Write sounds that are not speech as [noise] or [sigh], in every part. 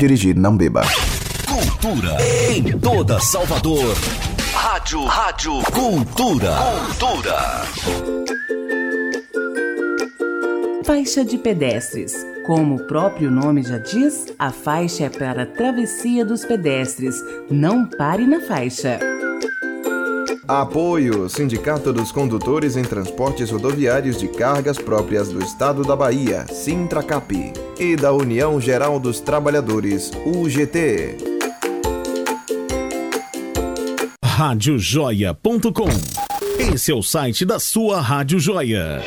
dirigir, não beba. Cultura em toda Salvador. Rádio, Rádio Cultura. Cultura. Faixa de pedestres. Como o próprio nome já diz, a faixa é para a travessia dos pedestres. Não pare na faixa. Apoio Sindicato dos Condutores em Transportes Rodoviários de Cargas Próprias do Estado da Bahia, Sintracap, e da União Geral dos Trabalhadores, UGT. Radiojoia.com Esse é o site da sua Rádio Joia.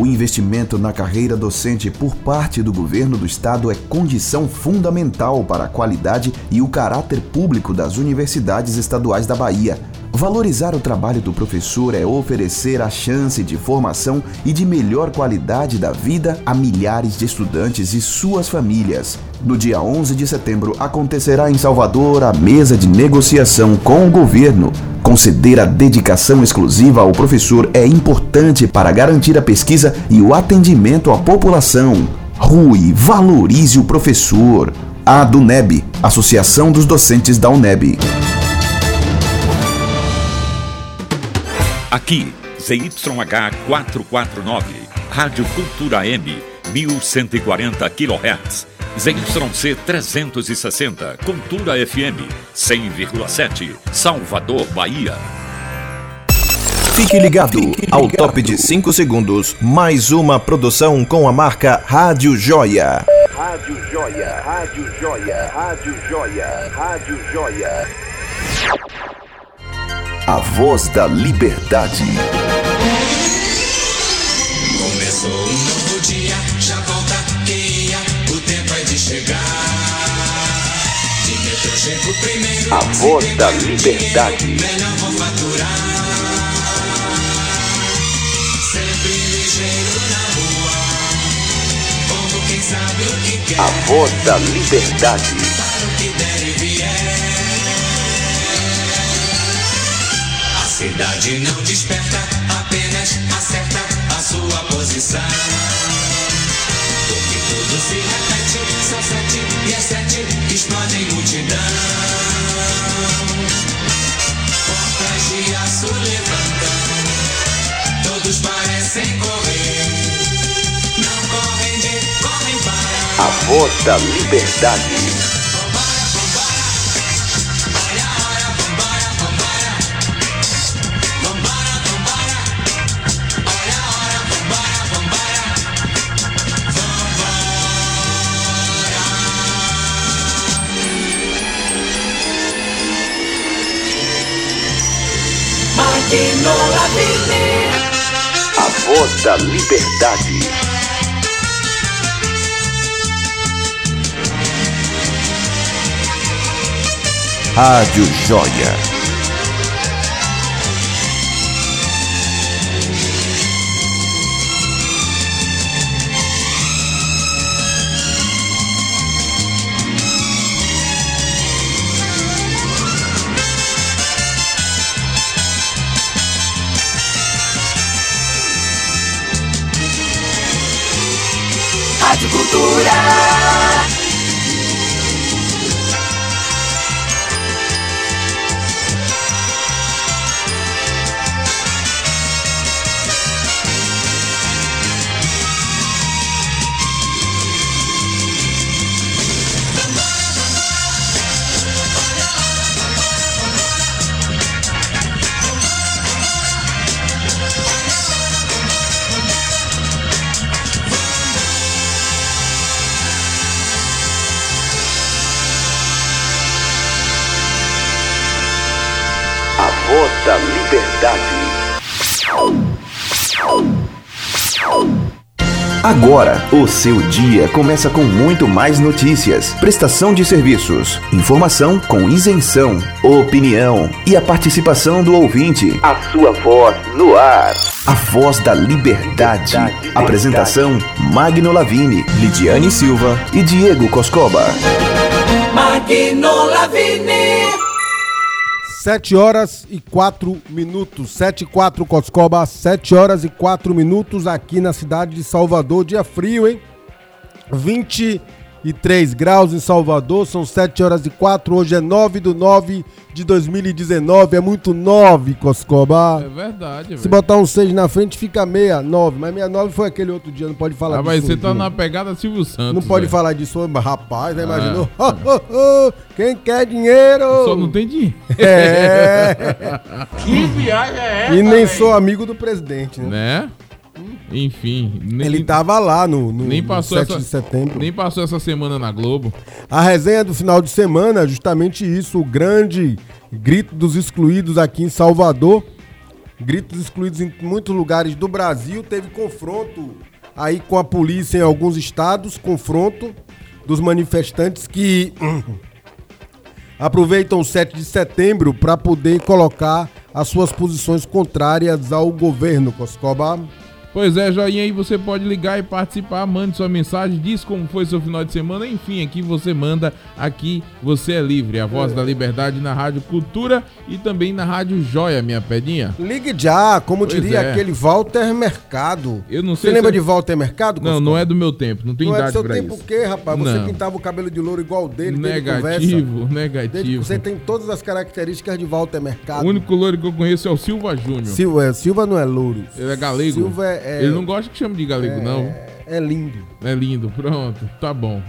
O investimento na carreira docente por parte do governo do estado é condição fundamental para a qualidade e o caráter público das universidades estaduais da Bahia. Valorizar o trabalho do professor é oferecer a chance de formação e de melhor qualidade da vida a milhares de estudantes e suas famílias. No dia 11 de setembro acontecerá em Salvador a mesa de negociação com o governo. Conceder a dedicação exclusiva ao professor é importante para garantir a pesquisa e o atendimento à população. Rui, valorize o professor. A DUNEB, Associação dos Docentes da UNEB. Aqui, ZYH 449, Rádio Cultura M, 1140 kHz. ZYC 360, Cultura FM 100,7, Salvador, Bahia. Fique ligado ao top de 5 segundos, mais uma produção com a marca Rádio Joia. Rádio Joia, Rádio Joia, Rádio Joia, Rádio Joia. A voz da liberdade. Começou um novo dia, já volta quem ia, o tempo é de chegar. De metrô chego primeiro, A voz da liberdade. melhor vou faturar. Sempre ligeiro na rua, povo quem sabe o que quer, A voz da liberdade. para o que der e vier. Cidade não desperta, apenas acerta a sua posição. Porque tudo se repete, são sete e as sete explodem multidão. Portas de aço levantam, todos parecem correr. Não correm de, correm para. A voz da liberdade. A voz da liberdade. Rádio Joia. Rádio Cultura. Agora, o seu dia começa com muito mais notícias, prestação de serviços, informação com isenção, opinião e a participação do ouvinte. A sua voz no ar. A voz da liberdade. Apresentação: Magno Lavini, Lidiane Silva e Diego Coscoba. Magno Lavini. 7 horas e 4 minutos. 7 e 4 Coscoba, 7 horas e 4 minutos aqui na cidade de Salvador. Dia frio, hein? 20 e 3 graus em Salvador, são 7 horas e 4, hoje é 9 do 9 de 2019, é muito 9, Coscoba. É verdade, Se velho. botar um 6 na frente fica 69, mas 69 foi aquele outro dia, não pode falar Ah, disso. mas você tá na pegada Silvio Santos. Não pode falar disso, rapaz, já Ah. imaginou? [laughs] Quem quer dinheiro? Só não tem dinheiro. É. [laughs] Que viagem é essa, E nem velho? sou amigo do presidente, né? Né? Enfim. Nem, Ele tava lá no, no, nem no passou 7 essa, de setembro. Nem passou essa semana na Globo. A resenha do final de semana é justamente isso, o grande grito dos excluídos aqui em Salvador. Gritos excluídos em muitos lugares do Brasil. Teve confronto aí com a polícia em alguns estados, confronto dos manifestantes que [clears throat] aproveitam o 7 de setembro para poder colocar as suas posições contrárias ao governo, Coscoba. Pois é, joinha aí, você pode ligar e participar, mande sua mensagem, diz como foi seu final de semana, enfim, aqui você manda, aqui você é livre. A voz da liberdade na Rádio Cultura e também na Rádio Joia, minha pedinha. Ligue já, como Pois diria é. aquele Walter Mercado. Eu não Você sei lembra se- de Walter Mercado? Não, não é do meu tempo, não tem Não é do idade seu pra tempo isso. o quê, rapaz? Você Não. pintava o cabelo de louro igual dele, Negativo, negativo. Você tem todas as características de Walter Mercado. O único loiro que eu conheço é o Silva Júnior. Silva, é, Silva não é louro. Ele é galego. Silva é- é- Ele não gosta que chame de galego, é- não. É lindo. É lindo, pronto, tá bom.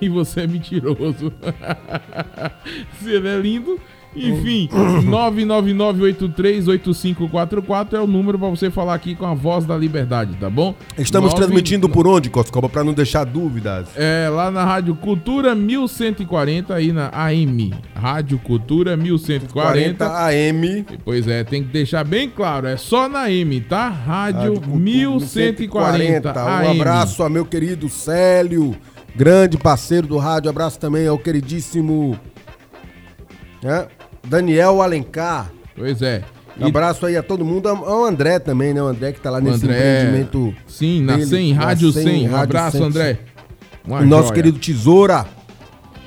E você é mentiroso. [laughs] Se ele é lindo, enfim, 999838544 é o número pra você falar aqui com a voz da liberdade, tá bom? Estamos Nove- transmitindo por onde, Coscoba, pra não deixar dúvidas? É, lá na Rádio Cultura 1140, aí na AM. Rádio Cultura 1140. 40 AM. Pois é, tem que deixar bem claro, é só na AM, tá? Rádio, Rádio Cultura 1140 Um AM. abraço ao meu querido Célio, grande parceiro do rádio. Abraço também ao queridíssimo né, Daniel Alencar. Pois é. E- Abraço aí a todo mundo, ao ao André também, né? O André que tá lá nesse André, empreendimento. Sim, na dele, 100, na Rádio 100, 100. Um abraço, 100. André. Uma O nosso joia. querido Tesoura.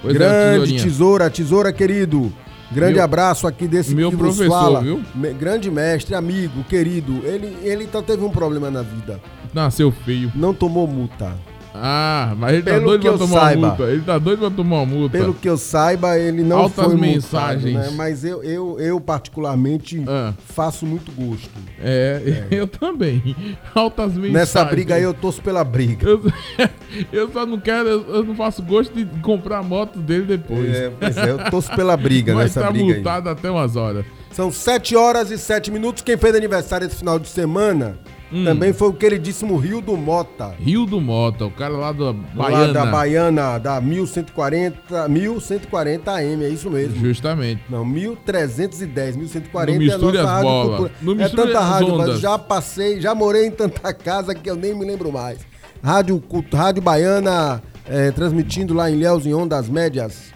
Pois é, grande Tesourinha. Tesoura, Tesoura querido. Grande Meu- abraço aqui desse meu que professor, fala. viu? Grande mestre, amigo, querido. Ele, ele então teve um problema na vida. Nasceu feio. Não tomou multa. Ah, mas ele tá Pelo doido que pra tomar saiba. uma multa. Ele tá doido pra tomar uma multa. Pelo que eu saiba, ele não Altas foi multado, mensagens. né? Mas eu, eu, eu particularmente, faço muito gosto. É, [laughs] eu também. Altas mensagens. Nessa briga aí eu torço pela briga. Eu, [laughs] eu só não quero, eu, eu não faço gosto de comprar a moto dele depois. É, pois é, eu torço pela briga [laughs] Vai nessa estar briga aí. multado até umas horas. São 7 horas e 7 minutos. Quem fez aniversário esse final de semana Hum. também foi o queridíssimo Rio do Mota. Rio do Mota, o cara lá da Lá Baiana. da Baiana, da 1140, 1140 AM, é isso mesmo. Justamente. Não, 1310, 1140 Não é a nossa as rádio. Não é tanta rádio, mas já passei, já morei em tanta casa que eu nem me lembro mais. Rádio, rádio Baiana, é, transmitindo lá em Léus, em Ondas Médias,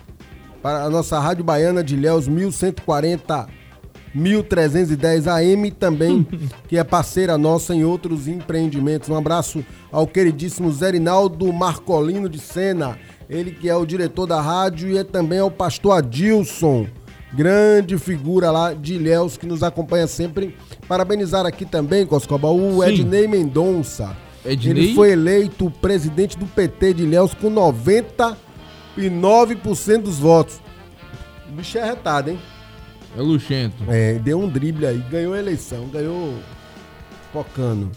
para a nossa Rádio Baiana de Léus, 1140 1310 AM também, [laughs] que é parceira nossa em outros empreendimentos. Um abraço ao queridíssimo Zerinaldo Marcolino de Sena, ele que é o diretor da rádio e é também ao pastor Adilson, grande figura lá de Ilhéus que nos acompanha sempre. Parabenizar aqui também, Coscoba, o Sim. Ednei Mendonça. Ednei? Ele foi eleito presidente do PT de Ilhéus com 99% dos votos. O bicho é retado, hein? É luxento. É, deu um drible aí, ganhou a eleição, ganhou focando.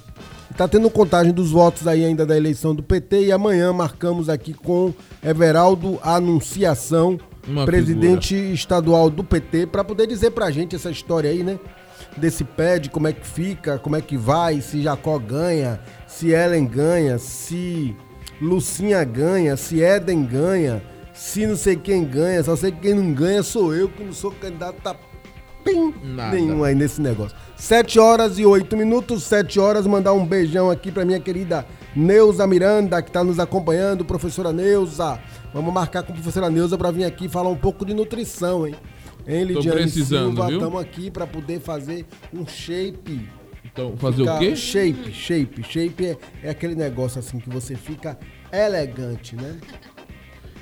Tá tendo contagem dos votos aí ainda da eleição do PT e amanhã marcamos aqui com Everaldo Anunciação, Uma presidente estadual do PT, para poder dizer pra gente essa história aí, né? Desse pé, como é que fica, como é que vai, se Jacó ganha, se Ellen ganha, se Lucinha ganha, se Eden ganha, se não sei quem ganha, só sei que quem não ganha sou eu, que não sou candidato a pim Nada. nenhum aí nesse negócio. 7 horas e 8 minutos, 7 horas, mandar um beijão aqui pra minha querida Neuza Miranda, que tá nos acompanhando, professora Neuza. Vamos marcar com a professora Neuza pra vir aqui falar um pouco de nutrição, hein? Hein, Lidiane precisando, Silva, viu? estamos aqui pra poder fazer um shape. Então, fazer Ficar- o quê? Shape, shape. Shape é, é aquele negócio assim que você fica elegante, né?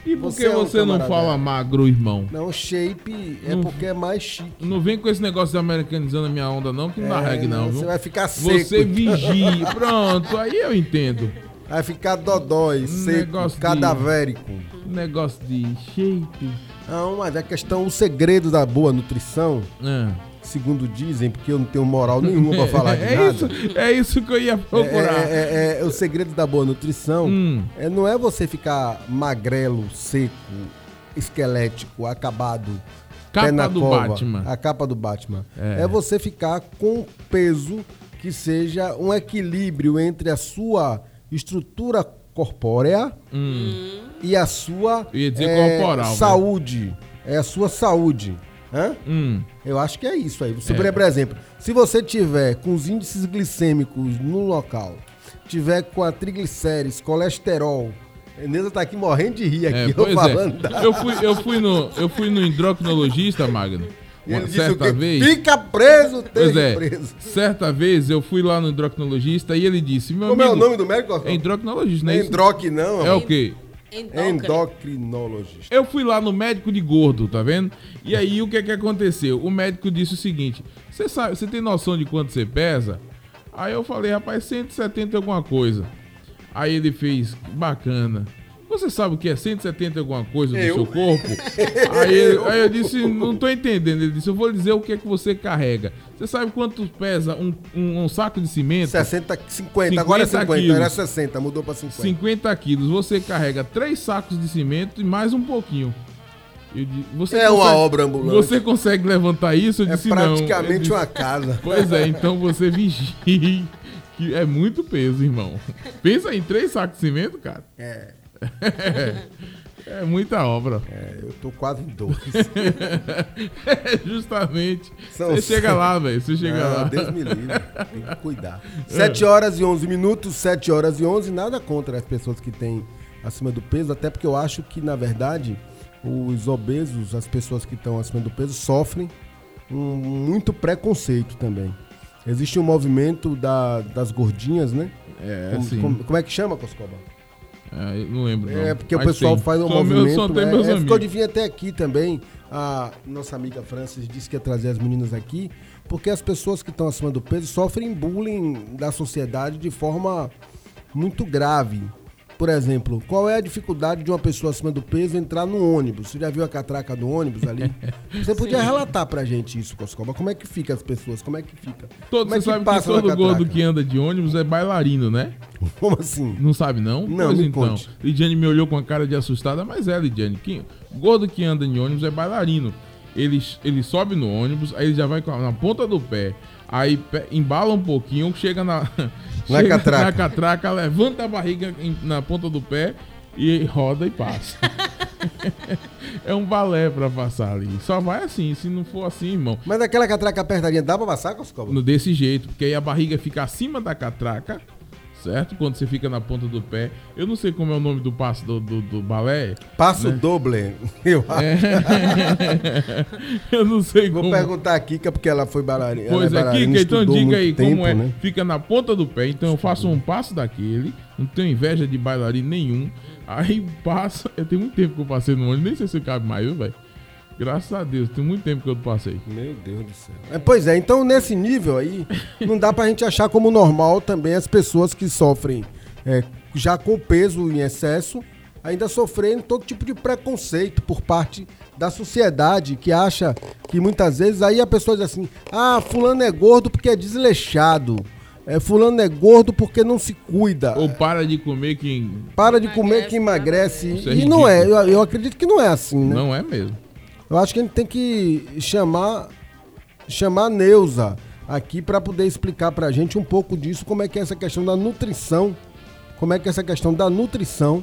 E por Você que é um você não fala magro, irmão? Não, shape é Não- porque é mais chique. Não vem com esse negócio de americanizando a minha onda, não, que não dá É, reggae, não, viu? você vai ficar seco. Você vigia. [laughs] Pronto, aí eu entendo. Vai ficar dodói, seco, negócio de- cadavérico. Negócio de shape. Não, mas a questão, o segredo da boa nutrição, Ah. Segundo dizem, porque eu não tenho moral nenhuma pra falar de [laughs] é, nada. isso, é isso que eu ia procurar. É, é- é- o segredo da boa nutrição Hum. é, não é você ficar magrelo, seco, esquelético, acabado. Capa pé na do cova, Batman. A capa do Batman. É. É. você ficar com peso que seja um equilíbrio entre a sua estrutura corpórea e a sua Hum. É, velho. saúde. É a sua saúde. Hã? Hum. Eu acho que é isso aí. Você, É. por exemplo, se você tiver com os índices glicêmicos no local, tiver com a triglicérides, colesterol, a Neuza tá aqui morrendo de rir aqui, É, eu falando. é. Eu fui, eu fui no, eu fui no endocrinologista, Magno. E Uma ele certa vez. Fica preso, Pois é. preso. Certa vez eu fui lá no endocrinologista e ele disse: Meu Como é o amigo, nome do médico? É endocrinologista, né? é endroque, não. É o quê? Endocrinologista. Eu fui lá no médico de gordo, tá vendo? E aí o que que aconteceu? O médico disse o seguinte: Você sabe, você tem noção de quanto você pesa? Aí eu falei, rapaz, 170 e alguma coisa. Aí ele fez, bacana. Você sabe o que é 170 e alguma coisa Eu? do seu corpo? Aí, ele- aí eu disse, não tô entendendo. Ele disse, eu vou dizer o que é que você carrega. Você sabe quanto pesa um, um- um saco de cimento? 60, 50, agora é 50, quilos. era 60, mudou pra 50. 50 quilos. Você carrega três sacos de cimento e mais um pouquinho. Eu você É uma obra ambulante. Você consegue levantar isso? Eu É disse não. praticamente Eu disse, uma casa. [laughs] Pois é, então você vigie. [laughs] Que é muito peso, irmão. Pensa em três sacos de cimento, cara. É. [laughs] É muita obra. É, eu tô quase em dois. É, [laughs] justamente. São você chega lá, velho. Você chega Não, lá. Deus me livre. Tem que cuidar. [laughs] 7 horas e 11 minutos, 7 horas e 11. Nada contra as pessoas que têm acima do peso, até porque eu acho que, na verdade, os obesos, as pessoas que estão acima do peso, sofrem um, muito preconceito também. Existe um movimento da- das gordinhas, né? É, como, sim. como- como é que chama, Coscoba? É, eu não lembro. É não. porque o Mas pessoal tem. faz um Só movimento. Só tem é, é, ficou de vir até aqui também. A nossa amiga Francis disse que ia trazer as meninas aqui, porque as pessoas que estão acima do peso sofrem bullying da sociedade de forma muito grave. Por exemplo, qual é a dificuldade de uma pessoa acima do peso entrar no ônibus? Você já viu a catraca do ônibus ali? [laughs] Você podia relatar pra gente isso, Coscoba. Como é que fica as pessoas? Como é que fica? Todo, Como é você sabe que todo gordo que anda de ônibus é bailarino, né? [laughs] Como assim? Não sabe, não? Não, pois me então. conte. Lidiane me olhou com a cara de assustada, mas é, Lidiane. Gordo que anda em ônibus é bailarino. Ele, ele sobe no ônibus, aí ele já vai na ponta do pé. Aí embala um pouquinho, chega na, [laughs] Na chega catraca. na catraca, levanta a barriga em- na ponta do pé e roda e passa. [laughs] é um balé pra passar ali. Só vai assim, se não for assim, irmão. Mas aquela catraca apertadinha dá pra passar, Coscoba? No- Desse jeito, porque aí a barriga fica acima da catraca, certo? Quando você fica na ponta do pé. Eu não sei como é o nome do passo do, do, do balé. Passo né? doble, eu acho. É. [laughs] Eu não sei Vou como. perguntar a Kika, porque ela foi bailarina. Pois ela é, bailarina, Kika, então diga aí muito como tempo, é. né? Fica na ponta do pé, então eu faço um passo daquele, não tenho inveja de bailarino nenhum. Aí passa, eu tenho muito tempo que eu passei no ônibus, nem sei se cabe mais, viu, velho? Graças a Deus, tem muito tempo que eu passei. Meu Deus do céu. É, pois é, então nesse nível aí, não dá pra gente achar como normal também as pessoas que sofrem é, já com peso em excesso, ainda sofrendo todo tipo de preconceito por parte da sociedade que acha que muitas vezes aí a pessoa diz assim: ah, fulano é gordo porque é desleixado. É, fulano é gordo porque não se cuida. Ou para de comer quem. Para de comer que emagrece. Isso é e não é, eu, eu acredito que não é assim, né? Não é mesmo. Eu acho que a gente tem que chamar chamar a Neuza aqui para poder explicar pra gente um pouco disso, como é que é essa questão da nutrição, como é que é essa questão da nutrição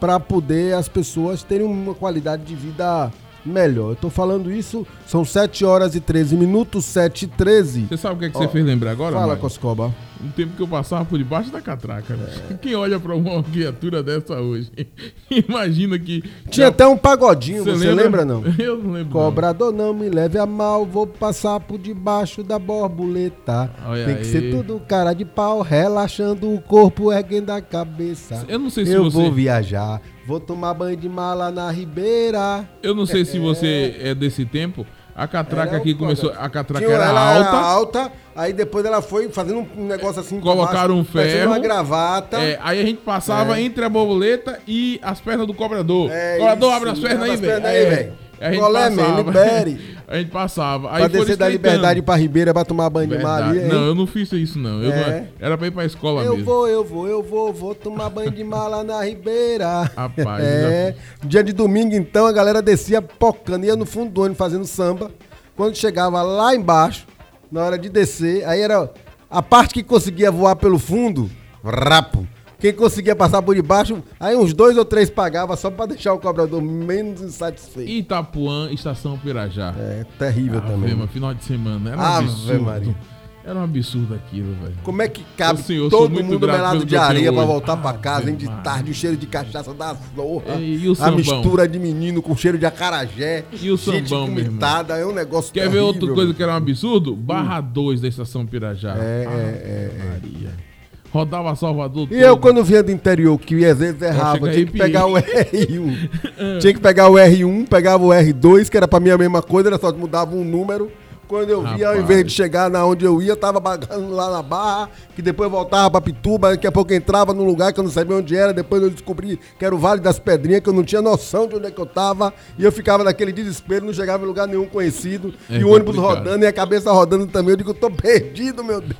para poder as pessoas terem uma qualidade de vida melhor. Eu tô falando isso, são 7 horas e 13 minutos, 7 e 13. Você sabe o que, é que Ó, você fez lembrar agora? Fala, Maio? Coscoba. Um tempo que eu passava por debaixo da catraca. né? Quem olha pra uma criatura dessa hoje? [laughs] Imagina que. Tinha até um pagodinho, você, lembra? lembra não? [laughs] Eu não lembro. Cobrador não me leve a mal, vou passar por debaixo da borboleta. Olha Tem que aí. ser tudo cara de pau, relaxando o corpo, erguendo a cabeça. Eu não sei se Eu você- vou viajar, vou tomar banho de mala na ribeira. Eu não sei se você é desse tempo. A catraca Era aqui começou. A catraca Tinha- era alta. alta, aí depois ela foi fazendo um negócio assim. Colocaram um baixo, parecendo ferro. uma gravata. É, aí a gente passava É. entre a borboleta e as pernas do cobrador. É cobrador, isso, abre as pernas abre aí, velho. A gente Qual é, man? passava. Libere. [laughs] A gente passava. Aí pra descer da liberdade pra Ribeira pra tomar banho de mar? Não, eu não fiz isso, não. Eu É. não- Era pra ir pra escola Eu mesmo. vou, eu vou, eu vou, vou tomar banho de mar lá na Ribeira. Rapaz, É. Dia de domingo, então, a galera descia pocando, ia no fundo do ônibus fazendo samba. Quando chegava lá embaixo, na hora de descer, aí era a parte que conseguia voar pelo fundo, rapo. Quem conseguia passar por debaixo, aí uns dois ou três pagava só pra deixar o cobrador menos insatisfeito. Itapuã, Estação Pirajá. É, terrível Ave, também. mano, final de semana. Era um Ave absurdo. Maria. Era um absurdo aquilo, velho. Como é que cabe senhor, todo mundo melado de areia pra hoje. voltar pra casa, Ave hein? De Maria. tarde, o cheiro de cachaça da zorra. É, e o a sambão? mistura de menino com cheiro de acarajé. E o gente sambão, vomitada, é um negócio Quer ver terrível, outra coisa mano. que era um absurdo? Barra 2 da Estação Pirajá. É, é, é, é. Maria. Rodava Salvador E eu, quando vinha do interior, que às vezes errava, chega [laughs] tinha que pegar o R1. tinha que pegar o R1, pegava o R2, que era pra mim a mesma coisa, era só mudava um número. Quando eu via, ao invés de chegar na onde eu ia, eu tava bagando lá na barra, que depois voltava pra Pituba, daqui a pouco entrava num lugar que eu não sabia onde era, depois eu descobri que era o Vale das Pedrinhas, que eu não tinha noção de onde é que eu tava, e eu ficava naquele desespero, não chegava em lugar nenhum conhecido, É e o ônibus complicado. rodando e a cabeça rodando também, eu digo, eu tô perdido, meu Deus.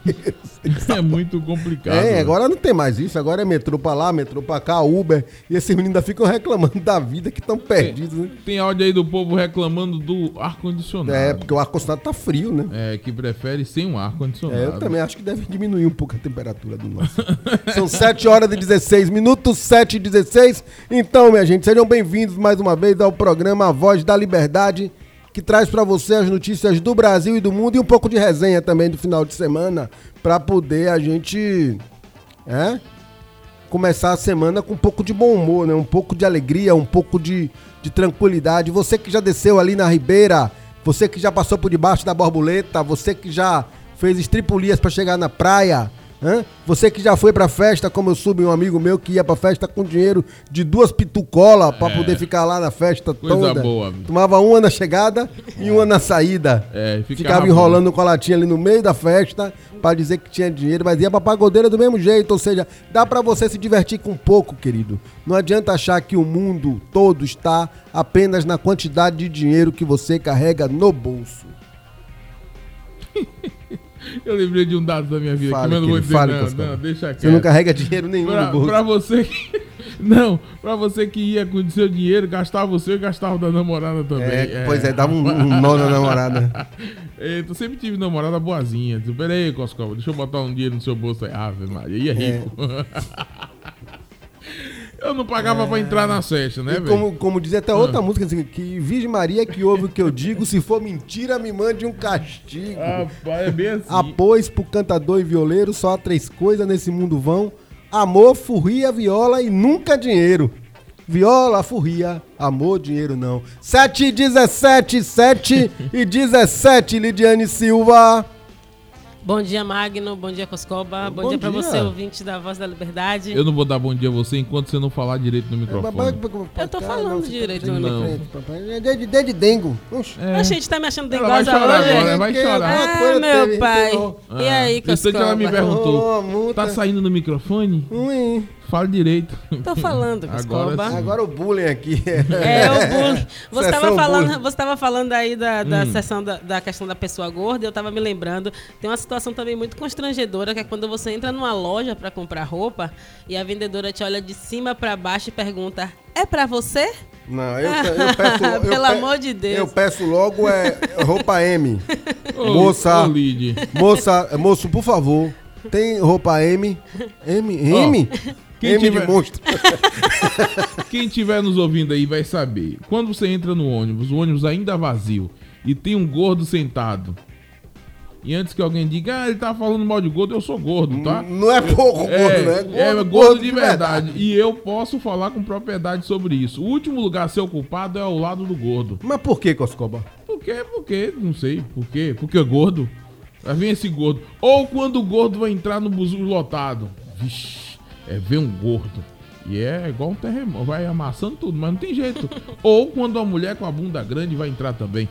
[laughs] É muito complicado. É, né? agora não tem mais isso. Agora é metrô pra lá, metrô pra cá, Uber. E esses meninos ainda ficam reclamando da vida que estão perdidos, né? Tem áudio aí do povo reclamando do ar-condicionado. É, porque o ar-condicionado tá frio, né? É, que prefere sem um ar-condicionado. É, eu também acho que deve diminuir um pouco a temperatura do nosso. [laughs] São 7 horas e 16 minutos, 7 e 16. Então, minha gente, sejam bem-vindos mais uma vez ao programa A Voz da Liberdade, que traz pra você as notícias do Brasil e do mundo e um pouco de resenha também do final de semana, pra poder a gente. É? começar a semana com um pouco de bom humor, né? Um pouco de alegria, um pouco de, de tranquilidade. Você que já desceu ali na Ribeira, você que já passou por debaixo da borboleta, você que já fez estripulias para chegar na praia, hã? você que já foi pra festa, como eu soube um amigo meu que ia pra festa com dinheiro de duas pitucolas pra poder ficar lá na festa É. Coisa toda. boa, amigo. Tomava uma na chegada e uma na saída. É, ficava ficava enrolando com a latinha ali no meio da festa pra dizer que tinha dinheiro, mas ia pra pagodeira do mesmo jeito, ou seja, dá pra você se divertir com pouco, querido. Não adianta achar que o mundo todo está apenas na quantidade de dinheiro que você carrega no bolso. [laughs] Eu lembrei de um dado da minha vida Fale, que eu não vou dizer, fale, não, não, deixa quieto. Você não carrega dinheiro nenhum pra, no bolso. pra você que... [laughs] Não, pra você que ia com o seu dinheiro, gastava o seu e gastava o da namorada também. É, pois é, dava um, um nó na namorada. [laughs] É, eu sempre tive namorada boazinha. Disse, Pera aí, Coscova, deixa eu botar um dinheiro no seu bolso aí. Ave Maria, ia rico. [laughs] eu não pagava pra entrar na festa, né, velho? como, como dizia até outra música, assim, que Virgem Maria que ouve o que eu digo, se for mentira, me mande um castigo. Rapaz, é bem assim. Após pro cantador e violeiro, só há três coisas nesse mundo vão: amor, furria, viola e nunca dinheiro. Viola, furria, amor, dinheiro não. 7 e 17, 7 e 17, Lidiane Silva. Bom dia, Magno. Bom dia, Coscoba. Bom, Bom dia pra dia. você, ouvinte da Voz da Liberdade. Eu não vou dar bom dia a você enquanto você não falar direito no microfone. Eu tô falando direito no no Não. microfone. É de, de, de dengo. É. A gente tá me achando Ela vai dengosa chorar hoje? agora, vai Que chorar. Ah, meu teve, pai. entendeu? E aí, Ah, Instante ela me Coscoba? perguntou, multa. tá saindo no microfone? Ui. Fala direito. Tô falando, Coscoba. [laughs] Agora. Agora o bullying aqui. É, o bullying. Você estava falando, você tava falando aí da, da Hum. sessão da, da questão da pessoa gorda, eu tava me lembrando, tem uma situação também muito constrangedora, que é quando você entra numa loja para comprar roupa e a vendedora te olha de cima para baixo e pergunta: "É para você?" Não, eu, eu [laughs] peço. eu Pelo pe- amor de Deus. Eu peço logo é roupa M. [laughs] Moça, moça, moço, por favor, tem roupa M? M? M? Quem M tiver- de monstro. [laughs] Quem estiver nos ouvindo aí vai saber. Quando você entra no ônibus, o ônibus ainda vazio, e tem um gordo sentado. E antes que alguém diga, ah, ele tá falando mal de gordo, eu sou gordo, tá? Não é pouco gordo, É, né? é gordo, de verdade. E eu posso falar com propriedade sobre isso. O último lugar a ser ocupado é ao lado do gordo. Mas por que, Coscoba? Por quê? Por quê? Não sei. Por quê? Porque é gordo. Aí vem esse gordo. Ou quando o gordo vai entrar no buzu lotado. Vixe, é ver um gordo. E é igual um terremoto. Vai amassando tudo, mas não tem jeito. [laughs] Ou quando a mulher com a bunda grande vai entrar também.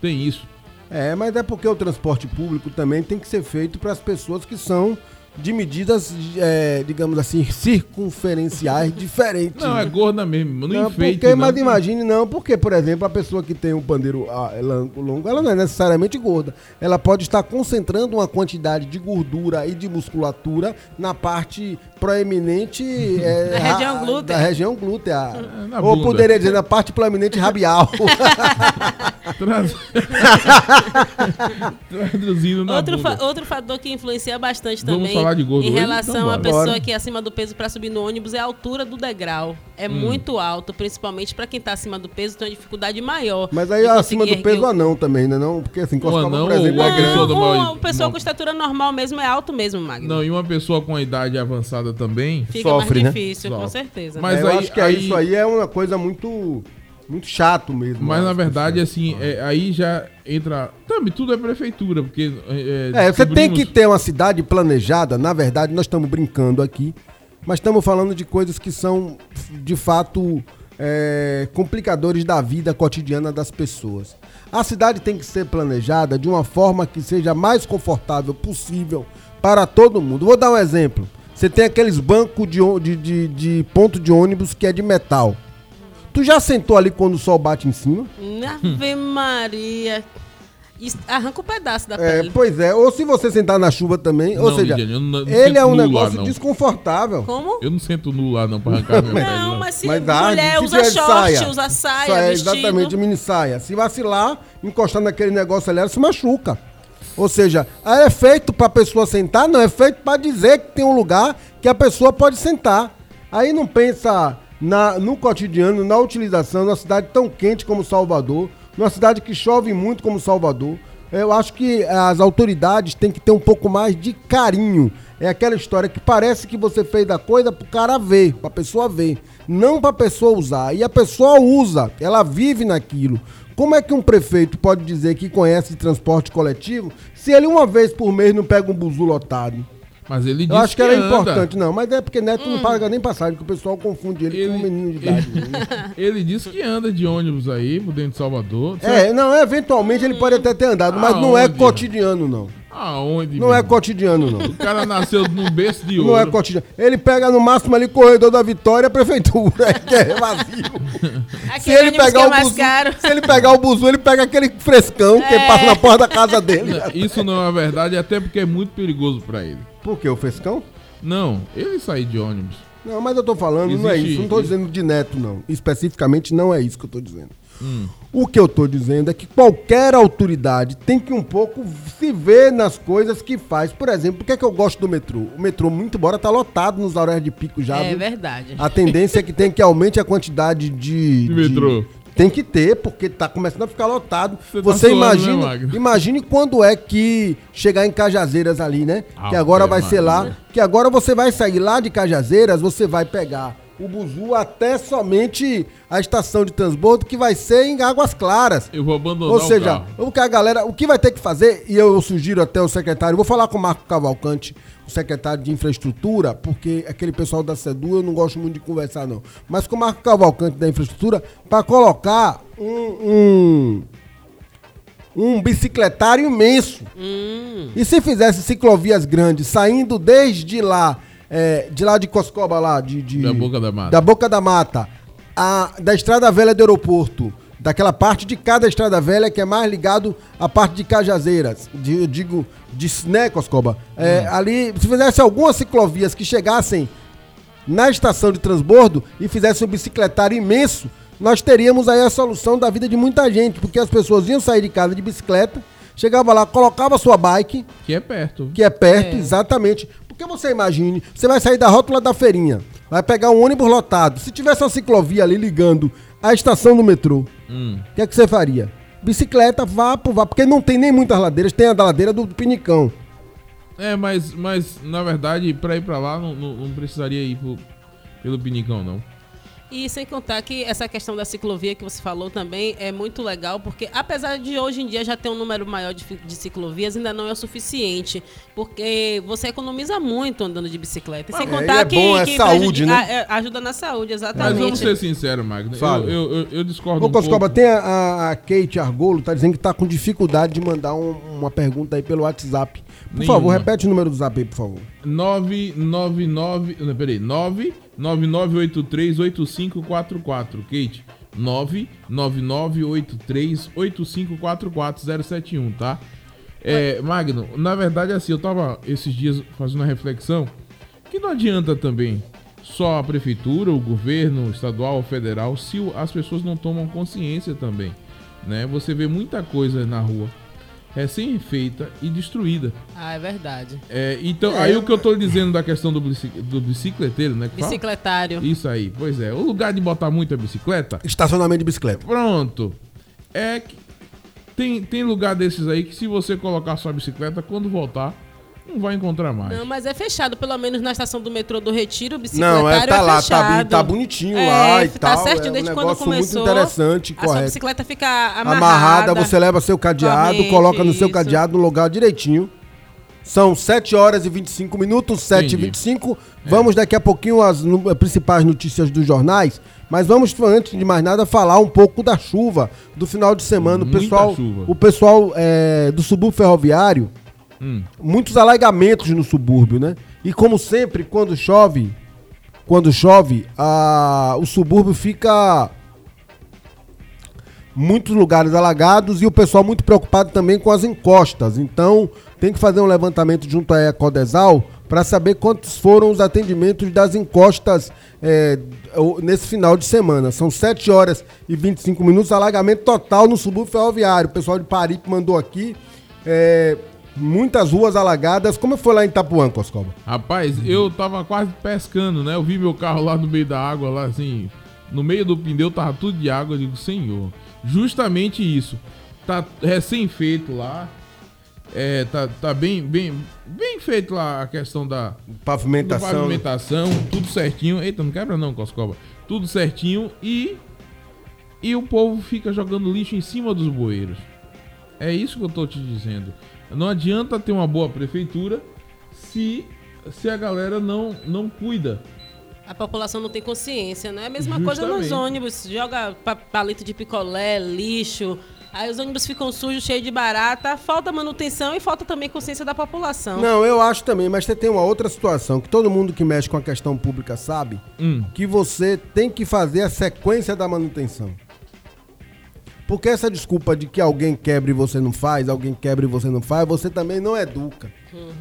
Tem isso. É, mas é porque o transporte público também tem que ser feito para as pessoas que são de medidas, é, digamos assim, circunferenciais diferentes. Não, né? é gorda mesmo. Não, Não, enfeite, porque, não. mas imagine não, porque, por exemplo, a pessoa que tem um pandeiro ah, longo, ela não é necessariamente gorda. Ela pode estar concentrando uma quantidade de gordura e de musculatura na parte proeminente [laughs] é, Da região ra- glútea. Da região glútea. na Ou bunda. poderia dizer na parte proeminente rabial. [laughs] Trans- [laughs] Traduzindo na Outro, fa- outro fator que influencia bastante Vamos também falar de gordo em hoje? relação Então à pessoa Bora. que é acima do peso para subir no ônibus é a altura do degrau. É Hum. muito alto, principalmente para quem está acima do peso, tem uma dificuldade maior. Mas aí acima do peso erguer o anão também, né? Não? Porque assim, Coscoba, anão por exemplo, ou é a grande. pessoa do Não, mal- uma pessoa mal- com estatura normal mesmo é alto mesmo, Magno. Não, e uma pessoa com a idade avançada também. Fica sofre, né? mais difícil, com Sofre. certeza. Mas É, eu aí- acho que aí- isso aí é uma coisa muito, muito chato mesmo. Mas na verdade, pessoas. assim, é, aí já entra. Também tudo é prefeitura, porque. É, É, você tem que ter uma cidade planejada. Na verdade, nós estamos brincando aqui, mas estamos falando de coisas que são, de fato, é, complicadores da vida cotidiana das pessoas. A cidade tem que ser planejada de uma forma que seja mais confortável possível para todo mundo. Vou dar um exemplo. Você tem aqueles bancos de, de, de, de ponto de ônibus que é de metal. Tu já sentou ali quando o sol bate em cima? Ave Maria. Arranca um pedaço da É, pele. pois é, ou se você sentar na chuva também, ou Não, seja, não- não ele é um lá, negócio não. desconfortável. Como? Eu não sento nu lá, não, pra arrancar minha pele. Não, mas se Mas a mulher se usa tiver de short, usa saia, é, vestido. exatamente, mini saia. Se vacilar, encostar naquele negócio ali, ela se machuca. Ou seja, é feito pra pessoa sentar, não, é feito pra dizer que tem um lugar que a pessoa pode sentar. Aí não pensa na, no cotidiano, na utilização, numa cidade tão quente como Salvador, numa cidade que chove muito como Salvador. Eu acho que as autoridades têm que ter um pouco mais de carinho. É aquela história que parece que você fez da coisa pro cara ver, pra pessoa ver, não pra pessoa usar. E a pessoa usa, ela vive naquilo. Como é que um prefeito pode dizer que conhece transporte coletivo se ele uma vez por mês não pega um buzu lotado? Mas ele Eu disse acho que era anda. importante, não. Mas é porque Neto Hum. não paga nem passagem, que o pessoal confunde ele, com um menino de idade. [laughs] Ele disse que anda de ônibus aí, por dentro de Salvador. é, não, eventualmente ele pode até ter andado, mas não é Aonde? cotidiano, não. Aonde? Não é meu? cotidiano, não. O cara nasceu num berço de ouro. Não é cotidiano. Ele pega no máximo ali corredor da Vitória, a prefeitura, [laughs] que é vazio. se ele que pegar é o mais buzu, caro. se ele pegar o buzu, ele pega aquele frescão que É. passa na porta da casa dele. Isso não é verdade, até porque é muito perigoso pra ele. Por quê? O frescão? Não, ele sair de ônibus. Não, mas eu tô falando, não é Existe- isso. Não tô dizendo de neto, não. Especificamente, não é isso que eu tô dizendo. Hum. O que eu tô dizendo é que qualquer autoridade tem que um pouco se ver nas coisas que faz. Por exemplo, por que, é que eu gosto do metrô? O metrô, muito embora tá lotado nos horários de pico já. É viu? verdade. A tendência é que tem que aumente a quantidade de. De metrô. Tem que ter, porque tá começando a ficar lotado. Você tá Você, suando, né, imagine, quando é que chegar em Cajazeiras ali, né? que Ave agora vai ser lá. Que agora você vai sair lá de Cajazeiras, você vai pegar o buzu até somente a estação de transbordo, que vai ser em Águas Claras. Eu vou abandonar Ou seja, o carro. o que a galera, o que vai ter que fazer, e eu sugiro até o secretário, vou falar com o Marco Cavalcante, o secretário de infraestrutura, porque aquele pessoal da SEDU eu não gosto muito de conversar não, mas com o Marco Cavalcante da infraestrutura, para colocar um, um, um bicicletário imenso. E se fizesse ciclovias grandes, saindo desde lá, é, de lá de Coscoba lá, de, de- Da Boca da Mata. da Boca da Mata, a, da Estrada Velha do aeroporto, daquela parte de cada Estrada Velha que é mais ligado à parte de Cajazeiras, de, eu digo, de, né, Coscoba? É, Ali, se fizesse algumas ciclovias que chegassem na estação de transbordo e fizesse um bicicletário imenso, nós teríamos aí a solução da vida de muita gente, porque as pessoas iam sair de casa de bicicleta, chegava lá, colocava sua bike, Que é perto. que é perto, exatamente. Porque você imagine, você vai sair da rótula da feirinha, vai pegar um ônibus lotado. Se tivesse uma ciclovia ali ligando a estação do metrô, Hum. o que é que você faria? Bicicleta, vá pro vá, porque não tem nem muitas ladeiras, tem a da ladeira do Pinicão. É, mas, mas na verdade, pra ir pra lá, não, não, não precisaria ir pro- pelo Pinicão, não. E sem contar que essa questão da ciclovia que você falou também é muito legal, porque apesar de hoje em dia já ter um número maior de, de ciclovias, ainda não é o suficiente. Porque você economiza muito andando de bicicleta. E sem É, contar e é que, bom, é que saúde, né? a- é, ajuda na saúde, Mas exatamente. vamos ser sinceros, Magno. Eu, Fala. eu, eu, eu discordo Ô, um tem a, a- Kate Argolo, tá dizendo que tá com dificuldade de mandar um- uma pergunta aí pelo WhatsApp. Por Nenhuma. favor, repete o número do zap aí, por favor. 999. Não, peraí. 999838544, Kate. 999838544 tá? É, Magno, na verdade, assim, eu tava esses dias fazendo uma reflexão que não adianta também só a prefeitura, o governo estadual ou federal, se as pessoas não tomam consciência também, né? Você vê muita coisa na rua recém-feita e destruída. Ah, é verdade. É, então, É. aí o que eu tô dizendo da questão do, bicic- do bicicleteiro, né? que fala? Bicicletário. Isso aí, pois é. O lugar de botar muita bicicleta. Estacionamento de bicicleta. Pronto. É que tem, tem lugar desses aí que se você colocar sua bicicleta, quando voltar, não vai encontrar mais. Não, mas é fechado, pelo menos na estação do metrô do Retiro, o bicicletário Não, é, tá é lá, tá, fechado. bi- tá bonitinho É, lá e tá tal. certinho é um desde quando começou. muito interessante, A sua correto. bicicleta fica amarrada. Amarrada, você leva seu cadeado, corrente, coloca no seu isso. cadeado no lugar direitinho. São 7 horas e 25 minutos, 7 e 25. Vamos daqui a pouquinho às nu- principais notícias dos jornais. Mas vamos, antes de mais nada, falar um pouco da chuva do final de semana. O Muita pessoal, chuva. o pessoal é, do subúrbio ferroviário, Muitos alagamentos no subúrbio, né? E como sempre, quando chove, quando chove, a, o subúrbio fica muitos lugares alagados e o pessoal muito preocupado também com as encostas. Então, tem que fazer um levantamento junto à Ecodesal para saber quantos foram os atendimentos das encostas é, nesse final de semana. São 7 horas e 25 minutos, alagamento total no subúrbio ferroviário. O pessoal de Paripe mandou aqui. é, muitas ruas alagadas. Como foi lá em Itapuã, Coscoba? Rapaz, eu tava quase pescando, né? Eu vi meu carro lá no meio da água, lá assim, no meio do pneu tava tudo de água. Eu digo, senhor, justamente isso. Tá recém-feito lá. É, tá, tá bem, bem, bem feito lá a questão da Pavimentação. pavimentação, tudo certinho. Eita, não quebra não, Coscoba. Tudo certinho e e o povo fica jogando lixo em cima dos bueiros. É isso que eu tô te dizendo. Não adianta ter uma boa prefeitura se se a galera não não cuida. A população não tem consciência, né? É a mesma coisa nos Justamente. ônibus. Joga pa- palito de picolé, lixo. Aí os ônibus ficam sujos, cheios de barata. Falta manutenção e falta também consciência da população. Não, eu acho também, mas você tem uma outra situação que todo mundo que mexe com a questão pública sabe, Hum. que você tem que fazer a sequência da manutenção. Porque essa desculpa de que alguém quebra e você não faz, alguém quebra e você não faz, você também não educa.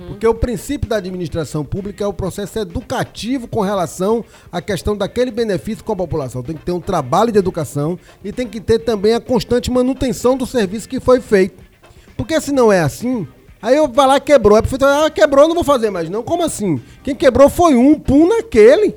Porque o princípio da administração pública é o processo educativo com relação à questão daquele benefício com a população. Tem que ter um trabalho de educação e tem que ter também a constante manutenção do serviço que foi feito. Porque se não é assim, aí eu vai lá e quebrou. A prefeitura, ah, quebrou, não vou fazer mais não. Como assim? Quem quebrou foi um, pum naquele.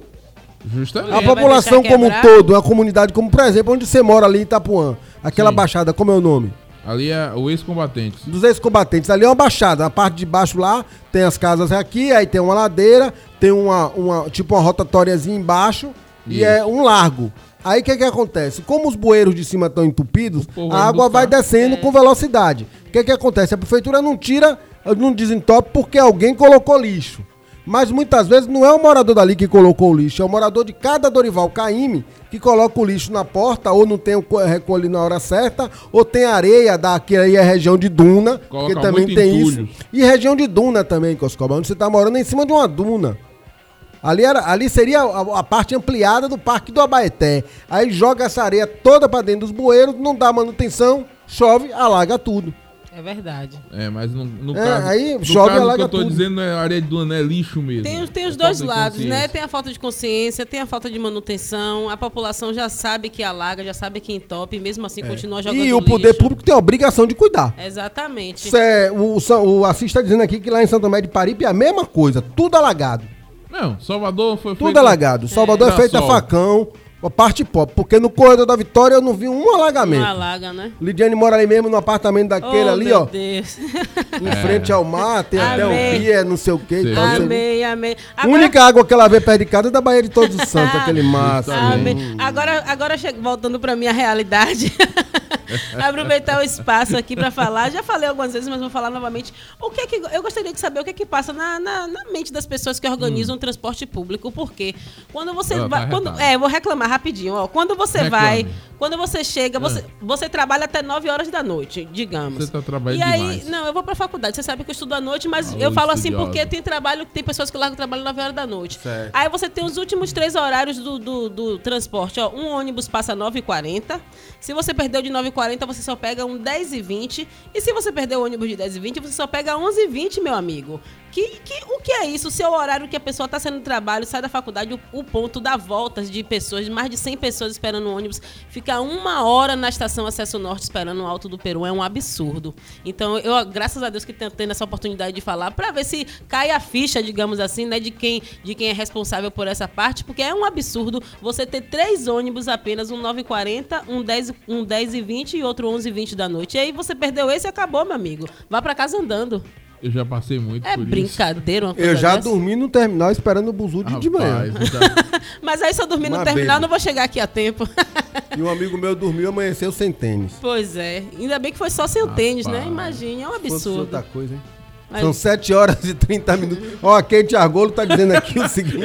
Justamente. A população como um todo, a comunidade como, por exemplo, onde você mora ali em Itapuã, aquela Sim. baixada, como é o nome? Ali é o ex-combatente. Dos ex-combatentes, ali é uma baixada, na parte de baixo lá, tem as casas aqui, aí tem uma ladeira, tem uma, uma tipo uma rotatóriazinha embaixo e Isso. é um largo. Aí o que que acontece? Como os bueiros de cima estão entupidos, a água vai descendo com velocidade. O que que acontece? A prefeitura não tira, não desentope porque alguém colocou lixo. Mas muitas vezes não é o morador dali que colocou o lixo, é o morador de cada Dorival Caime que coloca o lixo na porta, ou não tem o co- recolhe na hora certa, ou tem areia daqui aí é região de duna, Coloca que também tem entulho. isso. E região de duna também, Coscoba, onde você tá morando é em cima de uma duna. Ali, era, ali seria a, a parte ampliada do Parque do Abaeté. Aí joga essa areia toda pra dentro dos bueiros, não dá manutenção, chove, alaga tudo. É verdade. É, mas no, no É, caso, aí no chove caso que eu tô tudo. dizendo não é areia de duna, não é lixo mesmo. Tem, os- tem os É dois falta de lados, né? Tem a falta de consciência, tem a falta de manutenção. A população já sabe que alaga, já sabe que entope, mesmo assim continua jogando E o poder lixo. público tem a obrigação de cuidar. Exatamente. Isso é, o, o Assis está dizendo aqui que lá em Santo Tomé de Paripe é a mesma coisa, tudo alagado. Não, Salvador foi Tudo feito- alagado. Salvador é, feito a facão, a parte pop, porque no corredor da Vitória eu não vi um alagamento. Não alaga, né? Lidiane mora ali mesmo no apartamento daquele Oh, ali, meu ó. Deus. Em frente ao mar, tem até Amei. um pia, não sei o que e tal. não sei o quê. Amei, amei. A única água que ela vê perto de casa é da Baía de Todos os Santos, [laughs] aquele mar. Amei. assim. Agora, agora che- voltando pra minha realidade. [laughs] [laughs] Aproveitar o espaço aqui pra falar. Já falei algumas vezes, mas vou falar novamente. O que é que eu gostaria de saber o que é que passa na, na, na mente das pessoas que organizam o transporte público, porque quando você Ela tá vai, quando, é, eu vou reclamar rapidinho, ó. Quando você Reclame. vai, quando você chega, você, É. você trabalha até 9 horas da noite, digamos. Você tá trabalhando e aí, demais. não, eu vou pra faculdade. Você sabe que eu estudo à noite, mas Alô, eu falo assim estudiosa. porque tem trabalho, tem pessoas que largam o trabalho 9 horas da noite. Certo. Aí você tem os últimos três horários do, do, do transporte. Ó, um ônibus passa 9h40. Se você perdeu de 9h40, você só pega um 10h20. E se você perdeu o ônibus de 10h20, você só pega 11h20, meu amigo. Que, que, o que é isso? O seu horário que a pessoa está saindo do trabalho, sai da faculdade, o, o ponto dá voltas de pessoas, mais de 100 pessoas esperando o ônibus. Ficar uma hora na estação Acesso Norte esperando o Alto do Peru é um absurdo. Então, eu, graças a Deus que tendo essa oportunidade de falar, para ver se cai a ficha, digamos assim, né, de quem, de quem é responsável por essa parte, porque é um absurdo você ter três ônibus apenas, um 9h40, um 10, um 10 e 20 e outro 11 e 20 da noite. E aí você perdeu esse e acabou, meu amigo. Vá para casa andando. Eu já passei muito É por isso. brincadeira uma coisa Eu já dessa. dormi no terminal esperando o buzu de, de manhã. Rapaz, eu já- [laughs] Mas aí se eu dormir no Uma terminal, besta. não vou chegar aqui a tempo. E um amigo meu dormiu e amanheceu sem tênis. pois é. Ainda bem que foi só sem o tênis, né? Rapaz. Imagine, é um absurdo. outra coisa, hein? Mas- São 7 horas e 30 minutos. Ó, a Kate Argolo tá dizendo aqui o seguinte.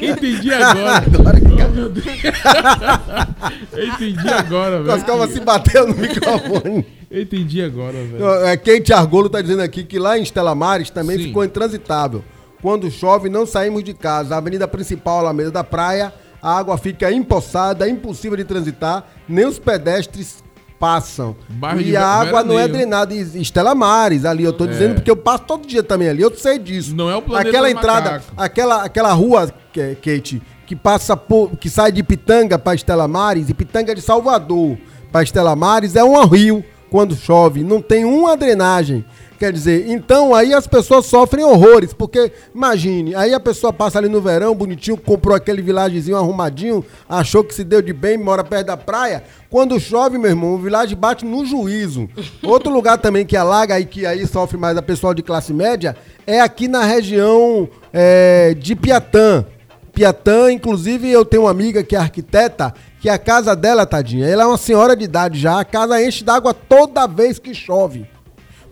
Entendi [laughs] agora. Agora que Oh, meu Deus. [laughs] Eu entendi agora, velho. Coscova se bateu no microfone. Eu entendi agora, velho. É, Kate Argolo tá dizendo aqui que lá em Estela Mares também Sim. ficou intransitável. Quando chove, não saímos de casa. A avenida principal, Alameda da Praia, a água fica empoçada, impossível de transitar, nem os pedestres passam. Bairro e a água não é drenada. em Estela Mares, ali, eu tô dizendo porque eu passo todo dia também ali, eu sei disso. Não é o planeta Aquela entrada, macaco. aquela, aquela rua, que- Kate, que passa por, que sai de Pitanga para Estela Mares, e Pitanga de Salvador para Estela Mares, é um rio quando chove, não tem uma drenagem. Quer dizer, então aí as pessoas sofrem horrores, porque imagine, aí a pessoa passa ali no verão, bonitinho, comprou aquele vilagezinho arrumadinho, achou que se deu de bem, mora perto da praia. Quando chove, meu irmão, o vilage bate no juízo. [laughs] Outro lugar também que alaga e que aí sofre mais a pessoal de classe média é aqui na região é, de Piatã. Piatã, inclusive, eu tenho uma amiga que é arquiteta, que a casa dela, tadinha, ela é uma senhora de idade já, a casa enche d'água toda vez que chove.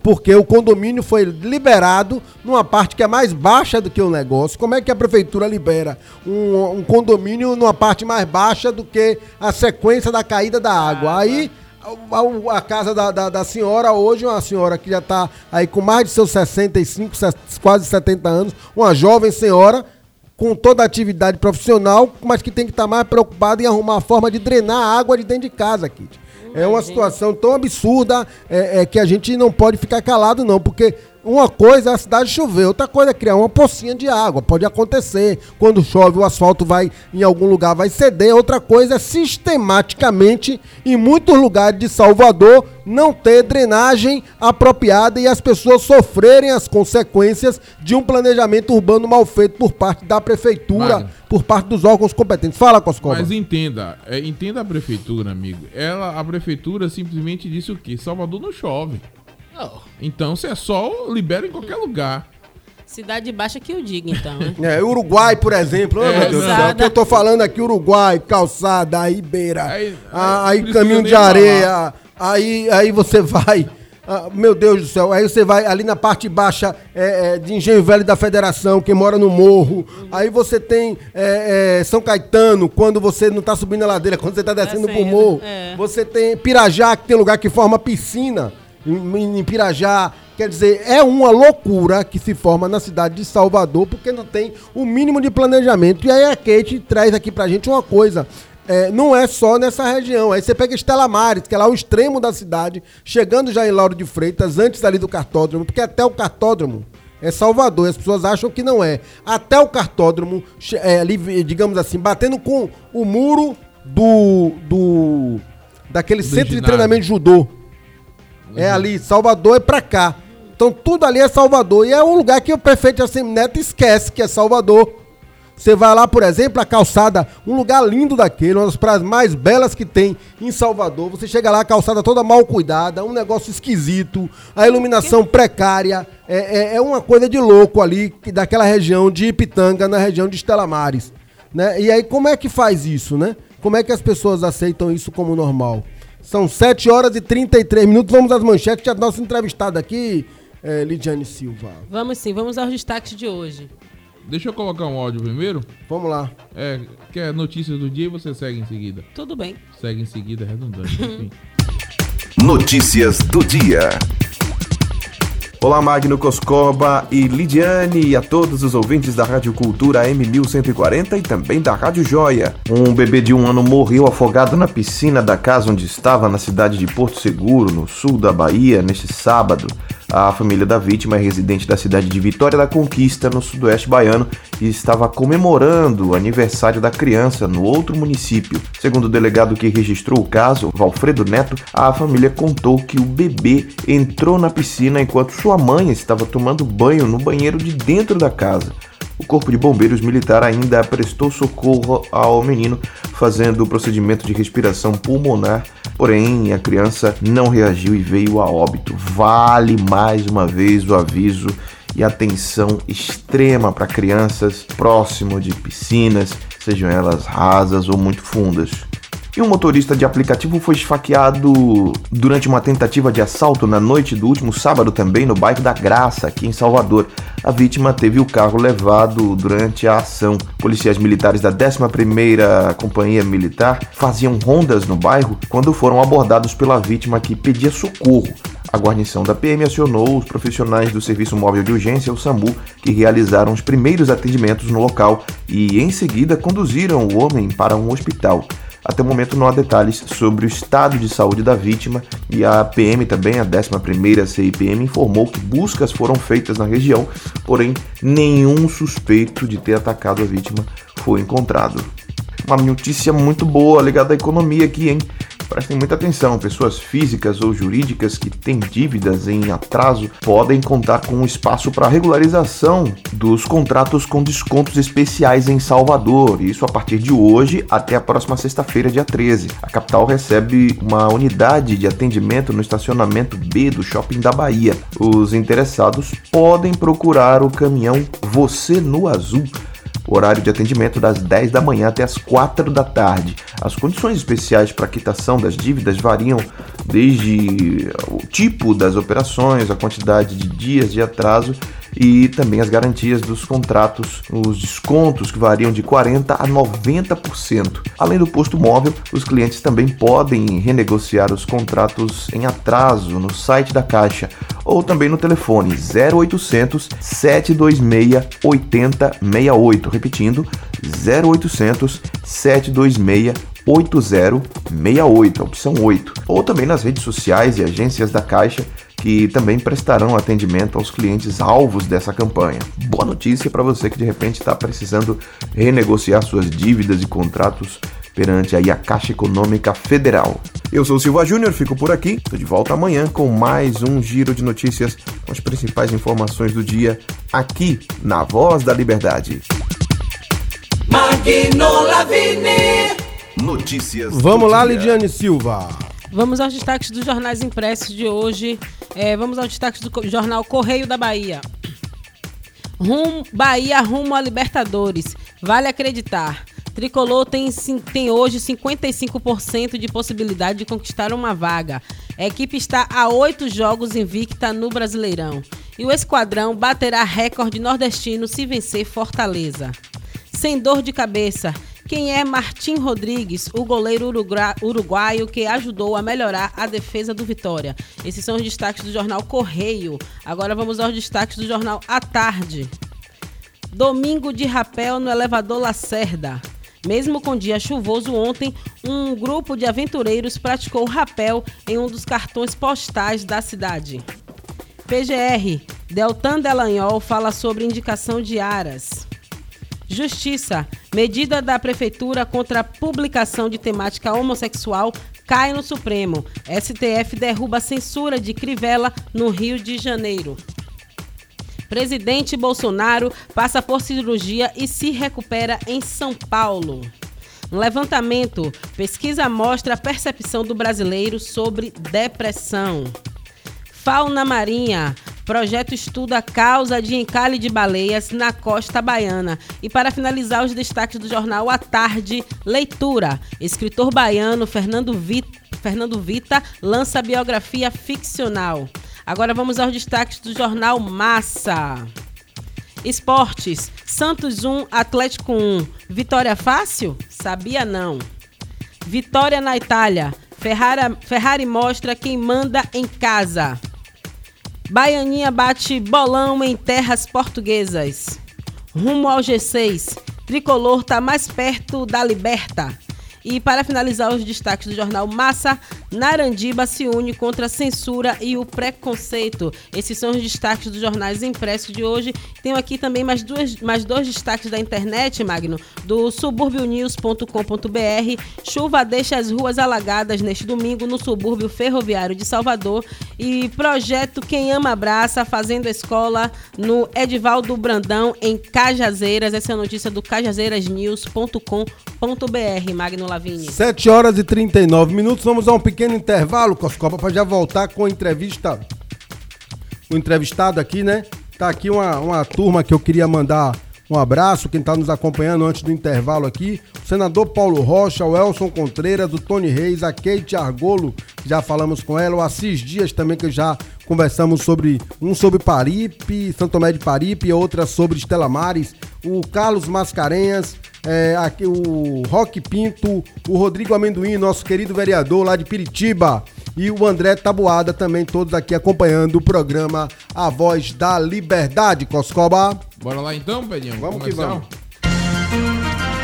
Porque o condomínio foi liberado numa parte que é mais baixa do que o negócio. Como é que a prefeitura libera um, um condomínio numa parte mais baixa do que a sequência da caída da água? Aí a, a- casa da, da, da senhora hoje, uma senhora que já está aí com mais de seus 65, se- quase 70 anos, uma jovem senhora com toda a atividade profissional, mas que tem que estar mais preocupada em arrumar a forma de drenar a água de dentro de casa, Kit. É uma situação tão absurda é, é, que a gente não pode ficar calado, não, porque uma coisa é a cidade chover, outra coisa é criar uma pocinha de água. Pode acontecer. Quando chove, o asfalto vai em algum lugar vai ceder. Outra coisa é sistematicamente, em muitos lugares de Salvador, não ter drenagem apropriada e as pessoas sofrerem as consequências de um planejamento urbano mal feito por parte da prefeitura, Magno. por parte dos órgãos competentes. Fala, Coscova. Mas entenda, é, entenda a prefeitura, amigo. Ela, a prefeitura simplesmente disse o quê? Salvador não chove. Então, se é sol, libera em qualquer lugar. Cidade baixa que eu digo, então, né? [laughs] É, Uruguai, por exemplo, É, meu Deus do céu, que eu tô falando aqui, Uruguai, calçada, aí beira, aí, aí, precisa caminho de areia, aí, aí você [laughs] vai, ah, meu Deus do céu, aí você vai ali na parte baixa é, é, de Engenho Velho da Federação, que mora no morro, aí você tem é, é, São Caetano, quando você não tá subindo a ladeira, quando você tá descendo pro Descendo, morro, é. você tem Pirajá, que tem lugar que forma piscina, em, em Pirajá. Quer dizer, é uma loucura que se forma na cidade de Salvador, porque não tem o mínimo de planejamento. E aí a Kate traz aqui pra gente uma coisa. é, não é só nessa região. Aí você pega Estela Mares, que é lá o extremo da cidade, chegando já em Lauro de Freitas, antes ali do cartódromo, porque até o cartódromo é Salvador, e as pessoas acham que não é. Até o cartódromo, é, ali, digamos assim, batendo com o muro do. do daquele Do centro de ginásio. treinamento de judô. É ali, Salvador é pra cá. Então tudo ali é Salvador. E é um lugar que o prefeito Assemi Neto esquece que é Salvador. Você vai lá, por exemplo, a calçada, um lugar lindo daquele, uma das praias mais belas que tem em Salvador. Você chega lá, a calçada toda mal cuidada, um negócio esquisito, a iluminação precária. É, é, é uma coisa de louco ali, daquela região de Ipitanga, na região de Estela Mares. Né? E aí, como é que faz isso, né? Como é que as pessoas aceitam isso como normal? São 7 horas e 33 minutos. Vamos às manchetes da nossa entrevistada aqui, é, Lidiane Silva. Vamos sim, vamos aos destaques de hoje. Deixa eu colocar um áudio primeiro. Vamos lá. É, que é notícias do dia e você segue em seguida. Tudo bem. Segue em seguida, é redundante. [laughs] Notícias do dia. Olá, Magno Coscoba e Lidiane e a todos os ouvintes da Rádio Cultura M1140 e também da Rádio Joia. Um bebê de um ano morreu afogado na piscina da casa onde estava na cidade de Porto Seguro, no sul da Bahia, neste sábado. A família da vítima é residente da cidade de Vitória da Conquista, no sudoeste baiano, e estava comemorando o aniversário da criança no outro município. Segundo o delegado que registrou o caso, Valfredo Neto, a família contou que o bebê entrou na piscina enquanto sua mãe estava tomando banho no banheiro de dentro da casa. Corpo de Bombeiros Militar ainda prestou socorro ao menino, fazendo o procedimento de respiração pulmonar, porém a criança não reagiu e veio a óbito. Vale mais uma vez o aviso e atenção extrema para crianças próximo de piscinas, sejam elas rasas ou muito fundas. E um motorista de aplicativo foi esfaqueado durante uma tentativa de assalto na noite do último sábado também no bairro da Graça, aqui em Salvador. A vítima teve o carro levado durante a ação. Policiais militares da 11ª Companhia Militar faziam rondas no bairro quando foram abordados pela vítima que pedia socorro. A guarnição da PM acionou os profissionais do Serviço Móvel de Urgência, o SAMU, que realizaram os primeiros atendimentos no local e, em seguida, conduziram o homem para um hospital. Até o momento não há detalhes sobre o estado de saúde da vítima e a PM também, a 11ª CIPM, informou que buscas foram feitas na região, porém nenhum suspeito de ter atacado a vítima foi encontrado. Uma notícia muito boa ligada à economia aqui, hein? Prestem muita atenção, pessoas físicas ou jurídicas que têm dívidas em atraso podem contar com um espaço para regularização dos contratos com descontos especiais em Salvador, isso a partir de hoje até a próxima sexta-feira, dia 13. A capital recebe uma unidade de atendimento no estacionamento B do Shopping da Bahia. Os interessados podem procurar o caminhão Você no Azul o horário de atendimento das 10 da manhã até as 4 da tarde. As condições especiais para quitação das dívidas variam desde o tipo das operações, a quantidade de dias de atraso e também as garantias dos contratos, os descontos que variam de 40% a 90%. Além do posto móvel, os clientes também podem renegociar os contratos em atraso no site da Caixa ou também no telefone 0800 726 8068. Repetindo, 0800 726 8068, opção 8. Ou também nas redes sociais e agências da Caixa que também prestarão atendimento aos clientes alvos dessa campanha. Boa notícia para você que de repente está precisando renegociar suas dívidas e contratos perante aí a Caixa Econômica Federal. Eu sou o Silva Júnior, fico por aqui. Estou de volta amanhã com mais um giro de notícias com as principais informações do dia aqui na Voz da Liberdade. Notícias. Vamos lá, dia. Lidiane Silva. Vamos aos destaques dos jornais impressos de hoje. É, vamos aos destaques do jornal Correio da Bahia. Rum, Bahia rumo a Libertadores. Vale acreditar. Tricolor tem, tem hoje 55% de possibilidade de conquistar uma vaga. A equipe está a oito jogos invicta no Brasileirão. E o esquadrão baterá recorde nordestino se vencer Fortaleza. Sem dor de cabeça, quem é Martim Rodrigues, o goleiro uruguaio que ajudou a melhorar a defesa do Vitória. Esses são os destaques do jornal Correio. Agora vamos aos destaques do jornal A Tarde. Domingo de rapel no elevador Lacerda. Mesmo com dia chuvoso ontem, um grupo de aventureiros praticou rapel em um dos cartões postais da cidade. PGR, Deltan Delanhol fala sobre indicação de aras. Justiça. Medida da Prefeitura contra a publicação de temática homossexual cai no Supremo. STF derruba a censura de Crivella no Rio de Janeiro. Presidente Bolsonaro passa por cirurgia e se recupera em São Paulo. Levantamento, pesquisa mostra a percepção do brasileiro sobre depressão. Fauna marinha. Projeto estuda a causa de encalhe de baleias na costa baiana. E para finalizar os destaques do jornal à tarde, leitura. Escritor baiano Fernando Vita, Fernando Vita lança biografia ficcional. Agora vamos aos destaques do jornal Massa. Esportes. Santos 1, Atlético 1. Vitória fácil? Sabia não. Vitória na Itália. Ferrari, Ferrari mostra quem manda em casa. Baianinha bate bolão em terras portuguesas. Rumo ao G6. Tricolor está mais perto da liberta. E para finalizar os destaques do jornal Massa, Narandiba se une contra a censura e o preconceito. Esses são os destaques dos jornais impressos de hoje. Tenho aqui também mais, duas, mais dois destaques da internet, Magno, do suburbionews.com.br. Chuva deixa as ruas alagadas neste domingo no subúrbio ferroviário de Salvador. E projeto Quem Ama Abraça, fazendo escola no Edivaldo Brandão, em Cajazeiras. Essa é a notícia do cajazeirasnews.com.br. Magno Lavigne. 7 horas e 39 minutos. Vamos a um pequeno intervalo, Coscopa, para já voltar com a entrevista. O entrevistado aqui, né? Tá aqui uma, uma turma que eu queria mandar um abraço, quem está nos acompanhando antes do intervalo aqui. O senador Paulo Rocha, o Elson Contreiras, o Tony Reis, a Kate Argolo, já falamos com ela, o Assis Dias também, que já conversamos sobre um sobre Paripe, Santo Tomé de Paripe, outra sobre Estela Mares, o Carlos Mascarenhas, é, aqui, o Roque Pinto, o Rodrigo Amendoim, nosso querido vereador lá de Piritiba, e o André Tabuada também, todos aqui acompanhando o programa A Voz da Liberdade, Coscoba. Bora lá então, Pedinho? Vamos que vamos.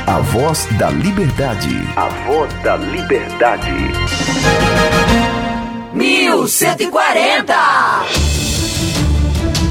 A Voz da Liberdade. A Voz da Liberdade. 1140.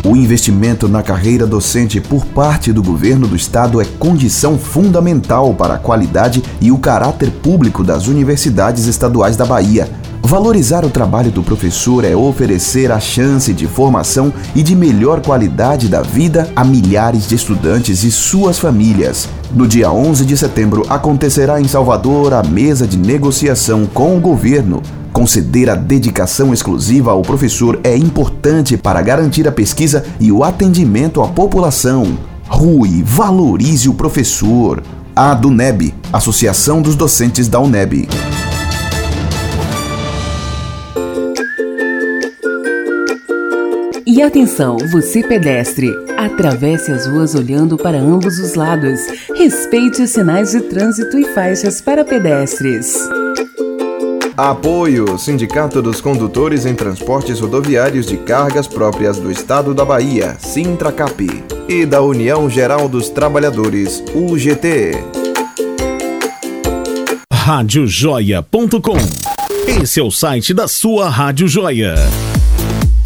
O investimento na carreira docente por parte do governo do estado é condição fundamental para a qualidade e o caráter público das universidades estaduais da Bahia. Valorizar o trabalho do professor é oferecer a chance de formação e de melhor qualidade da vida a milhares de estudantes e suas famílias. No dia 11 de setembro acontecerá em Salvador a mesa de negociação com o governo. Conceder a dedicação exclusiva ao professor é importante para garantir a pesquisa e o atendimento à população. Rui, valorize o professor. A DUNEB, Associação dos Docentes da UNEB. E atenção, você pedestre, atravesse as ruas olhando para ambos os lados. Respeite os sinais de trânsito e faixas para pedestres. Apoio Sindicato dos Condutores em Transportes Rodoviários de Cargas Próprias do Estado da Bahia, Sintracap, e da União Geral dos Trabalhadores, UGT. Radiojoia.com. Esse é o site da sua Rádio Joia.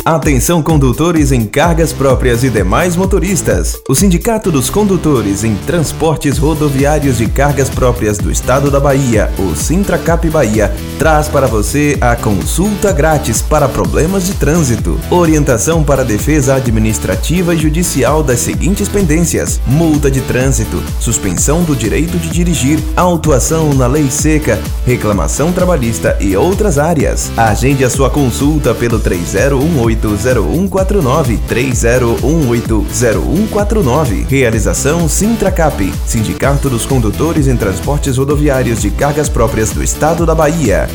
Atenção condutores em cargas próprias e demais motoristas. O Sindicato dos Condutores em Transportes Rodoviários de Cargas Próprias do Estado da Bahia, o Sintracap Bahia, traz para você a consulta grátis para problemas de trânsito, orientação para defesa administrativa e judicial das seguintes pendências: multa de trânsito, suspensão do direito de dirigir, autuação na lei seca, reclamação trabalhista e outras áreas. Agende a sua consulta pelo 3018 30180149 30180149. Realização Sintracap, Sindicato dos Condutores em Transportes Rodoviários de Cargas Próprias do Estado da Bahia.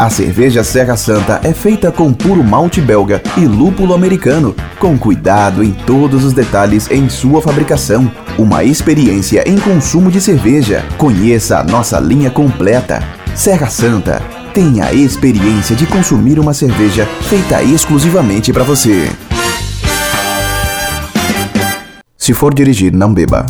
A cerveja Serra Santa é feita com puro malte belga e lúpulo americano, com cuidado em todos os detalhes em sua fabricação. Uma experiência em consumo de cerveja. Conheça a nossa linha completa. Serra Santa. Tenha a experiência de consumir uma cerveja feita exclusivamente para você. Se for dirigir, não beba.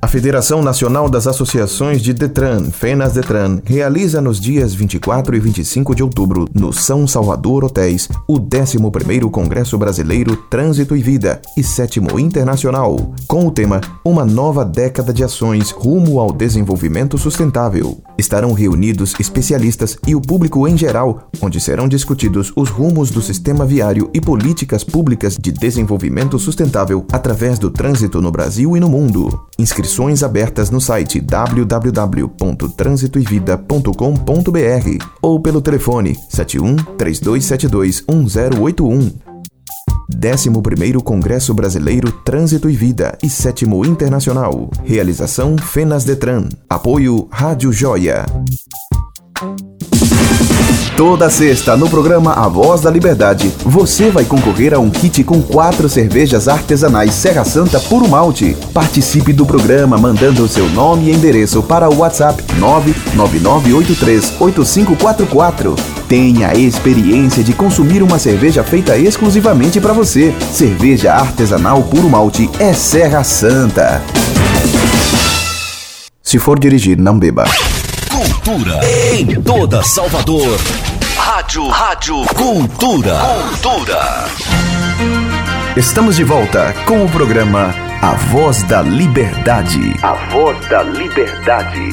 A Federação Nacional das Associações de Detran, FENAS Detran, realiza nos dias 24 e 25 de outubro, no São Salvador Hotéis, o 11º Congresso Brasileiro Trânsito e Vida e 7 Internacional, com o tema Uma nova década de ações rumo ao desenvolvimento sustentável. Estarão reunidos especialistas e o público em geral, onde serão discutidos os rumos do sistema viário e políticas públicas de desenvolvimento sustentável através do trânsito no Brasil e no mundo. Inscrições abertas no site www.transitoevida.com.br ou pelo telefone 71 3272 1081. 11º Congresso Brasileiro Trânsito e Vida e 7 Internacional. Realização Fenas Detran. Apoio Rádio Joia. Toda sexta, no programa A Voz da Liberdade, você vai concorrer a um kit com quatro cervejas artesanais Serra Santa Puro Malte. Participe do programa mandando seu nome e endereço para o WhatsApp 999838544. Tenha a experiência de consumir uma cerveja feita exclusivamente para você. Cerveja artesanal Puro Malte é Serra Santa. Se for dirigir, não beba. Cultura em toda Salvador. Rádio, Rádio Cultura. Cultura. Estamos de volta com o programa A Voz da Liberdade. A Voz da Liberdade.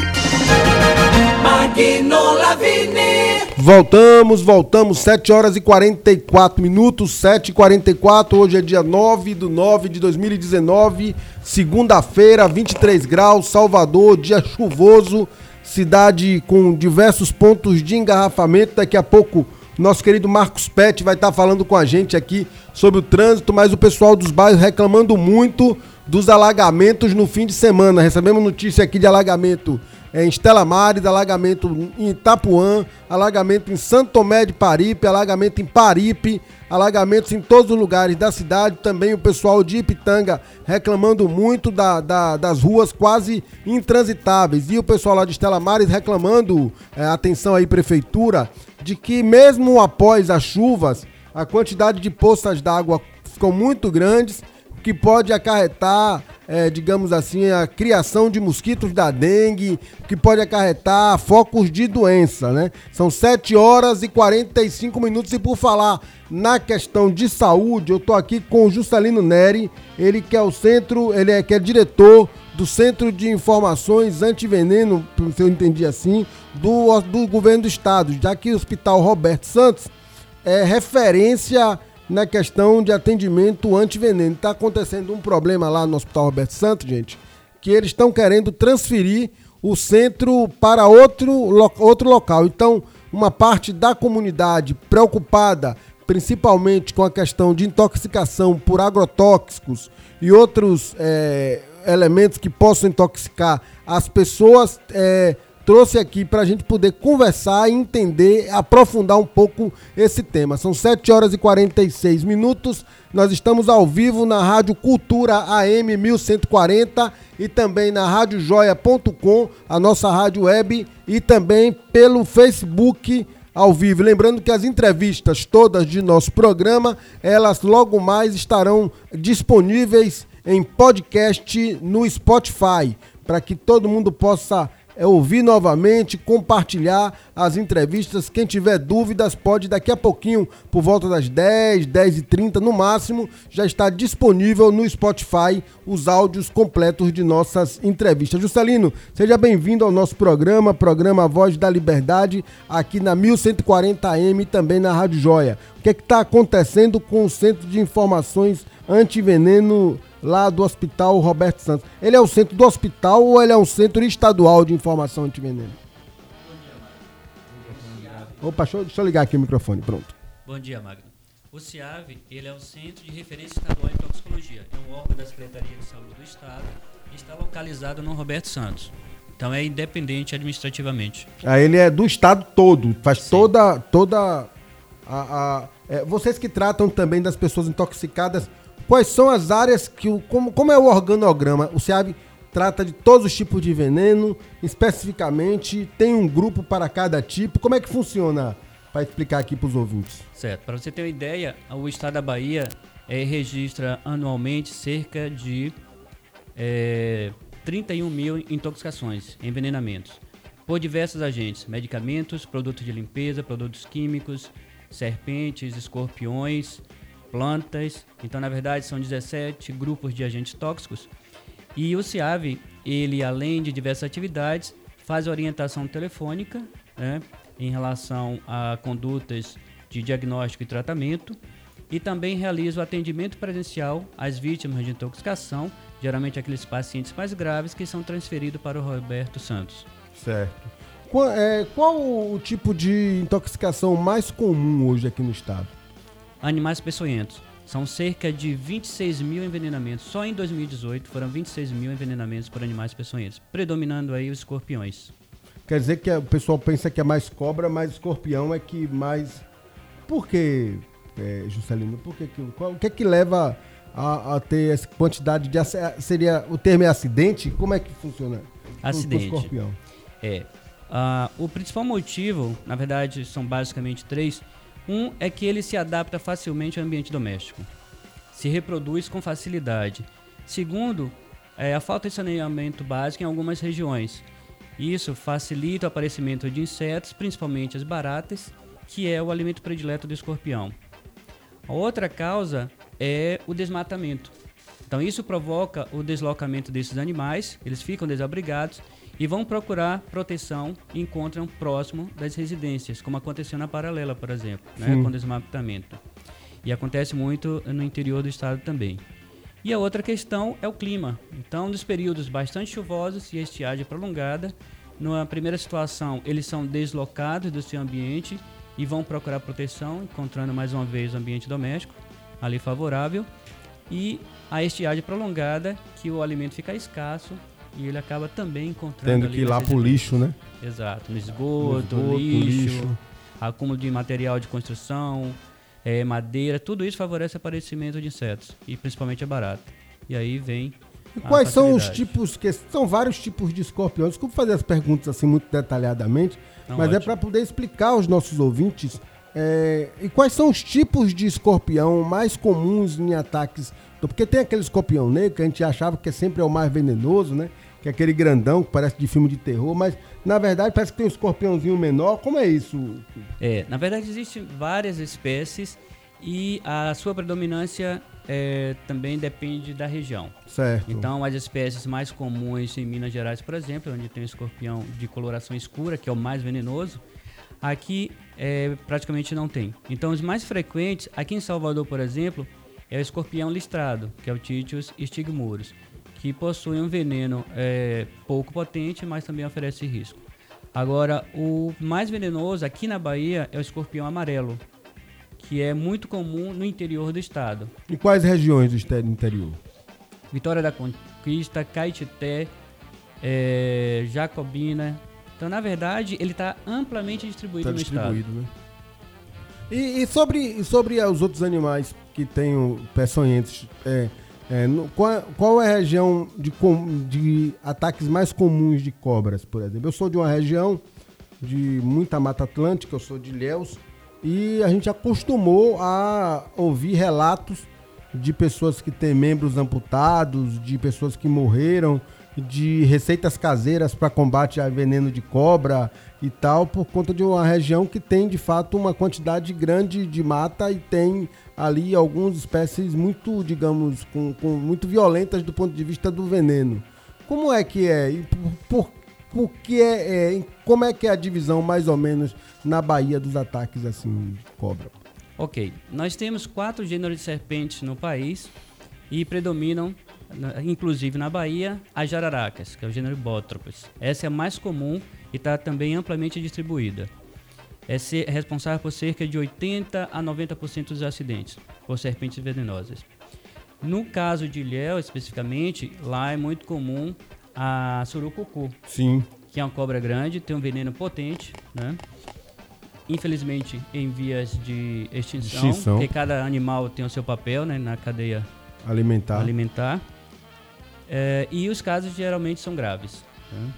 Magnola Vini. Voltamos, voltamos, 7 horas e 44 minutos, 7 e 44 hoje é dia 9 do 9 de 2019, segunda-feira, 23 graus, Salvador, dia chuvoso, cidade com diversos pontos de engarrafamento. Daqui a pouco, nosso querido Marcos Pet vai estar falando com a gente aqui sobre o trânsito, mas o pessoal dos bairros reclamando muito dos alagamentos no fim de semana. Recebemos notícia aqui de alagamento em Estela Mares, alagamento em Itapuã, alagamento em Santo Tomé de Paripe, alagamento em Paripe, alagamentos em todos os lugares da cidade. Também o pessoal de Ipitanga reclamando muito da, da, das ruas quase intransitáveis. E o pessoal lá de Estela Mares reclamando, é, atenção aí, prefeitura, de que mesmo após as chuvas, a quantidade de poças d'água ficou muito grandes, que pode acarretar é, digamos assim, a criação de mosquitos da dengue, que pode acarretar focos de doença, né? São 7 horas e 45 minutos e por falar na questão de saúde, eu tô aqui com o Juscelino Neri, ele que é o centro, ele é que é diretor do Centro de Informações Antiveneno, se eu entendi assim, do, do governo do estado, já que o Hospital Roberto Santos é referência na questão de atendimento antiveneno. Está acontecendo um problema lá no Hospital Roberto Santos, gente, que eles estão querendo transferir o centro para outro, outro local. Então, uma parte da comunidade preocupada principalmente com a questão de intoxicação por agrotóxicos e outros é, elementos que possam intoxicar as pessoas, é, trouxe aqui para a gente poder conversar, entender, aprofundar um pouco esse tema. São 7 horas e 46 minutos. Nós estamos ao vivo na Rádio Cultura AM 1140 e também na radiojoia.com, a nossa rádio web, e também pelo Facebook ao vivo. Lembrando que as entrevistas todas de nosso programa, elas logo mais estarão disponíveis em podcast no Spotify, para que todo mundo possa é ouvir novamente, compartilhar as entrevistas. Quem tiver dúvidas, pode daqui a pouquinho, por volta das 10, 10 e 30 no máximo, já está disponível no Spotify os áudios completos de nossas entrevistas. Juscelino, seja bem-vindo ao nosso programa, programa Voz da Liberdade, aqui na 1140M e também na Rádio Joia. O que é está acontecendo com o Centro de Informações Antiveneno lá do Hospital Roberto Santos. Ele é o centro do hospital ou ele é um centro estadual de informação antiveneno? Opa, deixa eu, deixa eu ligar aqui o microfone, pronto. Bom dia, Magno. O CIAV, ele é o Centro de Referência Estadual em Toxicologia. É um órgão da Secretaria de Saúde do Estado e está localizado no Roberto Santos. Então é independente administrativamente. Ah, ele é do estado todo, faz Sim. toda toda a, a é, vocês que tratam também das pessoas intoxicadas Quais são as áreas que o. Como, como é o organograma? O SEAB trata de todos os tipos de veneno, especificamente, tem um grupo para cada tipo. Como é que funciona? Para explicar aqui para os ouvintes. Certo. Para você ter uma ideia, o estado da Bahia é, registra anualmente cerca de é, 31 mil intoxicações, envenenamentos, por diversos agentes, medicamentos, produtos de limpeza, produtos químicos, serpentes, escorpiões, plantas. Então, na verdade, são 17 grupos de agentes tóxicos. E o CIAV, ele, além de diversas atividades, faz orientação telefônica né, em relação a condutas de diagnóstico e tratamento e também realiza o atendimento presencial às vítimas de intoxicação, geralmente aqueles pacientes mais graves que são transferidos para o Roberto Santos. Certo. Qual, é, qual o tipo de intoxicação mais comum hoje aqui no estado? Animais peçonhentos. São cerca de 26 mil envenenamentos. Só em 2018 foram 26 mil envenenamentos por animais peçonhentos, predominando aí os escorpiões. Quer dizer que o pessoal pensa que é mais cobra, mas escorpião é que mais. Por que, é, Juscelino? Por que, qual, o que é que leva a, a, ter essa quantidade de. Seria o termo é acidente? Como é que funciona? Acidente. Com, escorpião? É. O principal motivo, na verdade, são basicamente três. Um é que ele se adapta facilmente ao ambiente doméstico, se reproduz com facilidade. Segundo, é a falta de saneamento básico em algumas regiões. Isso facilita o aparecimento de insetos, principalmente as baratas, que é o alimento predileto do escorpião. A outra causa é o desmatamento. Então isso provoca o deslocamento desses animais, eles ficam desabrigados e vão procurar proteção e encontram próximo das residências, como aconteceu na Paralela, por exemplo, né, com desmatamento. E acontece muito no interior do estado também. E a outra questão é o clima. Então, nos períodos bastante chuvosos e estiagem prolongada, numa primeira situação, eles são deslocados do seu ambiente e vão procurar proteção, encontrando mais uma vez o ambiente doméstico ali favorável. E a estiagem prolongada, que o alimento fica escasso e ele acaba também encontrando. Tendo que ir lá pro lixo, né? Exato, no esgoto, no esgoto lixo, lixo, acúmulo de material de construção, é, madeira, tudo isso favorece o aparecimento de insetos e principalmente a barata. E aí vem. E quais são os tipos que são vários tipos de escorpiões? Desculpa fazer as perguntas assim muito detalhadamente, Não, mas é ótimo. é para poder explicar aos nossos ouvintes é, e quais são os tipos de escorpião mais comuns em ataques? Porque tem aquele escorpião negro que a gente achava que sempre é o mais venenoso, né? que é aquele grandão que parece de filme de terror, mas na verdade parece que tem um escorpiãozinho menor. Como é isso? É, na verdade existem várias espécies e a sua predominância é, também depende da região. Certo. Então, as espécies mais comuns em Minas Gerais, por exemplo, onde tem o escorpião de coloração escura, que é o mais venenoso, aqui é, praticamente não tem. Então, os mais frequentes, aqui em Salvador, por exemplo, é o escorpião listrado, que é o Titius stigmurus que possui um veneno é, pouco potente, mas também oferece risco. Agora, o mais venenoso aqui na Bahia é o escorpião amarelo, que é muito comum no interior do estado. Em quais regiões do interior? Vitória da Conquista, Caetité, é, Jacobina. Então, na verdade, ele está amplamente distribuído tá no distribuído, estado. Né? E, e, sobre, sobre os outros animais que têm peçonhentos, é, é, no, qual, qual, é a região de, de ataques mais comuns de cobras, por exemplo? Eu sou de uma região de muita Mata Atlântica, eu sou de Ilhéus, e a gente acostumou a ouvir relatos de pessoas que têm membros amputados, de pessoas que morreram, de receitas caseiras para combate a veneno de cobra e tal, por conta de uma região que tem de fato uma quantidade grande de mata e tem ali algumas espécies muito, digamos, com, com muito violentas do ponto de vista do veneno. Como é que é? E por, por, que é, é, como é que é a divisão mais ou menos na Bahia dos ataques assim cobra? Ok, nós temos quatro gêneros de serpentes no país e predominam, inclusive na Bahia, as jararacas, que é o gênero Bótropos. Essa é a mais comum e está também amplamente distribuída é, ser, é responsável por cerca de 80 a 90% dos acidentes por serpentes venenosas. No caso de Ilhéu, especificamente, lá é muito comum a surucucu. Sim. Que é uma cobra grande, tem um veneno potente, né? Infelizmente, em vias de extinção, extinção. porque cada animal tem o seu papel né, na cadeia alimentar. alimentar. É, e os casos geralmente são graves. Né?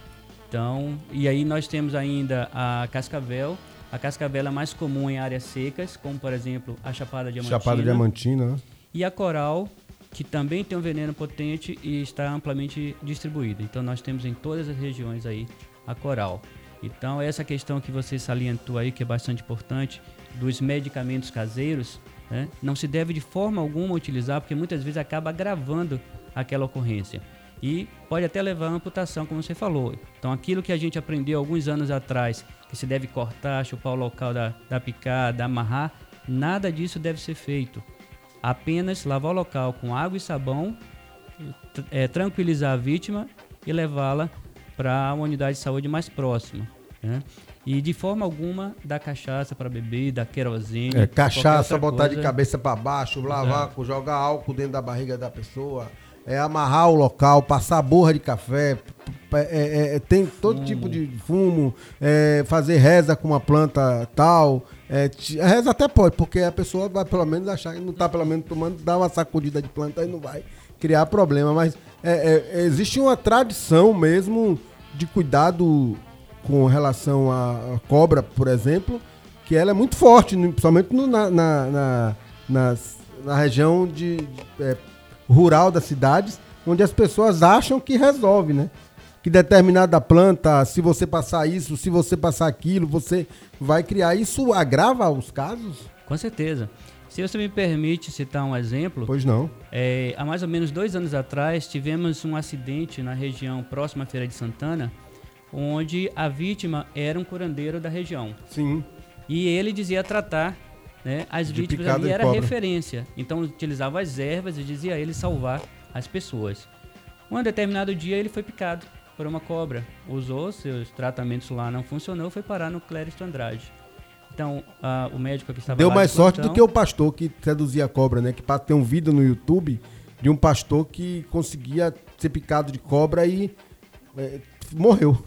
Então, e aí nós temos ainda a cascavel, a cascavel é mais comum em áreas secas, como por exemplo a Chapada Diamantina. Chapada Diamantina. Né? E a coral, que também tem um veneno potente e está amplamente distribuído. Então nós temos em todas as regiões aí a coral. Então essa questão que você salientou aí, que é bastante importante, dos medicamentos caseiros, né, não se deve de forma alguma utilizar, porque muitas vezes acaba agravando aquela ocorrência. E pode até levar a amputação, como você falou. Então aquilo que a gente aprendeu alguns anos atrás, que se deve cortar, chupar o local da, da picada, amarrar, nada disso deve ser feito. Apenas lavar o local com água e sabão, é, tranquilizar a vítima e levá-la para uma unidade de saúde mais próxima. Né? E de forma alguma dar cachaça para beber, dar querosene. É, cachaça, botar coisa. de cabeça para baixo, lavar, Exato. jogar álcool dentro da barriga da pessoa, é, amarrar o local, passar borra de café, é, é, é, tem todo fumo. tipo de fumo, é, fazer reza com uma planta tal. É, reza até pode, porque a pessoa vai pelo menos achar que não está pelo menos tomando, dá uma sacudida de planta e não vai criar problema. Mas existe uma tradição mesmo de cuidado com relação à cobra, por exemplo, que ela é muito forte, principalmente no, na, na, na, nas, na região de, de é, rural das cidades, onde as pessoas acham que resolve, né? Que determinada planta, se você passar isso, se você passar aquilo, você vai criar. Isso agrava os casos? Com certeza. Se você me permite citar um exemplo. Pois não. É, há mais ou menos dois anos atrás, tivemos um acidente na região próxima à Feira de Santana, onde a vítima era um curandeiro da região. Sim. E ele dizia tratar né, as de vítimas ali, era referência. Então utilizava as ervas e dizia ele salvar as pessoas. Um determinado dia ele foi picado por uma cobra. Usou seus tratamentos lá, não funcionou, foi parar no Cléristo Andrade. Então, o médico que estava Deu mais sorte do que o pastor que seduzia a cobra, né? Que tem um vídeo no YouTube de um pastor que conseguia ser picado de cobra e é, morreu.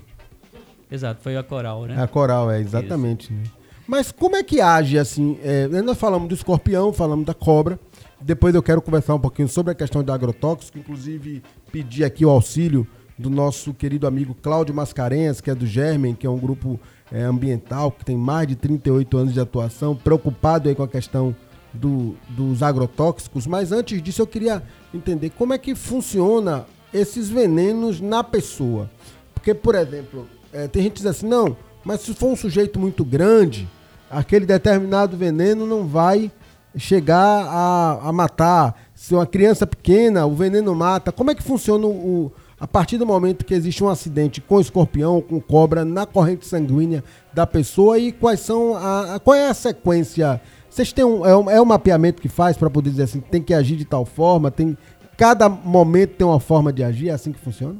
Exato, foi a coral, né? A coral, é, exatamente. Né? Mas como é que age assim? É, nós falamos do escorpião, falamos da cobra. Depois eu quero conversar um pouquinho sobre a questão do agrotóxico, inclusive pedir aqui o auxílio do nosso querido amigo Cláudio Mascarenhas, que é do Germen, que é um grupo é, ambiental que tem mais de 38 anos de atuação, preocupado aí com a questão do, dos agrotóxicos. Mas antes disso eu queria entender como é que funciona esses venenos na pessoa. Porque, por exemplo, é, tem gente que diz assim, não, mas se for um sujeito muito grande, aquele determinado veneno não vai chegar a, a matar. Se uma criança pequena, o veneno mata. Como é que funciona o, a partir do momento que existe um acidente com escorpião, com cobra, na corrente sanguínea da pessoa e quais são a, a qual é a sequência? Vocês têm um, é, um, é um mapeamento que faz para poder dizer assim, tem que agir de tal forma, tem cada momento tem uma forma de agir, é assim que funciona?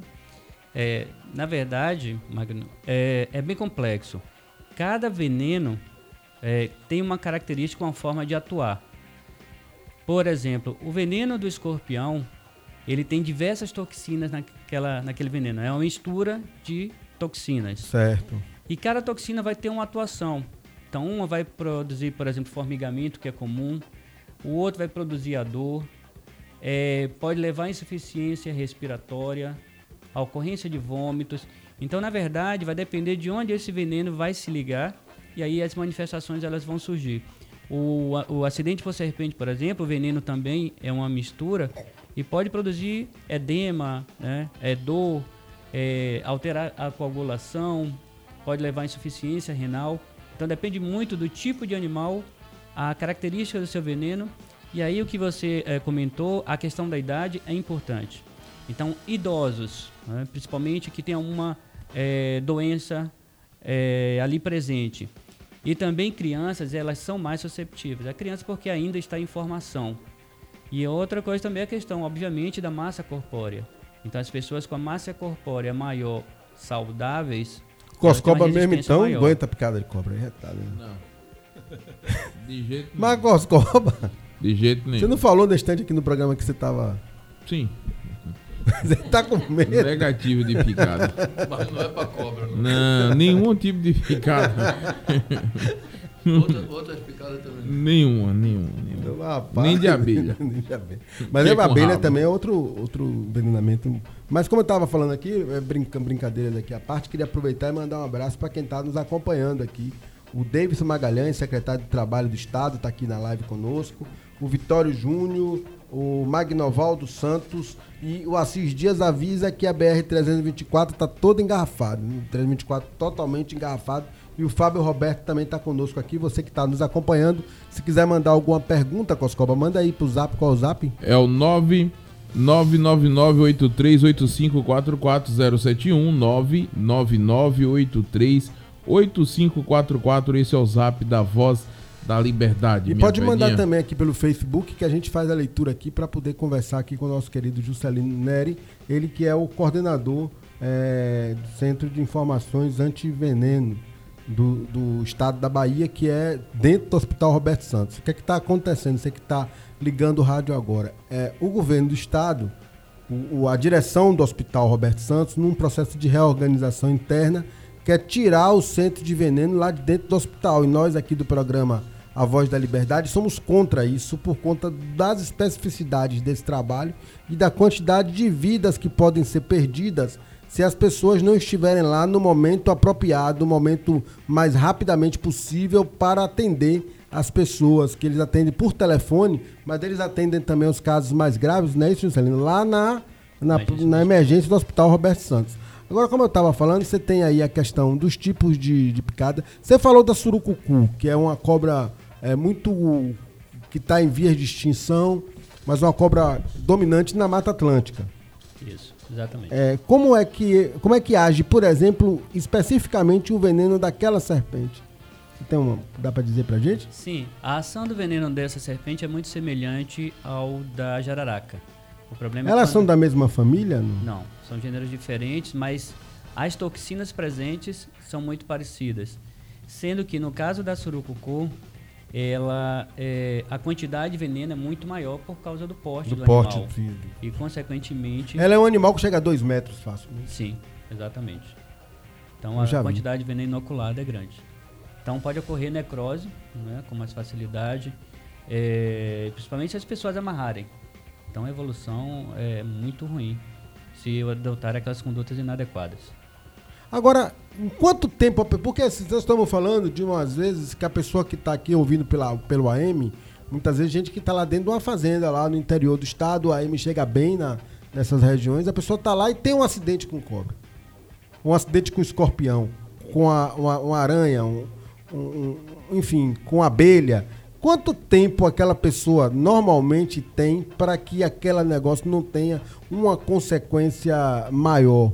É, na verdade, Magno, é, é bem complexo. Cada veneno é, tem uma característica, uma forma de atuar. Por exemplo, o veneno do escorpião, ele tem diversas toxinas naquela, naquele veneno. É uma mistura de toxinas. Certo. E cada toxina vai ter uma atuação. Então, uma vai produzir, por exemplo, formigamento, que é comum. O outro vai produzir a dor. É, pode levar a insuficiência respiratória a ocorrência de vômitos. Então, na verdade, vai depender de onde esse veneno vai se ligar e aí as manifestações elas vão surgir. O, o acidente por serpente, por exemplo, o veneno também é uma mistura e pode produzir edema, né? é dor, é, alterar a coagulação, pode levar a insuficiência renal. Então depende muito do tipo de animal, a característica do seu veneno. E aí o que você é, comentou, a questão da idade é importante. Então, idosos, né, principalmente que tem alguma é, doença é, ali presente. E também crianças, elas são mais susceptíveis. A criança porque ainda está em formação. E outra coisa também é a questão, obviamente, da massa corpórea. Então, as pessoas com a massa corpórea maior, saudáveis... Coscoba mesmo, então, maior. aguenta picada de cobra. É retado, né? Não. [laughs] De jeito nenhum. Mas Coscoba... De jeito nenhum. Você não falou no estante aqui no programa que você estava... Sim. [laughs] Você tá com medo? Negativo de picada. Mas não é pra cobra, não. Não, nenhum tipo de picada. Outra, outras picadas também. Nenhuma, nenhuma. nenhuma. Nem de abelha. [laughs] Nem de abelha. Mas é abelha também é outro, outro envenenamento. Mas como eu estava falando aqui, é brinca, brincadeira daqui a parte, queria aproveitar e mandar um abraço para quem está nos acompanhando aqui. O Davidson Magalhães, secretário de Trabalho do Estado, está aqui na live conosco. O Vitório Júnior, o Magnovaldo Santos e o Assis Dias avisa que a BR-324 está toda engarrafada. 324 totalmente engarrafado. E o Fábio Roberto também está conosco aqui. Você que está nos acompanhando, se quiser mandar alguma pergunta, Coscoba, manda aí pro zap. Qual é o zap? É o 9 999838544 999838544 esse é o zap da voz da liberdade. E pode mandar também aqui pelo Facebook que a gente faz a leitura aqui para poder conversar aqui com o nosso querido Juscelino Neri, ele que é o coordenador é, do Centro de Informações Antiveneno do, do estado da Bahia, que é dentro do Hospital Roberto Santos. O que é que está acontecendo? Você que está ligando o rádio agora. É, o governo do estado, o, a direção do Hospital Roberto Santos, num processo de reorganização interna, quer tirar o centro de veneno lá de dentro do hospital. E nós aqui do programa A Voz da Liberdade somos contra isso por conta das especificidades desse trabalho e da quantidade de vidas que podem ser perdidas se as pessoas não estiverem lá no momento apropriado, no momento mais rapidamente possível para atender as pessoas que eles atendem por telefone, mas eles atendem também os casos mais graves, né, isso, Juscelino? Lá na, na, na emergência do Hospital Roberto Santos. Agora, como eu estava falando, você tem aí a questão dos tipos de, de picada. Você falou da surucucu, que é uma cobra é, muito. que está em vias de extinção, mas uma cobra dominante na Mata Atlântica. Isso, exatamente. É, como, é que, como é que age, por exemplo, especificamente o veneno daquela serpente? Tem uma, dá para dizer pra gente? Sim, a ação do veneno dessa serpente é muito semelhante ao da jararaca. O problema é Elas quando... são da mesma família? Não? não, são gêneros diferentes, mas as toxinas presentes são muito parecidas. Sendo que no caso da surucucu, ela é, a quantidade de veneno é muito maior por causa do porte do, do porte animal. E consequentemente. Ela é um animal que chega a 2 metros fácil. Né? Sim, exatamente. Então a quantidade vi. de veneno inoculado é grande. Então pode ocorrer necrose né, com mais facilidade, é, principalmente se as pessoas amarrarem. Então a evolução é muito ruim se adotar aquelas condutas inadequadas. Agora, quanto tempo, porque nós estamos falando de umas vezes que a pessoa que está aqui ouvindo pela, pelo AM, muitas vezes gente que está lá dentro de uma fazenda, lá no interior do estado, o AM chega bem na, nessas regiões, a pessoa está lá e tem um acidente com cobra, um acidente com escorpião, com a, uma, uma aranha, um, um, enfim, com abelha. Quanto tempo aquela pessoa normalmente tem para que aquele negócio não tenha uma consequência maior?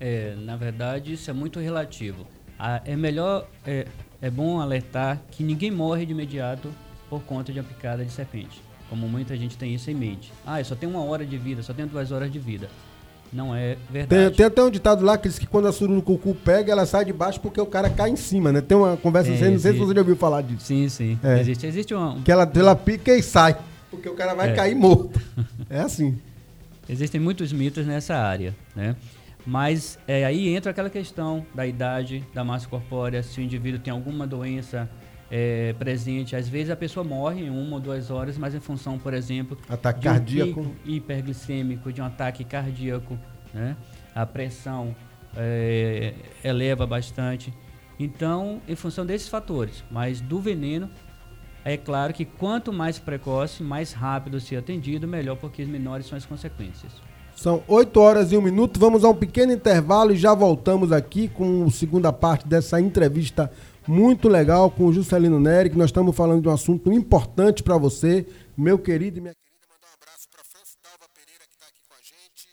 É, na verdade, isso é muito relativo. Ah, é melhor, é, é bom alertar que ninguém morre de imediato por conta de uma picada de serpente. Como muita gente tem isso em mente. Ah, eu só tenho uma hora de vida, só tenho duas horas de vida. Não é verdade. Tem, tem, até um ditado lá que diz que quando a surucucu pega, ela sai de baixo porque o cara cai em cima, né? Tem uma conversa é, assim, não sei se você já ouviu falar disso. Sim, sim. É. Existe, existe um... Que ela, ela pica e sai, porque o cara vai é. cair morto. [laughs] É assim. Existem muitos mitos nessa área, né? Mas é, aí entra aquela questão da idade, da massa corpórea, se o indivíduo tem alguma doença é, presente. Às vezes a pessoa morre em uma ou duas horas, mas em função, por exemplo, ataque de um cardíaco, hiperglicêmico, de um ataque cardíaco, né? A pressão é, eleva bastante. Então, em função desses fatores, mas do veneno, é claro que quanto mais precoce, mais rápido ser atendido, melhor, porque menores são as consequências. São 8 horas e um minuto. Vamos a um pequeno intervalo e já voltamos aqui com a segunda parte dessa entrevista muito legal com o Juscelino Neri, que nós estamos falando de um assunto importante para você, meu querido e minha querida. Mandar um abraço para França Dalva Pereira, que está aqui com a gente,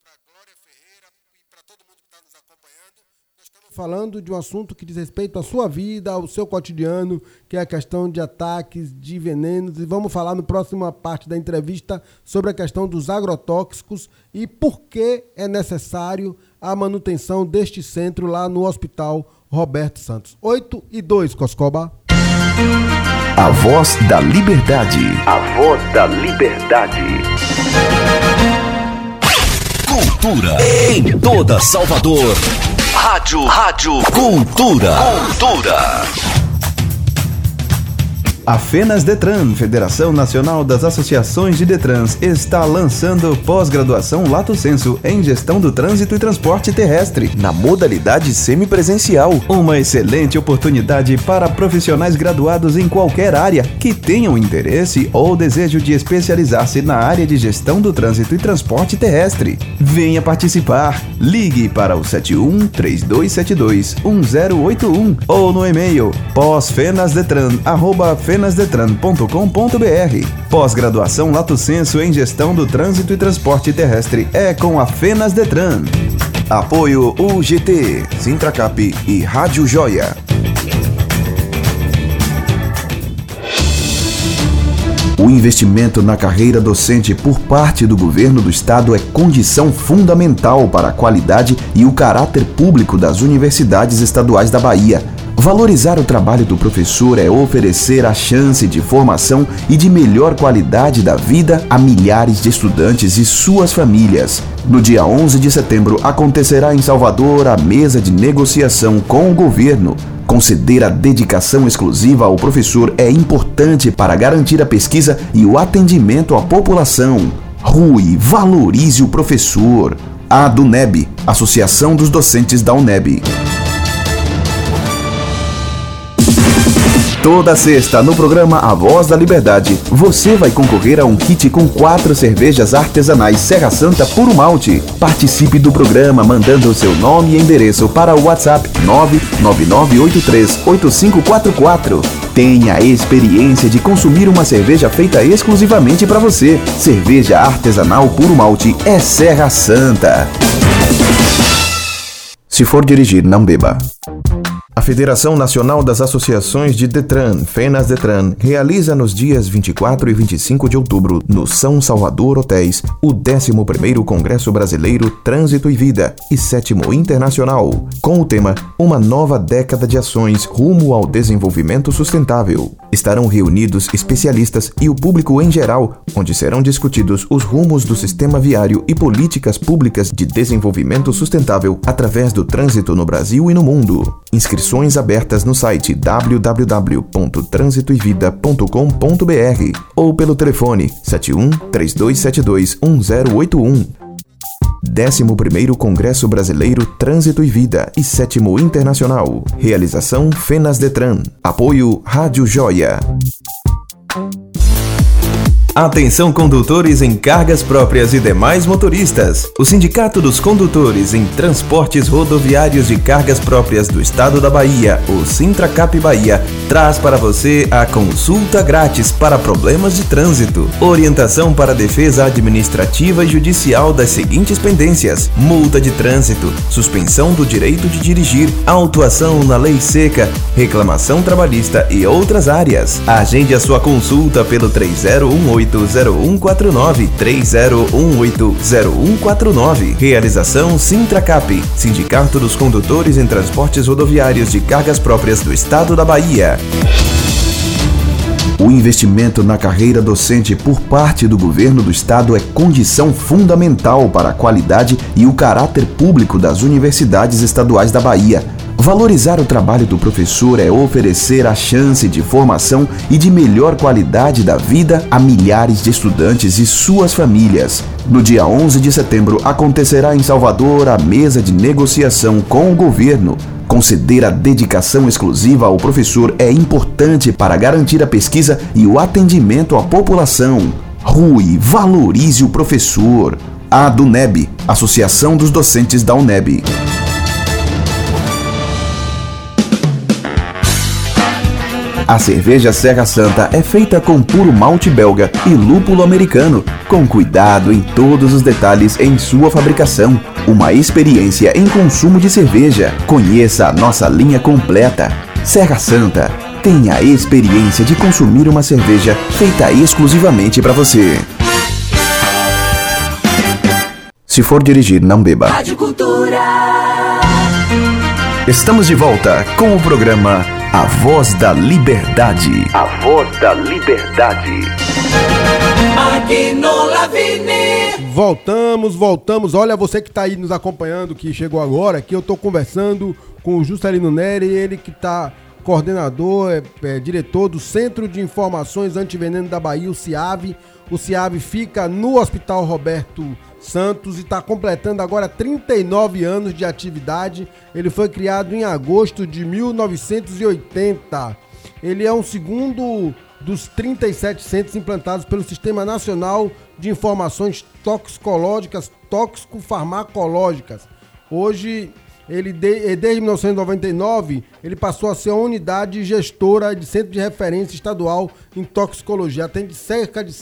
para Glória Ferreira e para todo mundo que está nos acompanhando. Nós estamos falando de um assunto que diz respeito à sua vida, ao seu cotidiano, que é a questão de ataques, de venenos. E vamos falar no próxima parte da entrevista sobre a questão dos agrotóxicos e por que é necessário a manutenção deste centro lá no Hospital Roberto Santos. 8 e 2, Coscoba. A voz da liberdade. A voz da liberdade. Cultura em toda Salvador. Rádio, rádio, cultura. Cultura. A Fenas Detran, Federação Nacional das Associações de Detrans, está lançando pós-graduação Lato Senso em Gestão do Trânsito e Transporte Terrestre, na modalidade semipresencial. Uma excelente oportunidade para profissionais graduados em qualquer área que tenham interesse ou desejo de especializar-se na área de gestão do trânsito e transporte terrestre. Venha participar! Ligue para o 71 3272 1081 ou no e-mail pós-fenasdetran@fenasdetran fenasdetran.com.br. Pós-graduação Lato Senso em Gestão do Trânsito e Transporte Terrestre é com a Fenas Detran. Apoio UGT, Sintracap e Rádio Joia. O investimento na carreira docente por parte do governo do estado é condição fundamental para a qualidade e o caráter público das universidades estaduais da Bahia. Valorizar o trabalho do professor é oferecer a chance de formação e de melhor qualidade da vida a milhares de estudantes e suas famílias. No dia 11 de setembro acontecerá em Salvador a mesa de negociação com o governo. Conceder a dedicação exclusiva ao professor é importante para garantir a pesquisa e o atendimento à população. Rui, valorize o professor. A DUNEB, Associação dos Docentes da UNEB. Toda sexta, no programa A Voz da Liberdade, você vai concorrer a um kit com quatro cervejas artesanais Serra Santa Puro Malte. Participe do programa mandando seu nome e endereço para o WhatsApp 999838544. Tenha a experiência de consumir uma cerveja feita exclusivamente para você. Cerveja artesanal Puro Malte é Serra Santa. Se for dirigir, não beba. A Federação Nacional das Associações de Detran, FENAS Detran, realiza nos dias 24 e 25 de outubro, no São Salvador Hotéis, o 11º Congresso Brasileiro Trânsito e Vida e 7 Internacional, com o tema Uma nova década de ações rumo ao desenvolvimento sustentável. Estarão reunidos especialistas e o público em geral, onde serão discutidos os rumos do sistema viário e políticas públicas de desenvolvimento sustentável através do trânsito no Brasil e no mundo. Inscrições abertas no site www.transitoevida.com.br ou pelo telefone 71 3272 1081. 11º Congresso Brasileiro Trânsito e Vida e 7 Internacional. Realização Fenas Detran. Apoio Rádio Joia. Atenção condutores em cargas próprias e demais motoristas. O Sindicato dos Condutores em Transportes Rodoviários de Cargas Próprias do Estado da Bahia, o Sintracap Bahia, traz para você a consulta grátis para problemas de trânsito, orientação para defesa administrativa e judicial das seguintes pendências: multa de trânsito, suspensão do direito de dirigir, autuação na lei seca, reclamação trabalhista e outras áreas. Agende a sua consulta pelo 3018 0149 3018 0149. Realização Sintracap, Sindicato dos Condutores em Transportes Rodoviários de Cargas Próprias do Estado da Bahia. O investimento na carreira docente por parte do governo do estado é condição fundamental para a qualidade e o caráter público das universidades estaduais da Bahia. Valorizar o trabalho do professor é oferecer a chance de formação e de melhor qualidade da vida a milhares de estudantes e suas famílias. No dia 11 de setembro acontecerá em Salvador a mesa de negociação com o governo. Conceder a dedicação exclusiva ao professor é importante para garantir a pesquisa e o atendimento à população. Rui, valorize o professor. A DUNEB, Associação dos Docentes da UNEB. A cerveja Serra Santa é feita com puro malte belga e lúpulo americano, com cuidado em todos os detalhes em sua fabricação. Uma experiência em consumo de cerveja. Conheça a nossa linha completa. Serra Santa. Tenha a experiência de consumir uma cerveja feita exclusivamente para você. Se for dirigir, não beba. Estamos de volta com o programa A Voz da Liberdade. A Voz da Liberdade. Aqui no Lavini. Voltamos, voltamos. Olha, você que está aí nos acompanhando, que chegou agora, que eu estou conversando com o Juscelino Neri, ele que está coordenador, é, é, diretor do Centro de Informações Antiveneno da Bahia, o CIAV. O CIAV fica no Hospital Roberto Santos e está completando agora 39 anos de atividade. Ele foi criado em agosto de 1980. Ele é um segundo dos 37 centros implantados pelo Sistema Nacional de Informações Toxicológicas, Tóxico-Farmacológicas. Hoje, ele de, desde 1999, ele passou a ser a unidade gestora de centro de referência estadual em toxicologia. Atende cerca de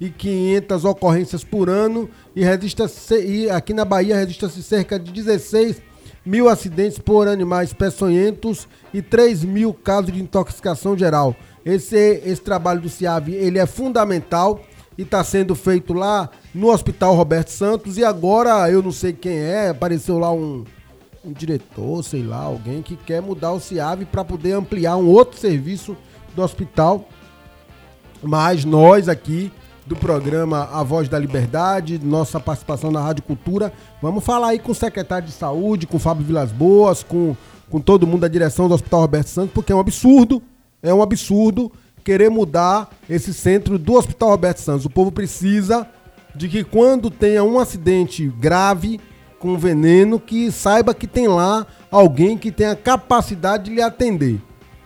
7.500 ocorrências por ano e, registra e aqui na Bahia registra-se cerca de 16 mil acidentes por animais peçonhentos e 3 mil casos de intoxicação geral. Esse, esse trabalho do CIAV ele é fundamental e está sendo feito lá no Hospital Roberto Santos. E agora, eu não sei quem é, apareceu lá um, um diretor, sei lá, alguém que quer mudar o CIAV para poder ampliar um outro serviço do hospital. Mas nós aqui do programa A Voz da Liberdade, nossa participação na Rádio Cultura, vamos falar aí com o secretário de Saúde, com o Fábio Vilas Boas, com, com todo mundo da direção do Hospital Roberto Santos, porque é um absurdo, é um absurdo querer mudar esse centro do Hospital Roberto Santos. O povo precisa de que quando tenha um acidente grave com veneno, que saiba que tem lá alguém que tenha capacidade de lhe atender.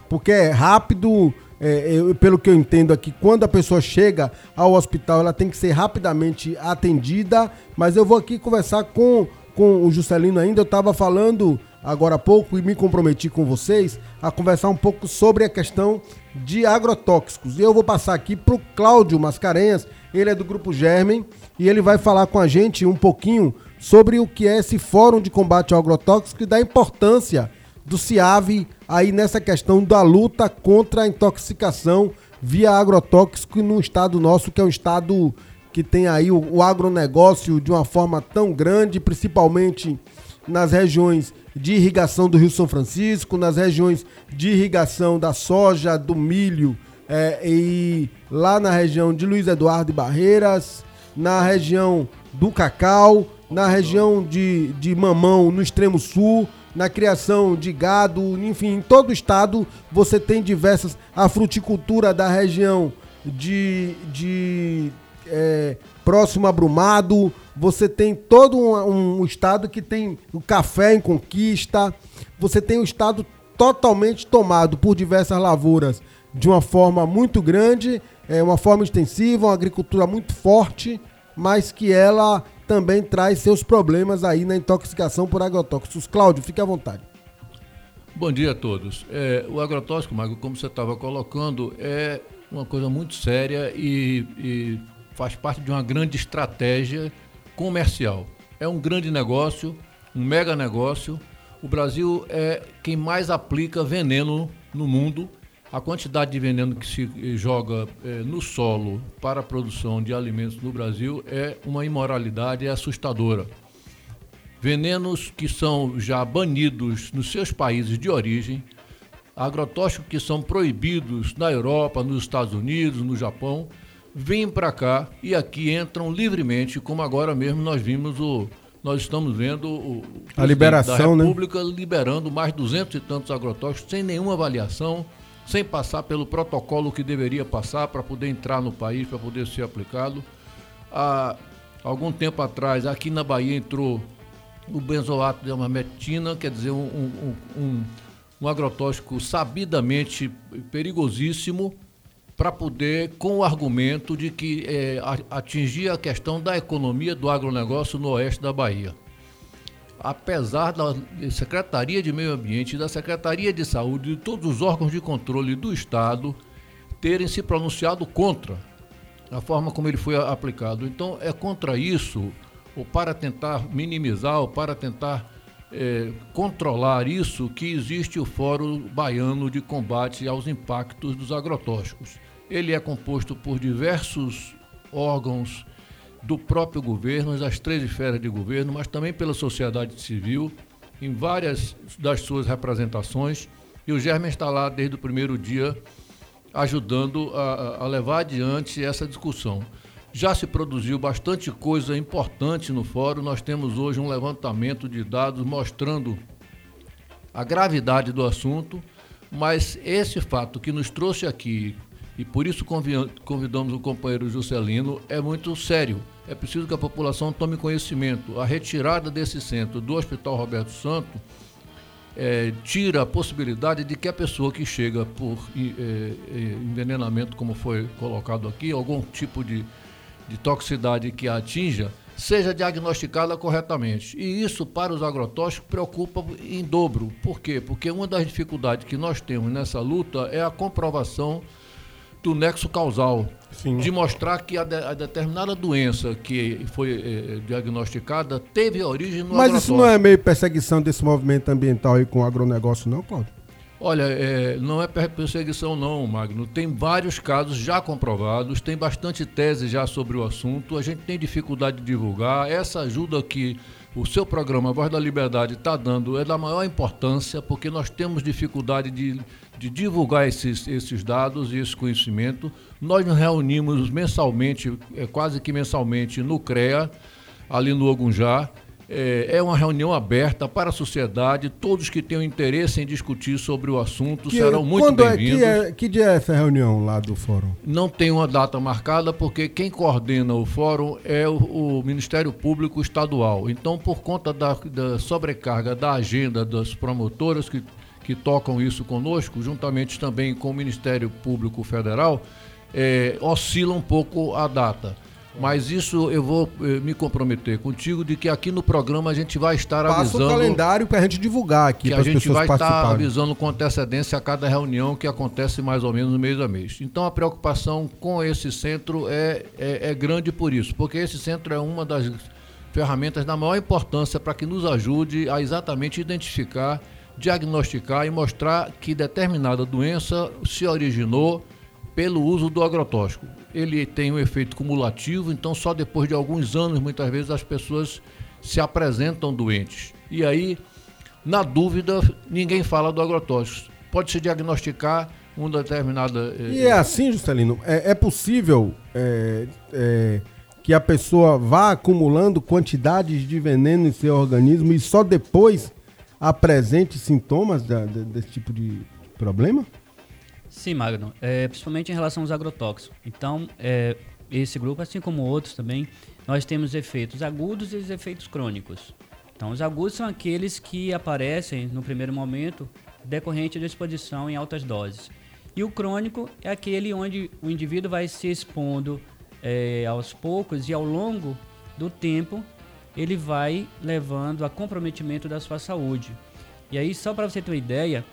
Porque é rápido, é, eu, pelo que eu entendo aqui, quando a pessoa chega ao hospital, ela tem que ser rapidamente atendida. Mas eu vou aqui conversar com, com o Juscelino ainda. Eu estava falando agora há pouco e me comprometi com vocês a conversar um pouco sobre a questão de agrotóxicos. E eu vou passar aqui para o Cláudio Mascarenhas, ele é do Grupo Germen, e ele vai falar com a gente um pouquinho sobre o que é esse Fórum de Combate ao Agrotóxico e da importância do CIAV aí nessa questão da luta contra a intoxicação via agrotóxico no estado nosso, que é um estado que tem aí o, o agronegócio de uma forma tão grande, principalmente nas regiões de irrigação do Rio São Francisco, nas regiões de irrigação da soja, do milho é, e lá na região de Luiz Eduardo e Barreiras, na região do cacau, na região de, de mamão no extremo sul, na criação de gado, enfim, em todo o estado você tem diversas. A fruticultura da região de, de é, próximo a Brumado, você tem todo um, um, estado que tem o café em conquista, você tem um estado totalmente tomado por diversas lavouras de uma forma muito grande, é uma forma extensiva, uma agricultura muito forte, mas que ela também traz seus problemas aí na intoxicação por agrotóxicos. Cláudio, fique à vontade. Bom dia a todos. É, o agrotóxico, Marco, como você estava colocando, é uma coisa muito séria e, e faz parte de uma grande estratégia comercial. É um grande negócio, um mega negócio. O Brasil é quem mais aplica veneno no mundo. A quantidade de veneno que se joga é, no solo para a produção de alimentos no Brasil é uma imoralidade é assustadora. Venenos que são já banidos nos seus países de origem, agrotóxicos que são proibidos na Europa, nos Estados Unidos, no Japão, vêm para cá e aqui entram livremente, como agora mesmo nós vimos o nós estamos vendo o a liberação, da né? República né? liberando mais duzentos e tantos agrotóxicos sem nenhuma avaliação, sem passar pelo protocolo que deveria passar para poder entrar no país, para poder ser aplicado. Há algum tempo atrás, aqui na Bahia entrou o benzoato de amametina, quer dizer, um, um, um, um agrotóxico sabidamente perigosíssimo, para poder, com o argumento de que é, a questão da economia do agronegócio no oeste da Bahia. Apesar da Secretaria de Meio Ambiente, da Secretaria de Saúde e de todos os órgãos de controle do Estado terem se pronunciado contra a forma como ele foi aplicado. Então, é contra isso, ou para tentar minimizar, ou para tentar é, controlar isso, que existe o Fórum Baiano de Combate aos Impactos dos Agrotóxicos. Ele é composto por diversos órgãos do próprio governo, das três esferas de governo, mas também pela sociedade civil, em várias das suas representações. E o Germen está lá desde o primeiro dia, ajudando a, a levar adiante essa discussão. Já se produziu bastante coisa importante no fórum. Nós temos hoje um levantamento de dados mostrando a gravidade do assunto. Mas esse fato que nos trouxe aqui, e por isso convi- convidamos o companheiro Juscelino, é muito sério. É preciso que a população tome conhecimento. A retirada desse centro do Hospital Roberto Santo eh, tira a possibilidade de que a pessoa que chega por eh, eh, envenenamento, como foi colocado aqui, algum tipo de, de toxicidade que a atinja, seja diagnosticada corretamente. E isso, para os agrotóxicos, preocupa em dobro. Por quê? Porque uma das dificuldades que nós temos nessa luta é a comprovação do nexo causal. De mostrar que a, de- a determinada doença que foi eh, diagnosticada teve origem no Mas isso não é meio perseguição desse movimento ambiental aí com o agronegócio, não, Cláudio? Olha, é, não é per- perseguição não, Magno. Tem vários casos já comprovados, tem bastante tese já sobre o assunto. A gente tem dificuldade de divulgar. Essa ajuda que o seu programa Voz da Liberdade está dando é da maior importância, porque nós temos dificuldade de, de divulgar esses, esses dados e esse conhecimento. Nós nos reunimos mensalmente, é, quase que mensalmente, no CREA, ali no Ogunjá. É, é uma reunião aberta para a sociedade. Todos que tenham interesse em discutir sobre o assunto Que- serão muito quando é, bem-vindos. que, é, que dia é essa reunião lá do fórum? Não tem uma data marcada porque quem coordena o fórum é o, o Ministério Público Estadual. Então, por conta da, da sobrecarga da agenda das promotoras que, que tocam isso conosco, juntamente também com o Ministério Público Federal, é, oscila um pouco a data. Mas isso eu vou eh, me comprometer contigo de que aqui no programa a gente vai estar Passa avisando o calendário pra gente divulgar aqui, que para a gente vai estar avisando com antecedência a cada reunião que acontece mais ou menos no mês a mês. Então a preocupação com esse centro é, é, é grande por isso, porque esse centro é uma das ferramentas da maior importância para que nos ajude a exatamente identificar, diagnosticar e mostrar que determinada doença se originou pelo uso do agrotóxico. Ele tem um efeito cumulativo, então só depois de alguns anos, muitas vezes, as pessoas se apresentam doentes. E aí, na dúvida, ninguém fala do agrotóxico. Pode-se diagnosticar uma determinada. eh, E é assim, Juscelino, é, é possível é, é, que a pessoa vá acumulando quantidades de veneno em seu organismo e só depois apresente sintomas da- da- desse tipo de problema? Sim, Magno. É, principalmente em relação aos agrotóxicos. Então, é, esse grupo, assim como outros também, nós temos efeitos agudos e os efeitos crônicos. Então, os agudos são aqueles que aparecem no primeiro momento decorrente da exposição em altas doses. E o crônico é aquele onde o indivíduo vai se expondo é, aos poucos e ao longo do tempo ele vai levando a comprometimento da sua saúde. E aí, só para você ter uma ideia,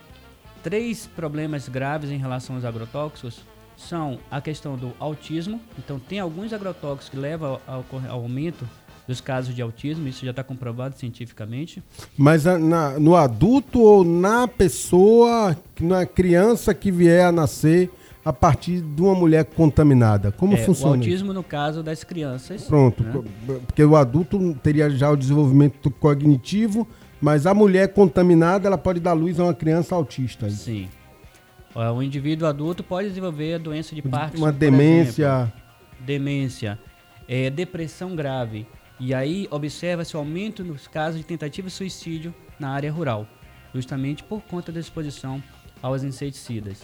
três problemas graves em relação aos agrotóxicos são a questão do autismo. Então, tem alguns agrotóxicos que levam ao, aumento dos casos de autismo, isso já está comprovado cientificamente. Mas na- no adulto ou na pessoa, na criança que vier a nascer a partir de uma mulher contaminada? Como É, funciona? O isso? autismo, no caso das crianças. Pronto, né? porque o adulto teria já o desenvolvimento cognitivo, mas a mulher contaminada ela pode dar luz a uma criança autista. Sim. Ó, O indivíduo adulto pode desenvolver a doença de Parkinson. Uma demência. Demência. É, depressão grave. E aí observa-se o aumento nos casos de tentativa de suicídio na área rural, justamente por conta da exposição aos inseticidas.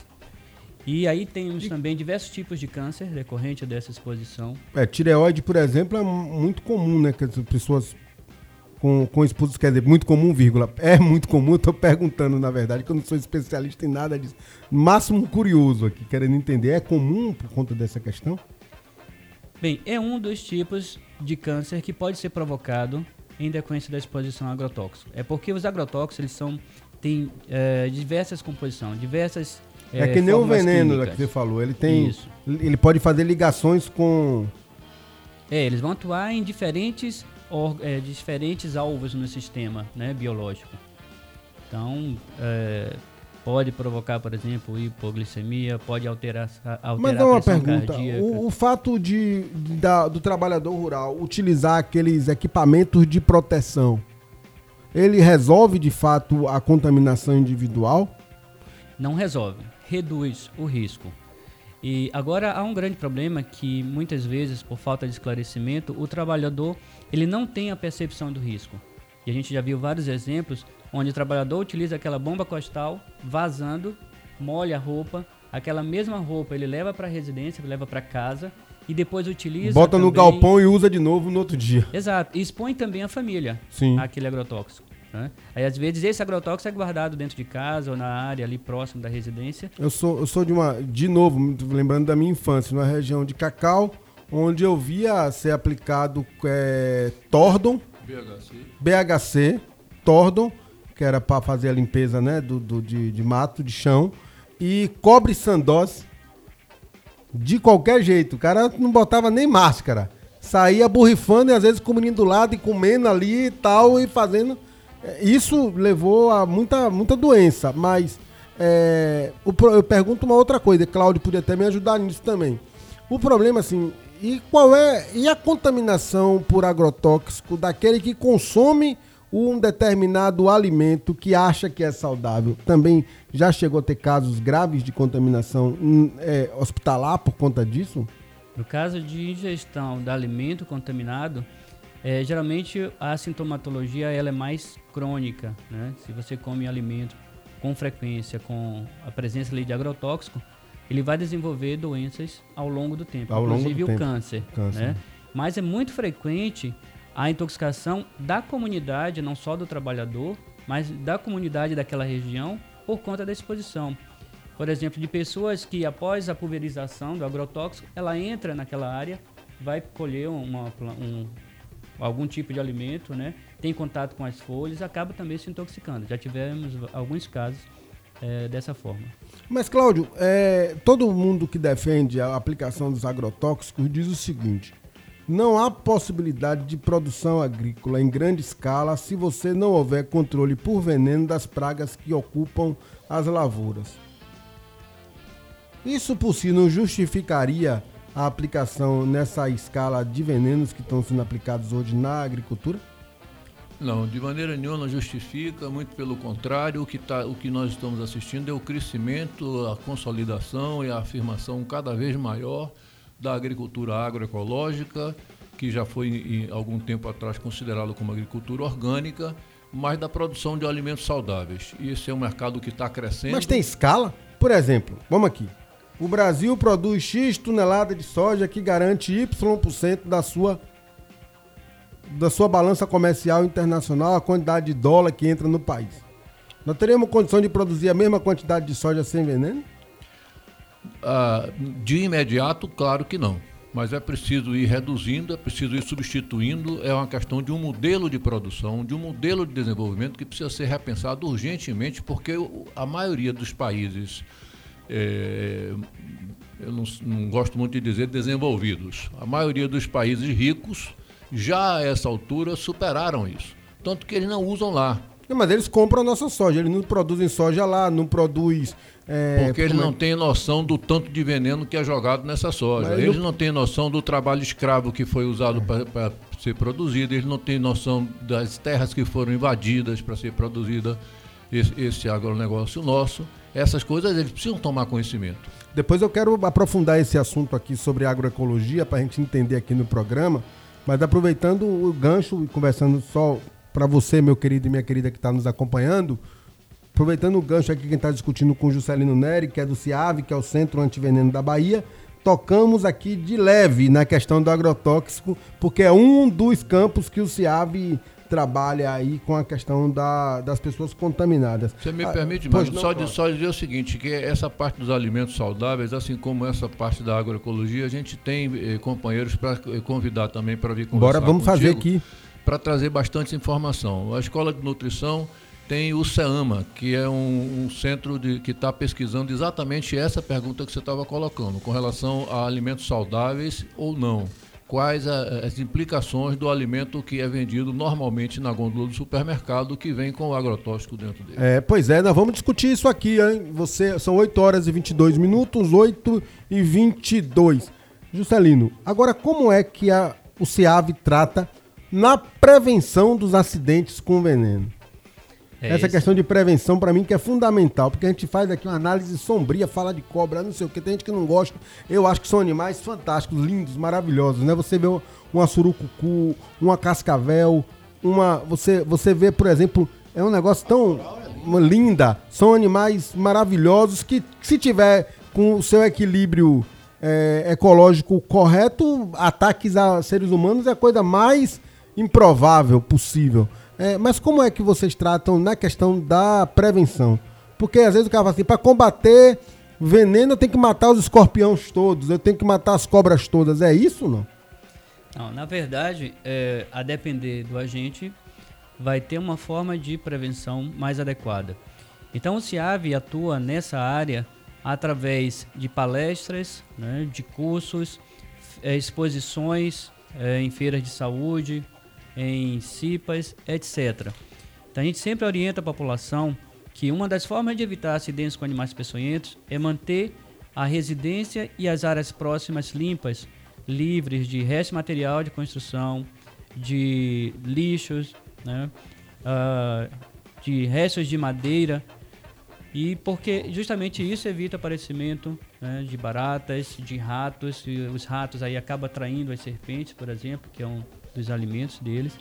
E aí temos também diversos tipos de câncer decorrente dessa exposição. É, tireoide, por exemplo, é mu- muito comum, né? Que as pessoas com, com exposição, quer dizer, muito comum, vírgula. É muito comum, eu tô perguntando, na verdade, que eu não sou especialista em nada disso. Máximo curioso aqui, querendo entender, é comum por conta dessa questão? Bem, é um dos tipos de câncer que pode ser provocado em decorrência da exposição a agrotóxico. É porque os agrotóxicos eles são têm é, diversas composições, diversas É, que nem o veneno químicas. que você falou. Ele tem. Isso. Ele pode fazer ligações com. É, eles vão atuar em diferentes, or- é, diferentes alvos no sistema né, biológico. Então, é, pode provocar, por exemplo, hipoglicemia, pode alterar, a- alterar Mas é a uma pergunta. O, o fato de, de- da- do trabalhador rural utilizar aqueles equipamentos de proteção, ele resolve de fato a contaminação individual? não resolve, reduz o risco. E agora há um grande problema que muitas vezes, por falta de esclarecimento, o trabalhador ele não tem a percepção do risco. E a gente já viu vários exemplos onde o trabalhador utiliza aquela bomba costal vazando molha a roupa, aquela mesma roupa ele leva para a residência, leva para casa e depois utiliza. Bota no também- galpão e usa de novo no outro dia. Exato. E expõe também a família Sim. àquele agrotóxico. Né? Aí, às vezes, esse agrotóxico é guardado dentro de casa ou na área ali próximo da residência. Eu sou, eu sou de uma. De novo, lembrando da minha infância, numa região de Cacau, onde eu via ser aplicado é, Tordon, BHC. BHC, Tordon, que era para fazer a limpeza né, do, do- de, de mato, de chão, e cobre sandose. De qualquer jeito, o cara não botava nem máscara. Saía borrifando e às vezes com o menino do lado e comendo ali e tal, e fazendo. Isso levou a muita, muita doença, mas é, eu pergunto uma outra coisa, Cláudio podia até me ajudar nisso também. O problema, assim, e qual é. E a contaminação por agrotóxico daquele que consome um determinado alimento que acha que é saudável? Também já chegou a ter casos graves de contaminação hum, é, hospitalar por conta disso? No caso de ingestão de alimento contaminado, eh, geralmente a sintomatologia ela é mais crônica. Né? Se você come alimento com frequência, com a presença ali de agrotóxico, ele vai desenvolver doenças ao longo do tempo, Ao inclusive o tempo. câncer. Câncer. Né? Mas é muito frequente a intoxicação da comunidade, não só do trabalhador, mas da comunidade daquela região por conta da exposição. Por exemplo, de pessoas que após a pulverização do agrotóxico, ela entra naquela área, vai colher uma, um, algum tipo de alimento, né? tem contato com as folhas, acaba também se intoxicando. Já tivemos alguns casos eh, dessa forma. Mas, Cláudio, é, todo mundo que defende a aplicação dos agrotóxicos diz o seguinte: não há possibilidade de produção agrícola em grande escala se você não houver controle por veneno das pragas que ocupam as lavouras. Isso por si não justificaria a aplicação nessa escala de venenos que estão sendo aplicados hoje na agricultura? Não, de maneira nenhuma não justifica, muito pelo contrário, o que, tá, o que nós estamos assistindo é o crescimento, a consolidação e a afirmação cada vez maior da agricultura agroecológica, que já foi em algum tempo atrás considerada como agricultura orgânica, mas da produção de alimentos saudáveis. E esse é um mercado que está crescendo. Mas tem escala? Por exemplo, vamos aqui. O Brasil produz X tonelada de soja que garante Y% da sua da sua balança comercial internacional, a quantidade de dólar que entra no país. Nós teríamos condição de produzir a mesma quantidade de soja sem veneno? Ah, de imediato, claro que não. Mas é preciso ir reduzindo, é preciso ir substituindo. É uma questão de um modelo de produção, de um modelo de desenvolvimento que precisa ser repensado urgentemente, porque a maioria dos países, é, eu não, não gosto muito de dizer desenvolvidos, a maioria dos países ricos já a essa altura superaram isso. Tanto que eles não usam lá. Não, mas eles compram a nossa soja, eles não produzem soja lá, não produz. é, Porque eles como é- não têm noção do tanto de veneno que é jogado nessa soja. Mas Eles não- não têm noção do trabalho escravo que foi usado para ser produzido. Eles não têm noção das terras que foram invadidas para ser produzida esse, esse agronegócio nosso. Essas coisas eles precisam tomar conhecimento. Depois eu quero aprofundar esse assunto aqui sobre agroecologia para a gente entender aqui no programa. Mas aproveitando o gancho e conversando só para você, meu querido e minha querida que está nos acompanhando, aproveitando o gancho aqui que a gente está discutindo com o Juscelino Neri, que é do CIAV, que é o Centro Antiveneno da Bahia, tocamos aqui de leve na questão do agrotóxico, porque é um dos campos que o CIAV trabalha aí com a questão da- das pessoas contaminadas. Você me Ah, permite, mas só, de, só dizer o seguinte, que essa parte dos alimentos saudáveis, assim como essa parte da agroecologia, a gente tem eh, companheiros para convidar também para vir conversar Bora, vamos fazer aqui. Para trazer bastante informação. A Escola de Nutrição tem o CEAMA, que é um, um centro de, que está pesquisando exatamente essa pergunta que você estava colocando, com relação a alimentos saudáveis ou não. Quais as implicações do alimento que é vendido normalmente na gôndola do supermercado, que vem com o agrotóxico dentro dele. É, pois é, nós vamos discutir isso aqui, hein? Você, são 8 horas e 22 minutos, 8 e 22. Juscelino, agora como é que a, o CIAV trata na prevenção dos acidentes com veneno? É Essa esse- questão de prevenção para mim que é fundamental, porque a gente faz aqui uma análise sombria, fala de cobra, não sei o que, tem gente que não gosta. Eu acho que são animais fantásticos, lindos, maravilhosos, né? Você vê uma surucucu, uma cascavel, uma você você vê, por exemplo, é um negócio tão linda, são animais maravilhosos que, se tiver com o seu equilíbrio é, ecológico correto, ataques a seres humanos é a coisa mais improvável possível. É, mas como é que vocês tratam na questão da prevenção? Porque às vezes o cara fala assim, para combater veneno eu tenho que matar os escorpiões todos, eu tenho que matar as cobras todas. É isso ou não? Não, na verdade, é, a depender do agente, vai ter uma forma de prevenção mais adequada. Então, o CIAV atua nessa área através de palestras, né, de cursos, é, exposições é, em feiras de saúde, em CIPAs, etc. Então, a gente sempre orienta a população que uma das formas de evitar acidentes com animais peçonhentos é manter a residência e as áreas próximas limpas, livres de resto material de construção, de lixos, né, uh, de restos de madeira, e porque justamente isso evita aparecimento né, de baratas, de ratos, e os ratos aí acabam atraindo as serpentes, por exemplo, que é um dos alimentos deles.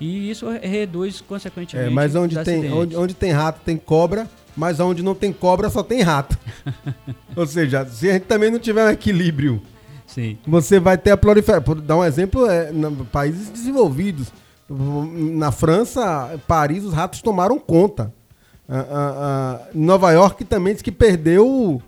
E isso reduz consequentemente. É, mas onde tem, onde, onde tem rato tem cobra, mas onde não tem cobra só tem rato. [laughs] Ou seja, se a gente também não tiver um equilíbrio, Sim. você vai ter a proliferação. Por dar um exemplo, é, países desenvolvidos. Na França, Paris, os ratos tomaram conta. Ah, ah, ah, Nova York também diz que perdeu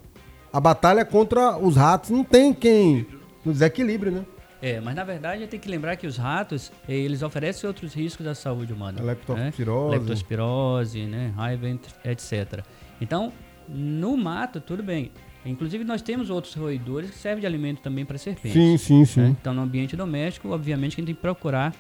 a batalha contra os ratos. Não tem quem. No desequilíbrio, né? É, mas na verdade tem que lembrar que os ratos, eles oferecem outros riscos à saúde humana. Leptospirose. Né? Leptospirose, né? raiva, etc. Então, no mato, tudo bem. Inclusive, nós temos outros roedores que servem de alimento também para serpentes. Sim, sim, sim. Né? Então, no ambiente doméstico, obviamente, a gente tem que procurar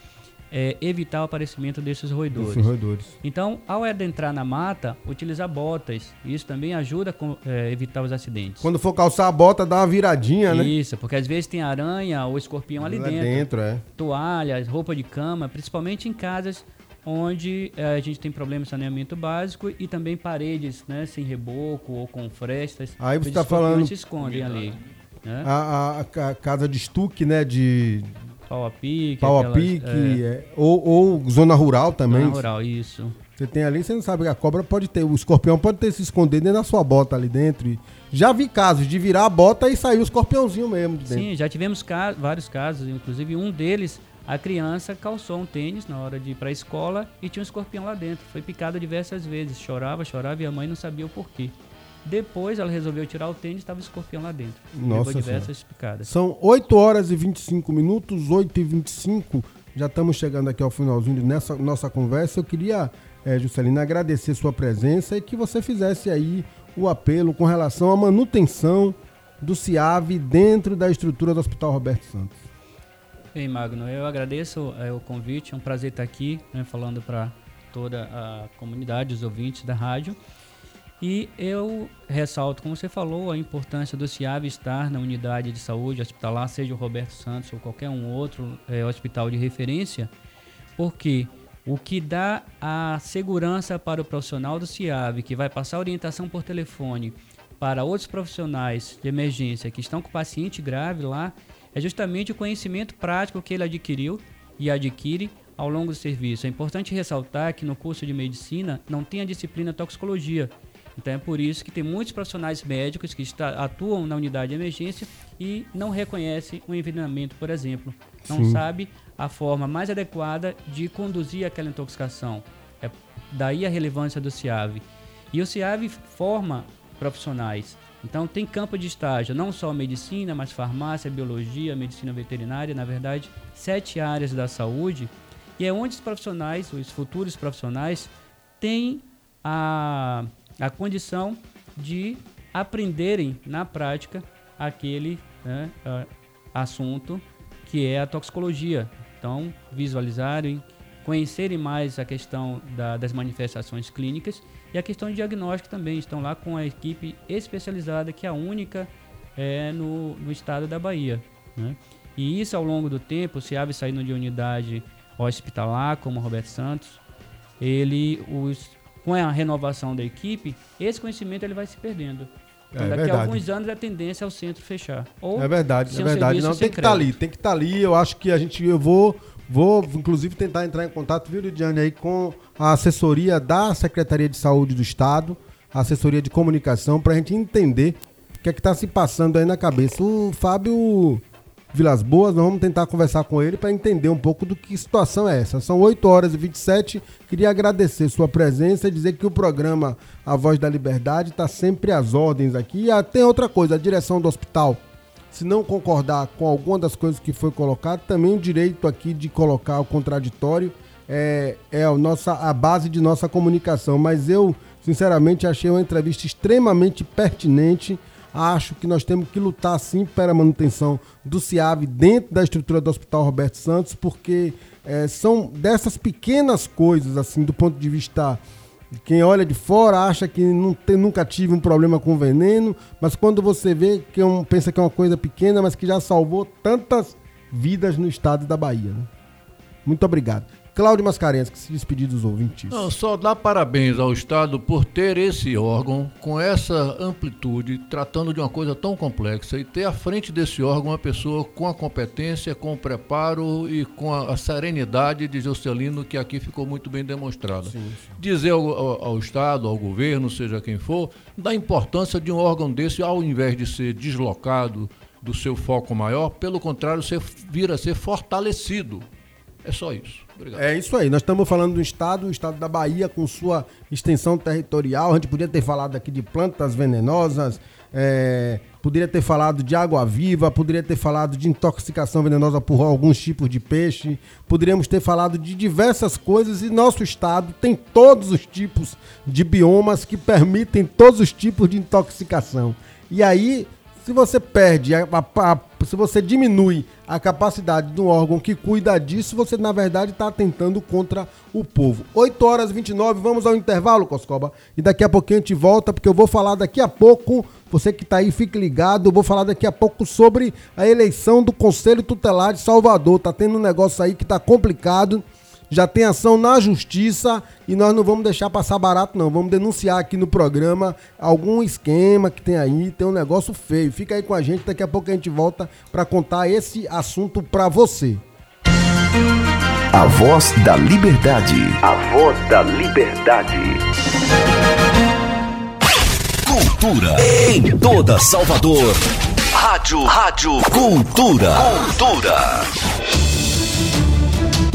é, evitar o aparecimento desses roedores. Desses roedores. Então, ao adentrar na mata, utilizar botas. Isso também ajuda a é, evitar os acidentes. Quando for calçar a bota, dá uma viradinha, né? Isso, porque às vezes tem aranha ou escorpião ali dentro. dentro, é. Toalhas, roupa de cama, principalmente em casas onde é, a gente tem problema de saneamento básico e também paredes, né, sem reboco ou com frestas. Aí você está falando se escondem ali. Né? A, a, a, casa de estuque, né, de pau a pique, pau a pique, é. ou, ou, zona rural também. Zona rural, isso. Você tem ali, você não sabe, a cobra pode ter, o escorpião pode ter se escondido dentro da sua bota ali dentro. E já vi casos de virar a bota e sair o escorpiãozinho mesmo de dentro. Sim, já tivemos vários casos, inclusive um deles a criança calçou um tênis na hora de ir para a escola e tinha um escorpião lá dentro. Foi picada diversas vezes, chorava, chorava e a mãe não sabia o porquê. Depois ela resolveu tirar o tênis e estava o escorpião lá dentro. Nossa Levou diversas picadas. São 8 horas e 25 minutos, 8 e 25. Já estamos chegando aqui ao finalzinho dessa nossa conversa. Eu queria, é, Juscelina, agradecer sua presença e que você fizesse aí o apelo com relação à manutenção do CIAV dentro da estrutura do Hospital Roberto Santos. Bem, Magno, eu agradeço é, o convite, é um prazer estar aqui, né, falando para toda a comunidade, os ouvintes da rádio. E eu ressalto, como você falou, a importância do CIAV estar na unidade de saúde hospitalar, seja o Roberto Santos ou qualquer um outro é, hospital de referência, porque o que dá a segurança para o profissional do CIAV, que vai passar orientação por telefone para outros profissionais de emergência que estão com paciente grave lá, é justamente o conhecimento prático que ele adquiriu e adquire ao longo do serviço. É importante ressaltar que no curso de medicina não tem a disciplina toxicologia. Então é por isso que tem muitos profissionais médicos que está, atuam na unidade de emergência e não reconhecem o envenenamento, por exemplo. Não Sim. sabe a forma mais adequada de conduzir aquela intoxicação. É daí a relevância do CIAV. E o CIAV forma profissionais então tem campo de estágio, não só medicina, mas farmácia, biologia, medicina veterinária, na verdade, sete áreas da saúde. E é onde os profissionais, os futuros profissionais, têm a, a condição de aprenderem na prática aquele né, assunto que é a toxicologia. Então, visualizarem, conhecerem mais a questão da, das manifestações clínicas e a questão de diagnóstico também. Estão lá com a equipe especializada, que é a única é, no, no estado da Bahia. Né? E isso ao longo do tempo, se abre saindo de unidade hospitalar, como o Roberto Santos, ele, os, com a renovação da equipe, esse conhecimento ele vai se perdendo. Então, é, daqui verdade. a alguns anos a tendência é o centro fechar. Ou é verdade, é verdade. Não, tem que estar tá ali, tem que estar tá ali. Eu acho que a gente, eu vou Vou, inclusive, tentar entrar em contato, viu, Lidiane, aí com a assessoria da Secretaria de Saúde do Estado, a assessoria de comunicação, para a gente entender o que é que está se passando aí na cabeça. O Fábio Vilas Boas, nós vamos tentar conversar com ele para entender um pouco do que situação é essa. São 8 horas e 27. Queria agradecer sua presença e dizer que o programa A Voz da Liberdade está sempre às ordens aqui. E tem outra coisa, a direção do hospital se não concordar com alguma das coisas que foi colocado, também o direito aqui de colocar o contraditório é, é a, nossa, a base de nossa comunicação. Mas eu, sinceramente, achei uma entrevista extremamente pertinente. Acho que nós temos que lutar sim pela manutenção do CIAV dentro da estrutura do Hospital Roberto Santos, porque é, são dessas pequenas coisas, assim, do ponto de vista quem olha de fora acha que tem, nunca tive um problema com veneno, mas quando você vê que é um, pensa que é uma coisa pequena, mas que já salvou tantas vidas no estado da Bahia. Né? Muito obrigado. Cláudio Mascarenhas, que se despedir dos ouvintes. Não, só dá parabéns ao Estado por ter esse órgão com essa amplitude, tratando de uma coisa tão complexa e ter à frente desse órgão uma pessoa com a competência, com o preparo e com a, a serenidade de Jocelino, que aqui ficou muito bem demonstrada. Sim, sim. Dizer ao, ao, ao Estado, ao governo, seja quem for, da importância de um órgão desse, ao invés de ser deslocado do seu foco maior, pelo contrário, ser, vir a ser fortalecido. É só isso. Obrigado. É isso aí. Nós estamos falando do estado, o estado da Bahia, com sua extensão territorial. A gente podia ter falado aqui de plantas venenosas, é, poderia ter falado de água viva, poderia ter falado de intoxicação venenosa por alguns tipos de peixe, poderíamos ter falado de diversas coisas e nosso estado tem todos os tipos de biomas que permitem todos os tipos de intoxicação. E aí se você perde, a, a, a, se você diminui a capacidade de um órgão que cuida disso, você na verdade está atentando contra o povo. 8 horas e 29, vamos ao intervalo, Coscoba. E daqui a pouquinho a gente volta, porque eu vou falar daqui a pouco. Você que está aí, fique ligado. Eu vou falar daqui a pouco sobre a eleição do Conselho Tutelar de Salvador. Tá tendo um negócio aí que tá complicado já tem ação na justiça e nós não vamos deixar passar barato, não. Vamos denunciar aqui no programa algum esquema que tem aí, tem um negócio feio. Fica aí com a gente, daqui a pouco a gente volta para contar esse assunto para você. A voz da liberdade. A voz da liberdade. Cultura em toda Salvador. Rádio, rádio, cultura. Cultura.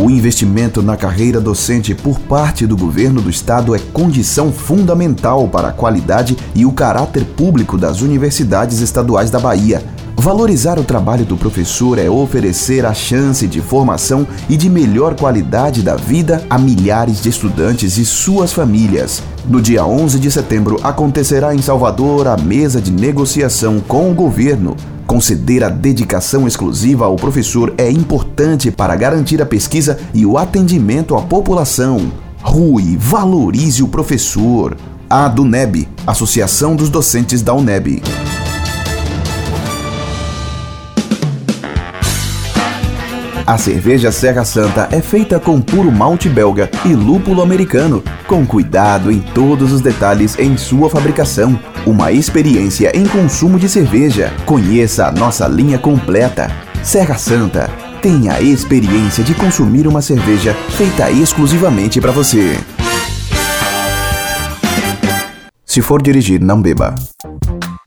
O investimento na carreira docente por parte do governo do estado é condição fundamental para a qualidade e o caráter público das universidades estaduais da Bahia. Valorizar o trabalho do professor é oferecer a chance de formação e de melhor qualidade da vida a milhares de estudantes e suas famílias. No dia 11 de setembro acontecerá em Salvador a mesa de negociação com o governo Conceder a dedicação exclusiva ao professor é importante para garantir a pesquisa e o atendimento à população. Rui, valorize o professor. A DUNEB, Associação dos Docentes da UNEB. A cerveja Serra Santa é feita com puro malte belga e lúpulo americano, com cuidado em todos os detalhes em sua fabricação. Uma experiência em consumo de cerveja. Conheça a nossa linha completa. Serra Santa. Tenha a experiência de consumir uma cerveja feita exclusivamente para você. Se for dirigir, não beba.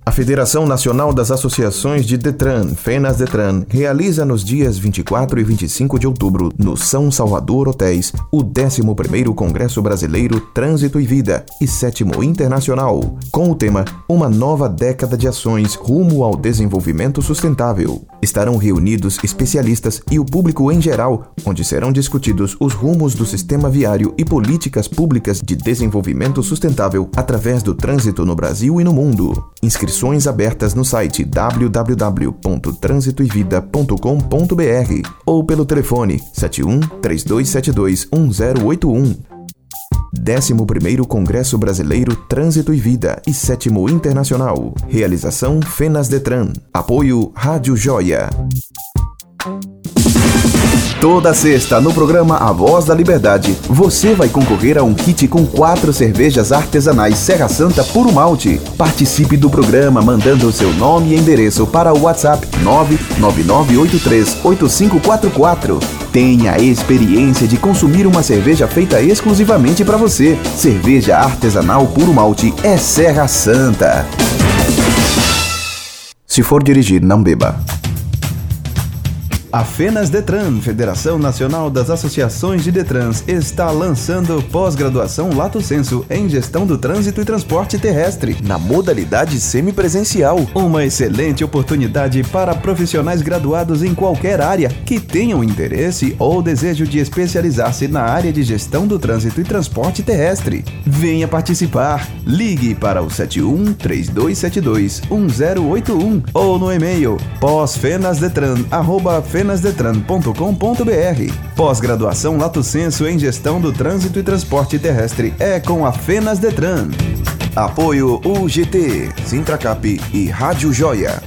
A Federação Nacional das Associações de Detran, FENAS Detran, realiza nos dias 24 e 25 de outubro, no São Salvador Hotéis, o 11º Congresso Brasileiro Trânsito e Vida e 7 Internacional, com o tema Uma nova década de ações rumo ao desenvolvimento sustentável. Estarão reunidos especialistas e o público em geral, onde serão discutidos os rumos do sistema viário e políticas públicas de desenvolvimento sustentável através do trânsito no Brasil e no mundo. Inscri Inscrições abertas no site www.transitoevida.com.br ou pelo telefone 71 3272 1081. 11º Congresso Brasileiro Trânsito e Vida e 7 Internacional. Realização Fenas Detran. Apoio Rádio Joia. Toda sexta, no programa A Voz da Liberdade, você vai concorrer a um kit com quatro cervejas artesanais Serra Santa Puro Malte. Participe do programa mandando seu nome e endereço para o WhatsApp 999838544. Tenha a experiência de consumir uma cerveja feita exclusivamente para você. Cerveja artesanal Puro Malte é Serra Santa. Se for dirigir, não beba. A Fenas Detran, Federação Nacional das Associações de Detrans, está lançando pós-graduação Lato Senso em Gestão do Trânsito e Transporte Terrestre, na modalidade semipresencial. Uma excelente oportunidade para profissionais graduados em qualquer área que tenham interesse ou desejo de especializar-se na área de gestão do trânsito e transporte terrestre. Venha participar! Ligue para o 71 3272 1081 ou no e-mail pós-fenasdetran@fenasdetran fenasdetran.com.br. Pós-graduação Lato Senso em Gestão do Trânsito e Transporte Terrestre é com a Fenas Detran. Apoio UGT, Sintracap e Rádio Joia.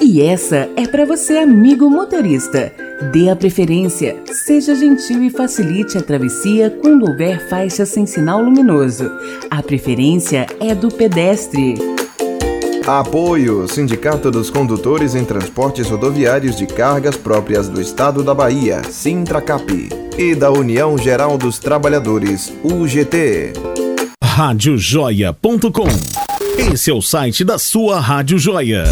E essa é para você, amigo motorista. Dê a preferência, seja gentil e facilite a travessia quando houver faixa sem sinal luminoso. A preferência é do pedestre. Apoio Sindicato dos Condutores em Transportes Rodoviários de Cargas Próprias do Estado da Bahia, Sintracap, e da União Geral dos Trabalhadores, UGT. Radiojoia.com Esse é o site da sua Rádio Joia.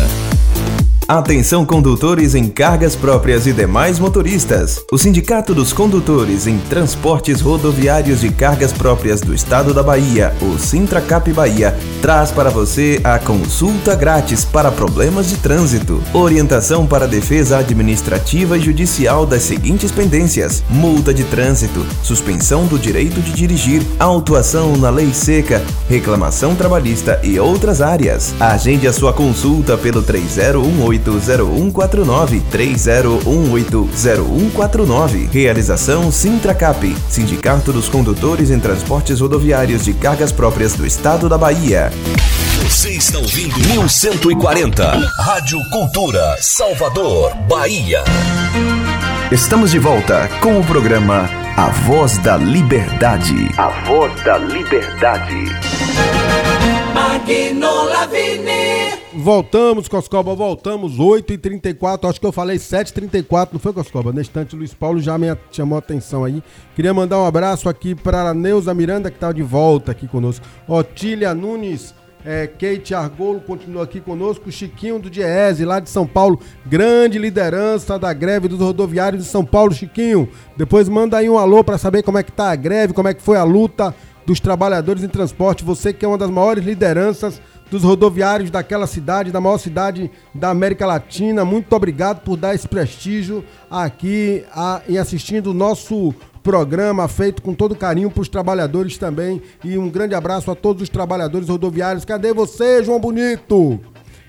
Atenção condutores em cargas próprias e demais motoristas. O Sindicato dos Condutores em Transportes Rodoviários de Cargas Próprias do Estado da Bahia, o Sintracap Bahia, traz para você a consulta grátis para problemas de trânsito, orientação para defesa administrativa e judicial das seguintes pendências: multa de trânsito, suspensão do direito de dirigir, autuação na lei seca, reclamação trabalhista e outras áreas. Agende a sua consulta pelo 3018 30180149 30180149. Realização Sintracap, Sindicato dos Condutores em Transportes Rodoviários de Cargas Próprias do Estado da Bahia. Você está ouvindo 1140. Rádio Cultura, Salvador, Bahia. Estamos de volta com o programa A Voz da Liberdade. A Voz da Liberdade. Voltamos, Coscoba, voltamos, 8h34, acho que eu falei 7h34, não foi, Coscoba? Nesse instante, o Luiz Paulo já me chamou a atenção aí. Queria mandar um abraço aqui para Neuza Miranda, que está de volta aqui conosco. Otília Nunes, é, Kate Argolo continua aqui conosco, Chiquinho do Diese, lá de São Paulo, grande liderança da greve dos rodoviários de São Paulo, Chiquinho. Depois manda aí um alô para saber como é que tá a greve, como é que foi a luta dos trabalhadores em transporte. Você que é uma das maiores lideranças dos rodoviários daquela cidade, da maior cidade da América Latina. Muito obrigado por dar esse prestígio aqui a, e assistindo o nosso programa feito com todo carinho para os trabalhadores também. E um grande abraço a todos os trabalhadores rodoviários. Cadê você, João Bonito?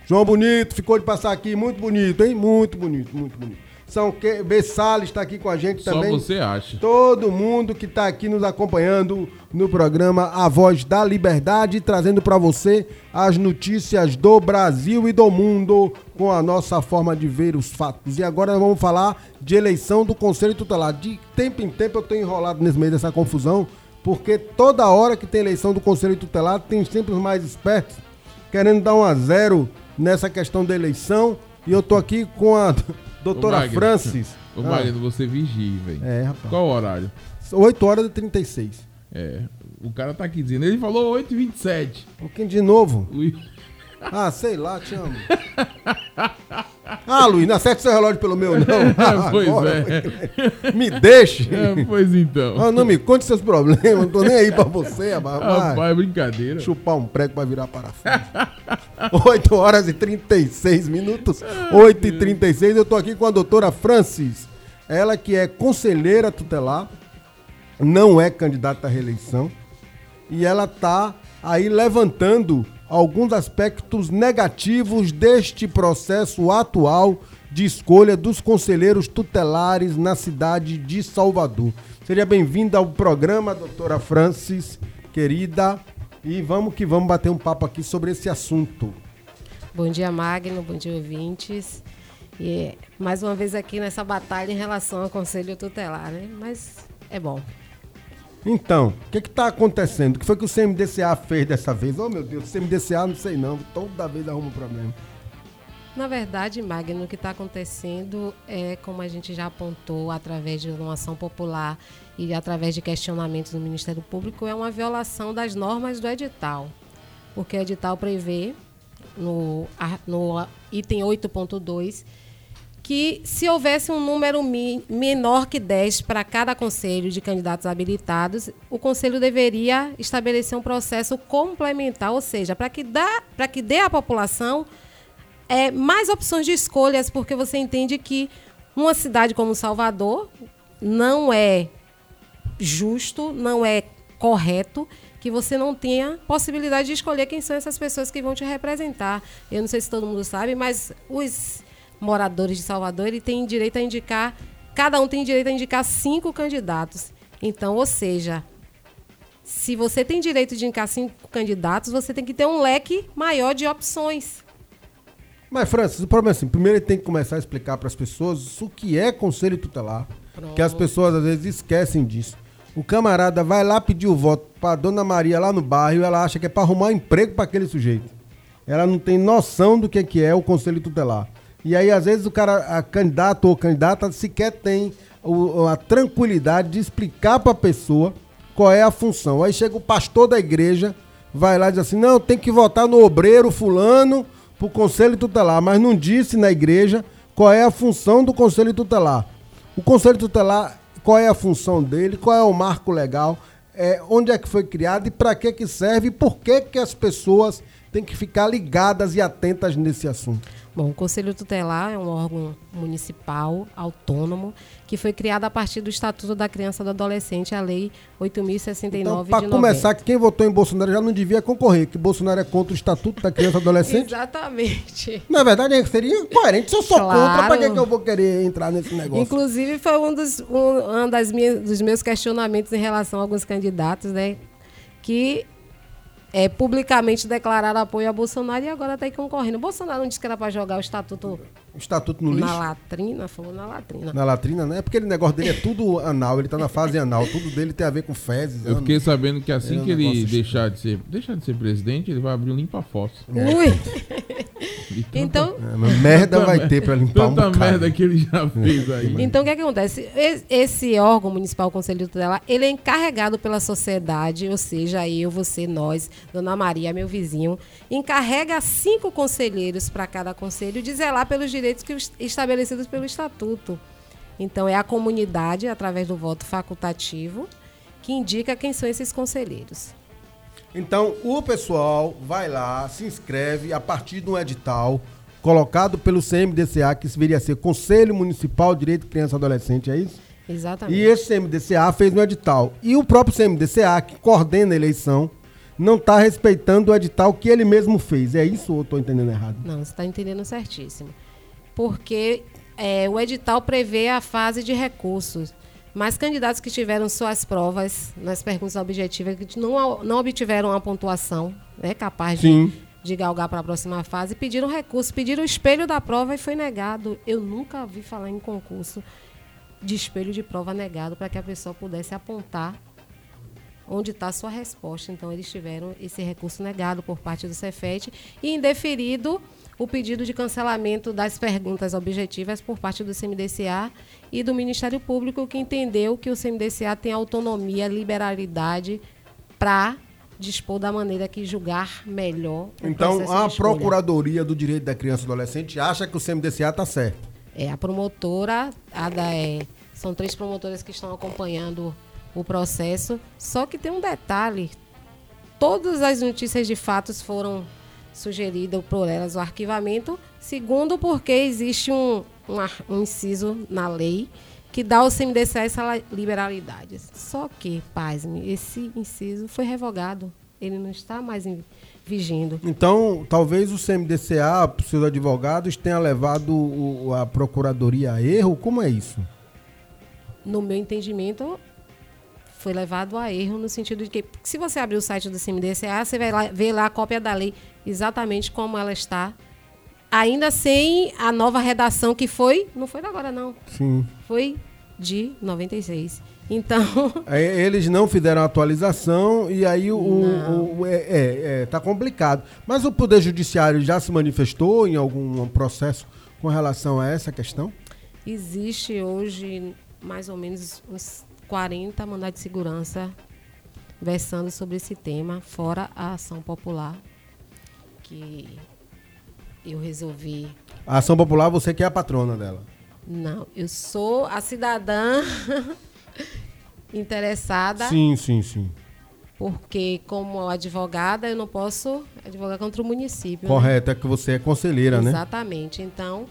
João Bonito, ficou de passar aqui, muito bonito, hein? Muito bonito, muito bonito. São que... B. Salles está aqui com a gente Só também. você acha. Todo mundo que está aqui nos acompanhando no programa A Voz da Liberdade, trazendo para você as notícias do Brasil e do mundo com a nossa forma de ver os fatos. E agora nós vamos falar de eleição do Conselho Tutelar. De tempo em tempo eu tenho enrolado nesse meio dessa confusão, porque toda hora que tem eleição do Conselho Tutelar tem sempre os mais espertos querendo dar um a zero nessa questão da eleição. E eu tô aqui com a doutora Magno, Francis. [laughs] Ô, Ah. Magno, você vigie, velho. É, rapaz. Qual o horário? 8 horas e 36. É, o cara tá aqui dizendo. Ele falou 8h27. Um pouquinho de novo. Ui. Ah, sei lá, te amo. [laughs] Ah, Luiz, não acerta seu relógio pelo meu, não. [laughs] Ah, pois agora, é. Me deixe. É, pois então. Ah, não me conte seus problemas, não tô nem aí pra você, rapaz. Rapaz, brincadeira. Chupar um prego pra virar parafuso. [laughs] 8 horas e 36 minutos. 8 e 36 eu tô aqui com a doutora Francis. Ela que é conselheira tutelar, não é candidata à reeleição. E ela tá aí levantando alguns aspectos negativos deste processo atual de escolha dos conselheiros tutelares na cidade de Salvador. Seja bem-vinda ao programa, doutora Francis, querida. E vamos que vamos bater um papo aqui sobre esse assunto. Bom dia, Magno. Bom dia, ouvintes. E mais uma vez aqui nessa batalha em relação ao Conselho Tutelar, né? Mas é bom. Então, o que está acontecendo? O que foi que o CMDCA fez dessa vez? Oh, meu Deus, o CMDCA não sei não, toda vez arruma um problema. Na verdade, Magno, o que está acontecendo é, como a gente já apontou, através de uma ação popular e através de questionamentos do Ministério Público, é uma violação das normas do edital. Porque o edital prevê, no, no item 8.2, que se houvesse um número mi, menor que 10 para cada conselho de candidatos habilitados, o conselho deveria estabelecer um processo complementar, ou seja, para que, dá, que dê à população é, mais opções de escolhas, porque você entende que uma cidade como Salvador não é justo, não é correto que você não tenha possibilidade de escolher quem são essas pessoas que vão te representar. Eu não sei se todo mundo sabe, mas os moradores de Salvador ele tem direito a indicar, cada um tem direito a indicar cinco candidatos. Então, ou seja, se você tem direito de indicar cinco candidatos, você tem que ter um leque maior de opções. Mas, Francis, o problema é assim: primeiro ele tem que começar a explicar para as pessoas o que é conselho tutelar. Pronto. Que as pessoas às vezes esquecem disso. O camarada vai lá pedir o voto para Dona Maria lá no bairro, ela acha que é para arrumar um emprego para aquele sujeito. Ela não tem noção do que, que é o conselho tutelar. E aí, às vezes, o cara, a candidato ou candidata, sequer tem a tranquilidade de explicar para a pessoa qual é a função. Aí chega o pastor da igreja, vai lá e diz assim: não, tem que votar no obreiro fulano para o conselho tutelar, mas não disse na igreja qual é a função do conselho tutelar. O conselho tutelar qual é a função dele, qual é o marco legal, é, onde é que foi criado e para que, que serve e por que, que as pessoas têm que ficar ligadas e atentas nesse assunto. Bom, o Conselho Tutelar é um órgão municipal autônomo que foi criado a partir do Estatuto da Criança e do Adolescente, a Lei 8.069 então, Para começar, que quem votou em Bolsonaro já não devia concorrer, que Bolsonaro é contra o Estatuto da Criança e do Adolescente. Exatamente. Na verdade, seria coerente. Se eu sou claro. contra, para que, que eu vou querer entrar nesse negócio? Inclusive, foi um dos, um, um das minhas, dos meus questionamentos em relação a alguns candidatos, né? Que é, publicamente declararam apoio a Bolsonaro e agora está aí concorrendo. Bolsonaro não disse que era para jogar o estatuto. O estatuto no lixo? Na latrina, falou na latrina. Na latrina, né? Porque o negócio dele é tudo anal, ele está na fase anal, tudo dele tem a ver com fezes. Eu fiquei sabendo que assim é um que ele deixar de, ser, deixar de ser presidente, ele vai abrir um limpa-fossa. Ui! [laughs] então. É, merda vai ter para limpar tanta um Tanta merda que ele já fez aí. Então o que, é que acontece? Esse órgão municipal, o Conselho de Tutela, ele é encarregado pela sociedade, ou seja, eu, você, nós, Dona Maria, meu vizinho, encarrega cinco conselheiros para cada conselho de zelar pelos direitos que, estabelecidos pelo Estatuto. Então, é a comunidade, através do voto facultativo, que indica quem são esses conselheiros. Então, o pessoal vai lá, se inscreve a partir de um edital colocado pelo CMDCA, que viria a ser Conselho Municipal de Direito de Criança e Adolescente, é isso? Exatamente. E esse CMDCA fez um edital. E o próprio CMDCA, que coordena a eleição, não está respeitando o edital que ele mesmo fez. É isso ou estou entendendo errado? Não, você está entendendo certíssimo. Porque é, o edital prevê a fase de recursos. Mas candidatos que tiveram suas provas nas perguntas objetivas, que não, não obtiveram uma pontuação né, capaz de, de galgar para a próxima fase, pediram recurso, pediram o espelho da prova e foi negado. Eu nunca vi falar em concurso de espelho de prova negado para que a pessoa pudesse apontar onde está a sua resposta. Então, eles tiveram esse recurso negado por parte do Cefet e indeferido o pedido de cancelamento das perguntas objetivas por parte do CMDCA e do Ministério Público, que entendeu que o CMDCA tem autonomia, liberalidade para dispor da maneira que julgar melhor. então, a Procuradoria do Direito da Criança e Adolescente acha que o CMDCA está certo. É, a promotora, a da, é, são três promotoras que estão acompanhando o processo, só que tem um detalhe: todas as notícias de fatos foram sugeridas por elas o arquivamento, segundo porque existe um, um, um inciso na lei que dá ao CMDCA essa liberalidade. Só que, pasme, esse inciso foi revogado. Ele não está mais vigindo. Então, talvez o CMDCA, seus advogados, tenha levado o, a procuradoria a erro? Como é isso? No meu entendimento, foi levado a erro no sentido de que, se você abrir o site do CMDCA, você vai lá, ver lá a cópia da lei exatamente como ela está ainda sem a nova redação que foi, não foi da agora não, Sim. foi de 96. Então, [laughs] Eles não fizeram a atualização e aí o, o- o- é, é, é, tá complicado. Mas o Poder Judiciário já se manifestou em algum processo com relação a essa questão? existe hoje mais ou menos uns 40 mandados de segurança versando sobre esse tema, fora a ação popular que eu resolvi A ação popular, você que é a patrona dela. Não, eu sou a cidadã [laughs] interessada. Sim, sim, sim. Porque, como advogada, eu não posso advogar contra o município. né? Correto, é que você é conselheira, né? Exatamente. Então,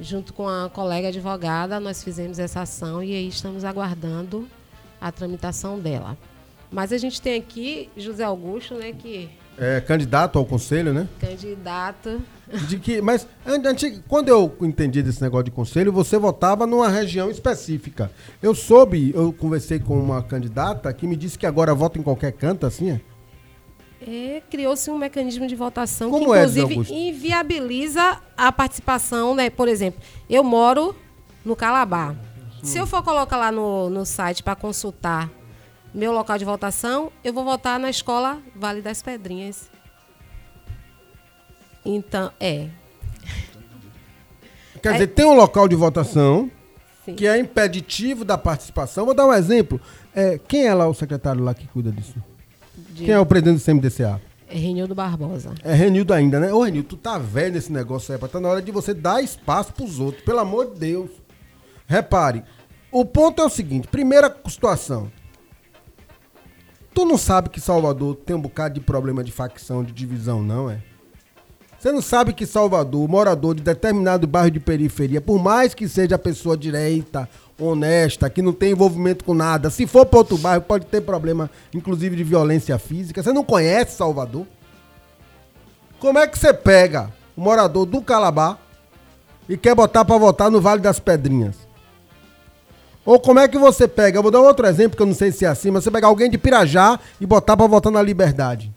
junto com a colega advogada, nós fizemos essa ação e aí estamos aguardando a tramitação dela. Mas a gente tem aqui José Augusto, né, que É candidato ao conselho, né? é candidato. De que, mas an- antigo, quando eu entendi desse negócio de conselho, você votava numa região específica. Eu soube, eu conversei com uma candidata que me disse que agora vota em qualquer canto, assim, é? É, criou-se um mecanismo de votação Como que, é, inclusive, Augusto? inviabiliza a participação, né? Por exemplo, eu moro no Calabar. Se eu for colocar lá no, no site para consultar meu local de votação, eu vou votar na escola Vale das Pedrinhas. Então, é. Quer dizer, tem um local de votação Sim. que é impeditivo da participação. Vou dar um exemplo. É, quem é lá o secretário lá que cuida disso? De- Quem é o presidente do CMDCA? É Renildo Barbosa. É Renildo ainda, né? Ô, Renildo, tu tá velho nesse negócio aí, tá na hora de você dar espaço pros outros, pelo amor de Deus. Repare, o ponto é o seguinte, primeira situação. Tu não sabe que Salvador tem um bocado de problema de facção, de divisão, não é? Você não sabe que Salvador, morador de determinado bairro de periferia, por mais que seja pessoa direita, honesta, que não tem envolvimento com nada, se for para outro bairro, pode ter problema, inclusive de violência física. Você não conhece Salvador? Como é que você pega o morador do Calabar e quer botar para votar no Vale das Pedrinhas? Ou como é que você pega, eu vou dar um outro exemplo que eu não sei se é assim, mas você pegar alguém de Pirajá e botar para votar na Liberdade.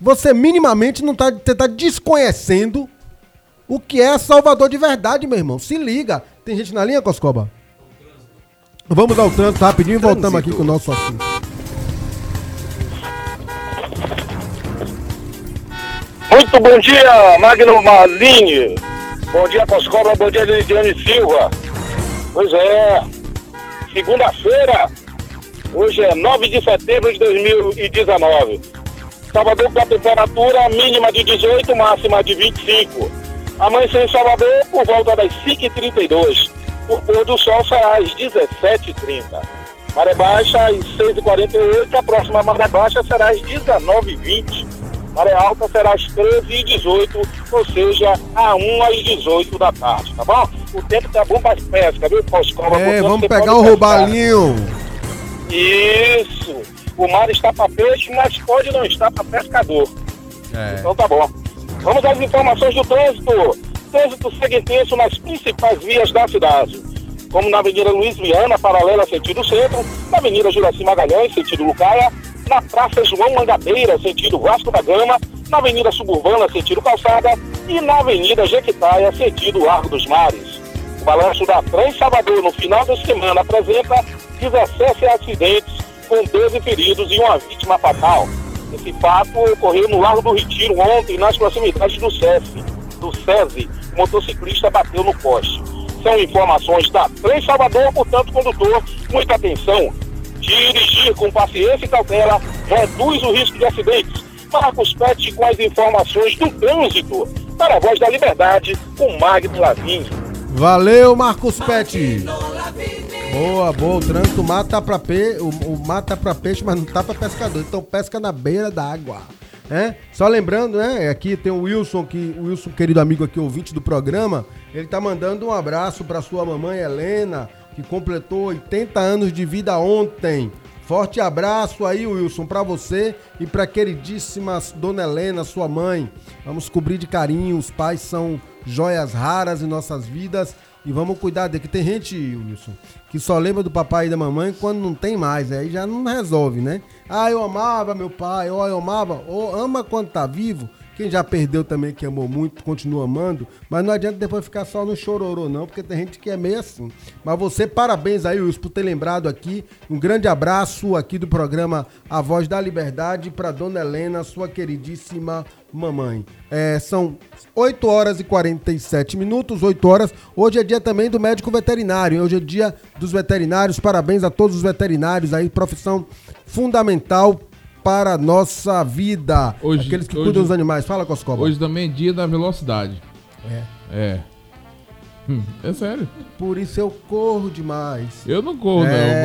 Você minimamente não tá, você tá desconhecendo o que é Salvador de verdade, meu irmão. Se liga. Tem gente na linha, Coscoba? Vamos dar o trânsito rapidinho e voltamos aqui com o nosso assunto. Muito bom dia, Magno Malini. Bom dia, Coscobra. Bom dia, Lidiane Silva. Pois é, segunda-feira, hoje é 9 de setembro de 2019. Salvador com a temperatura mínima de 18, máxima de 25. Amanhã em Salvador por volta das 5h32. O pôr do sol será às 17h30. Maré baixa às 6h48, a próxima maré baixa será às 19h20. Maré alta será às 13h18, ou seja, a 1 às 18 da tarde, tá bom? O tempo tá bom para pesca, viu, Pós-Cova? É, vamos pegar o roubalinho. Isso. O mar está para peixe, mas pode não estar para pescador. Então tá bom. Vamos às informações do trânsito. Trânsito segue intenso nas principais vias da cidade. Como na Avenida Luiz Viana, paralela sentido centro, na Avenida Juraci Magalhães, sentido Lucaia, na Praça João Mangabeira, sentido Vasco da Gama, na Avenida Suburbana, sentido Calçada, e na Avenida Jequitaia, sentido Largo dos Mares. O balanço da Trans Salvador no final da semana apresenta 17 acidentes com 12 feridos e uma vítima fatal. Esse fato ocorreu no Largo do Retiro ontem, nas proximidades do SESI. Do SESI, o motociclista bateu no poste. São informações da Trans Salvador, portanto, condutor, muita atenção. Dirigir com paciência e cautela reduz o risco de acidentes. Marcos Pet com as informações do trânsito. Para a Voz da Liberdade, com Magno Lavinho. Valeu, Marcos Pet. Boa, boa. O trânsito mata pra pe... o, o mata pra peixe, mas não tá pra pescador. Então pesca na beira da água. É? Só lembrando, né? Aqui tem o Wilson, que, o Wilson, querido amigo aqui, ouvinte do programa, ele tá mandando um abraço pra sua mamãe Helena, que completou 80 anos de vida ontem. Forte abraço aí, Wilson, pra você e pra queridíssima Dona Helena, sua mãe. Vamos cobrir de carinho, os pais são joias raras em nossas vidas e vamos cuidar. Que tem gente, Wilson, que só lembra do papai e da mamãe quando não tem mais, aí já não resolve, né? Ah, eu amava meu pai, ó, eu amava, ou ama quando tá vivo Quem já perdeu também, que amou muito, continua amando. Mas não adianta depois ficar só no chororô, não, porque tem gente que é meio assim. Mas você, parabéns aí, Wilson, por ter lembrado aqui. Um grande abraço aqui do programa A Voz da Liberdade para Dona Helena, sua queridíssima mamãe. É, são 8 horas e 47 minutos, 8 horas. Hoje é dia também do médico veterinário. Hoje é dia dos veterinários. Parabéns a todos os veterinários aí, profissão fundamental para a nossa vida. Hoje- Aqueles que hoje- cuidam dos animais. Fala, Coscoba. Hoje também é dia da velocidade. É. É. Hum, é sério. Por isso eu corro demais. Eu não corro, não, É.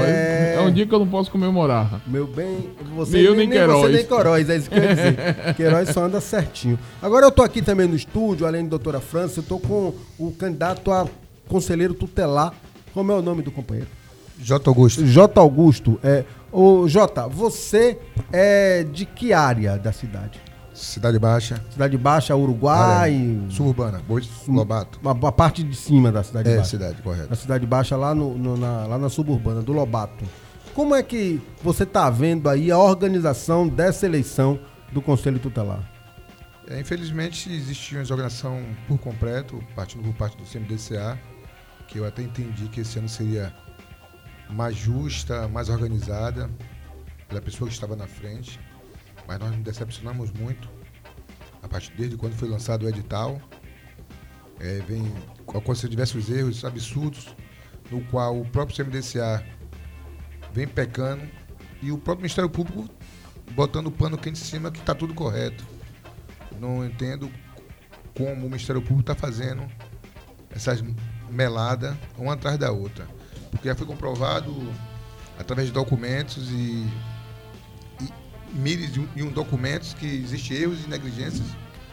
mas é um dia que eu não posso comemorar. Meu bem, você nem eu nem, Queiroz. você nem Queiroz, é isso que eu ia dizer. [laughs] Queiroz só anda certinho. Agora eu tô aqui também no estúdio, além de doutora França, eu tô com o candidato a conselheiro tutelar. Como é o nome do companheiro? J. Augusto. J. Augusto. É, ô, J, você é de que área da cidade? Cidade Baixa. Cidade Baixa, Uruguai. Área Suburbana, Bois Lobato. A parte de cima da cidade É, baixa. cidade, correto. A cidade baixa lá, no, no- na, lá na suburbana, do Lobato. Como é que você está vendo aí a organização dessa eleição do Conselho Tutelar? É, infelizmente, existe uma desorganização por completo, partindo por parte do CMDCA, que eu até entendi que esse ano seria mais justa, mais organizada, pela pessoa que estava na frente. Mas nós nos decepcionamos muito, a partir desde quando foi lançado o edital. É, vem acontecendo diversos erros absurdos, no qual o próprio CMDCA vem pecando e o próprio Ministério Público botando o pano quente em cima que está tudo correto. Não entendo como o Ministério Público está fazendo essas meladas uma atrás da outra. Porque já foi comprovado através de documentos e, e milhares de um, de um documentos que existem erros e negligências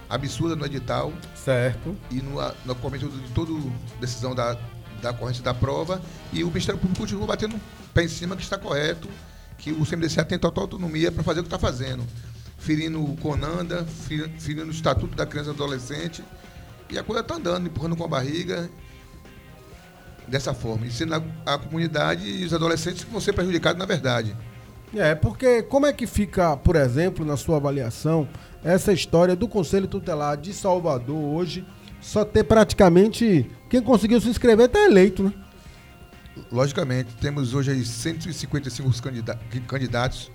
absurdas no edital. Certo. E no, no começo de toda decisão da, da corrente da prova. E o Ministério Público continua batendo pé em cima que está correto, que o CMDCA tem total autonomia para fazer o que está fazendo. Ferindo o CONANDA, feri- ferindo o Estatuto da Criança e do Adolescente. E a coisa está andando, empurrando com a barriga dessa forma. E sendo a, a comunidade e os adolescentes que vão ser prejudicados na verdade. É, porque como é que fica, por exemplo, na sua avaliação, essa história do Conselho Tutelar de Salvador hoje só ter praticamente. Quem conseguiu se inscrever está eleito, né? Logicamente, temos hoje aí 155 candida- candidatos,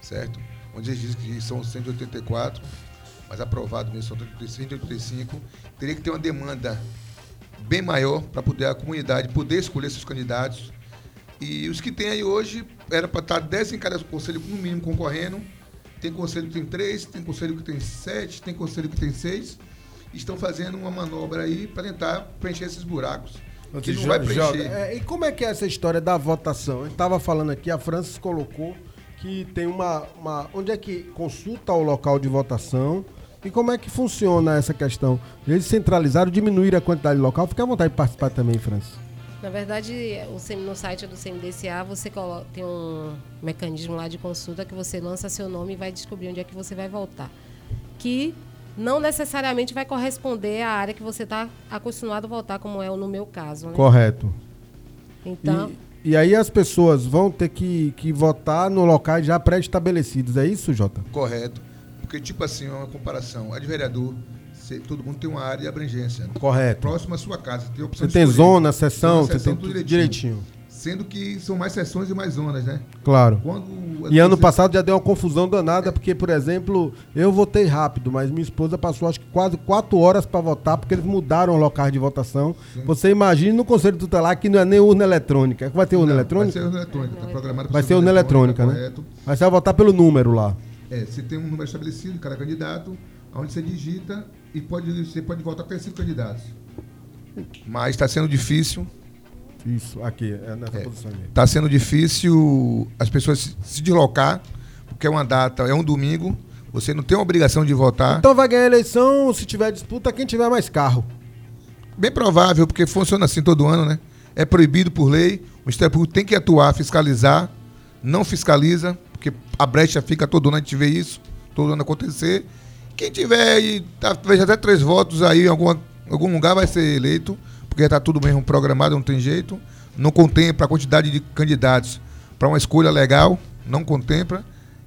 certo? Onde eles dizem que são 184, mas aprovado mesmo são 185. Teria que ter uma demanda bem maior para poder a comunidade poder escolher seus candidatos. E os que tem aí hoje, era para estar 10 em cada conselho, no mínimo, concorrendo. Tem conselho que tem 3, tem conselho que tem 7, tem conselho que tem 6. Estão fazendo uma manobra aí para tentar preencher esses buracos. Que não vai preencher. é, e como é que é essa história da votação? Eu estava falando aqui, a Francis colocou que tem uma, uma. Onde é que consulta o local de votação? E como é que funciona essa questão? Eles centralizaram, diminuíram a quantidade de local. Fica à vontade de participar também, Francis. Na verdade, no site do CMDCA você tem um mecanismo lá de consulta que você lança seu nome e vai descobrir onde é que você vai voltar. Que não necessariamente vai corresponder à área que você está acostumado a votar, como é o no meu caso. Né? Correto. Então, E, e aí as pessoas vão ter que, que votar no locais já pré-estabelecidos. É isso, Jota? Correto. Porque, tipo assim, uma comparação. A de vereador, todo mundo tem uma área de abrangência. Correto. Próximo à sua casa. Tem opção Você de tem zona, Zona, você tem tudo tudo direitinho. Sendo que são mais seções e mais zonas, né? Claro. Quando E ano passado já deu uma confusão danada, porque, por exemplo, eu votei rápido, mas minha esposa passou acho que quase quatro horas para votar, porque eles mudaram o local de votação. Você imagina no Conselho Tutelar que não é nem urna eletrônica. É Vai ter urna Não, eletrônica? Vai ser urna eletrônica, tá programado Vai ser urna urna eletrônica, né? eletrônica, correto. Mas você vai votar pelo número lá. É, você tem um número estabelecido de cada candidato, onde você digita e pode, você pode votar até cinco candidatos. Mas está sendo difícil. Isso, aqui, é nessa posição aqui. Está sendo difícil as pessoas se, se deslocar, porque é uma data, é um domingo, você não tem a obrigação de votar. Então vai ganhar a eleição, se tiver disputa, quem tiver mais carro. Bem provável, porque funciona assim todo ano, né? É proibido por lei, o Ministério Público tem que atuar, fiscalizar, não fiscaliza, a brecha fica todo ano, a gente vê isso, todo ano acontecer. Quem tiver aí, talvez até três votos aí em alguma, algum lugar vai ser eleito, porque está tudo mesmo programado, não tem jeito. Não contempla a quantidade de candidatos para uma escolha legal, não contempla.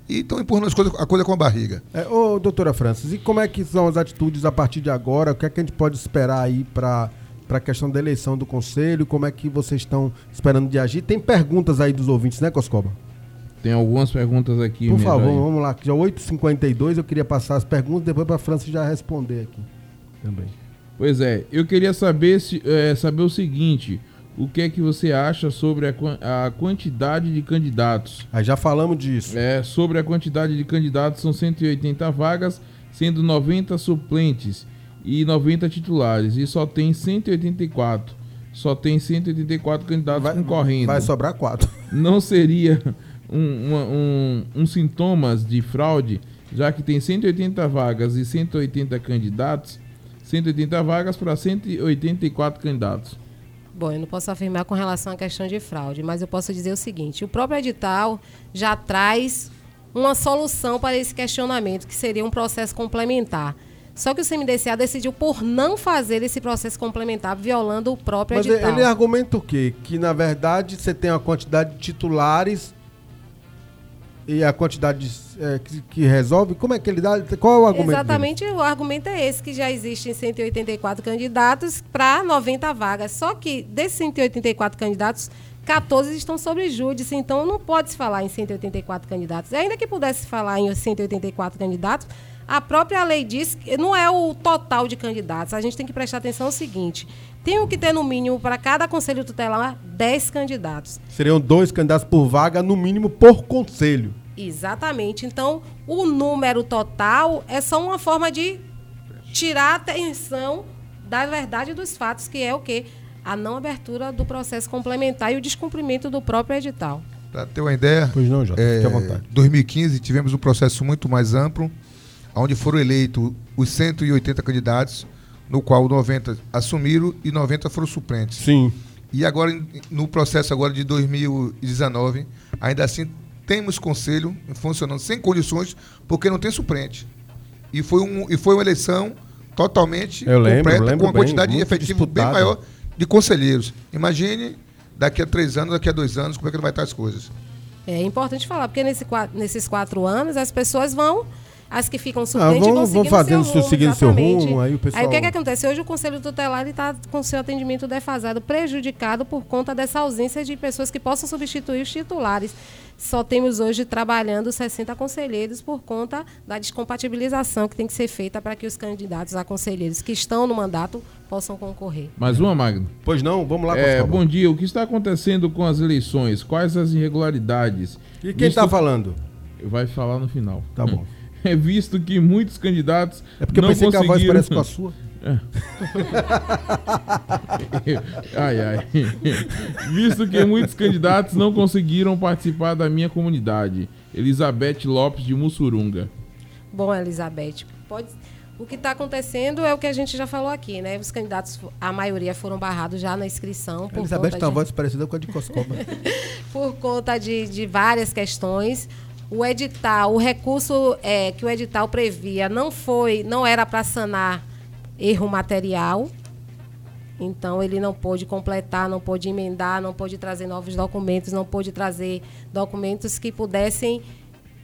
e estão empurrando as coisas, a coisa com a barriga. É, ô, doutora Francis, e como é que são as atitudes a partir de agora? O que é que a gente pode esperar aí para para a questão da eleição do conselho? Como é que vocês estão esperando de agir? Tem perguntas aí dos ouvintes, né, Coscoba? Tem algumas perguntas aqui. Por favor, aí. vamos lá. Já 8h52, eu queria passar as perguntas, depois para a Francis já responder aqui também. Pois é, eu queria saber, se, é, saber o seguinte: o que é que você acha sobre a, a, quantidade de candidatos? Aí já falamos disso. É, sobre a quantidade de candidatos, são 180 vagas, sendo 90 suplentes e 90 titulares, e só tem 184. Só tem 184 candidatos vai, concorrendo. Vai sobrar 4. Não seria um, um, um, um sintomas de fraude, já que tem 180 vagas e 180 candidatos, 180 vagas para 184 candidatos. Bom, eu não posso afirmar com relação à questão de fraude, mas eu posso dizer o seguinte: o próprio edital já traz uma solução para esse questionamento, que seria um processo complementar. Só que o CMDCA decidiu por não fazer esse processo complementar, violando o próprio Mas edital. ele argumenta o quê? Que, na verdade, você tem uma quantidade de titulares e a quantidade é, que, que, resolve? Como é que ele dá? Qual é o argumento? Exatamente, dele? o argumento é esse, que já existem 184 candidatos para 90 vagas. Só que desses 184 candidatos, 14 estão sobre júdice, então não pode se falar em 184 candidatos. Ainda que pudesse falar em 184 candidatos, a própria lei diz que não é o total de candidatos. A gente tem que prestar atenção no seguinte: tem que ter, no mínimo, para cada conselho tutelar, 10 candidatos. Seriam dois candidatos por vaga, no mínimo, por conselho. Exatamente. Então, o número total é só uma forma de tirar a atenção da verdade dos fatos, que é o quê? A não abertura do processo complementar e o descumprimento do próprio edital. Para ter uma ideia, pois não, Jota, é, 2015 tivemos um processo muito mais amplo onde foram eleitos os 180 candidatos, no qual 90 assumiram e 90 foram suplentes. Sim. E agora, no processo agora de 2019, ainda assim temos conselho funcionando sem condições, porque não tem suplente. E foi, um, e foi uma eleição totalmente Eu lembro, completa, lembro com uma quantidade bem, efetiva bem maior de conselheiros. Imagine daqui a três anos, daqui a dois anos, como é que vai estar as coisas. É importante falar, porque nesse, nesses quatro anos as pessoas vão as que ficam suplentes ah, vão, vão fazendo seu rumo, seguindo seu rumo, aí o pessoal... Aí o que, é que acontece? Hoje o Conselho Tutelar está com seu atendimento defasado, prejudicado por conta dessa ausência de pessoas que possam substituir os titulares. Só temos hoje trabalhando 60 conselheiros por conta da descompatibilização que tem que ser feita para que os candidatos a conselheiros que estão no mandato possam concorrer. Mais uma, Magno? Pois não, vamos lá. É, bom dia, o que está acontecendo com as eleições? Quais as irregularidades? E quem está falando? Vai falar no final. Tá bom. [laughs] é visto que muitos candidatos é porque não eu pensei conseguiram... que a voz parece com a sua. [laughs] É. [laughs] ai, ai. Visto que muitos candidatos não conseguiram participar da minha comunidade. Elizabeth Lopes de Mussurunga. Bom, Elizabeth, pode... o que está acontecendo é o que a gente já falou aqui, né? Os candidatos, a maioria foram barrados já na inscrição. Por Elizabeth tem uma voz parecida com a de Coscoba. [laughs] por conta de, de várias questões o edital, o recurso é, que o edital previa não foi, não era para sanar erro material. Então ele não pôde completar, não pôde emendar, não pôde trazer novos documentos, não pôde trazer documentos que pudessem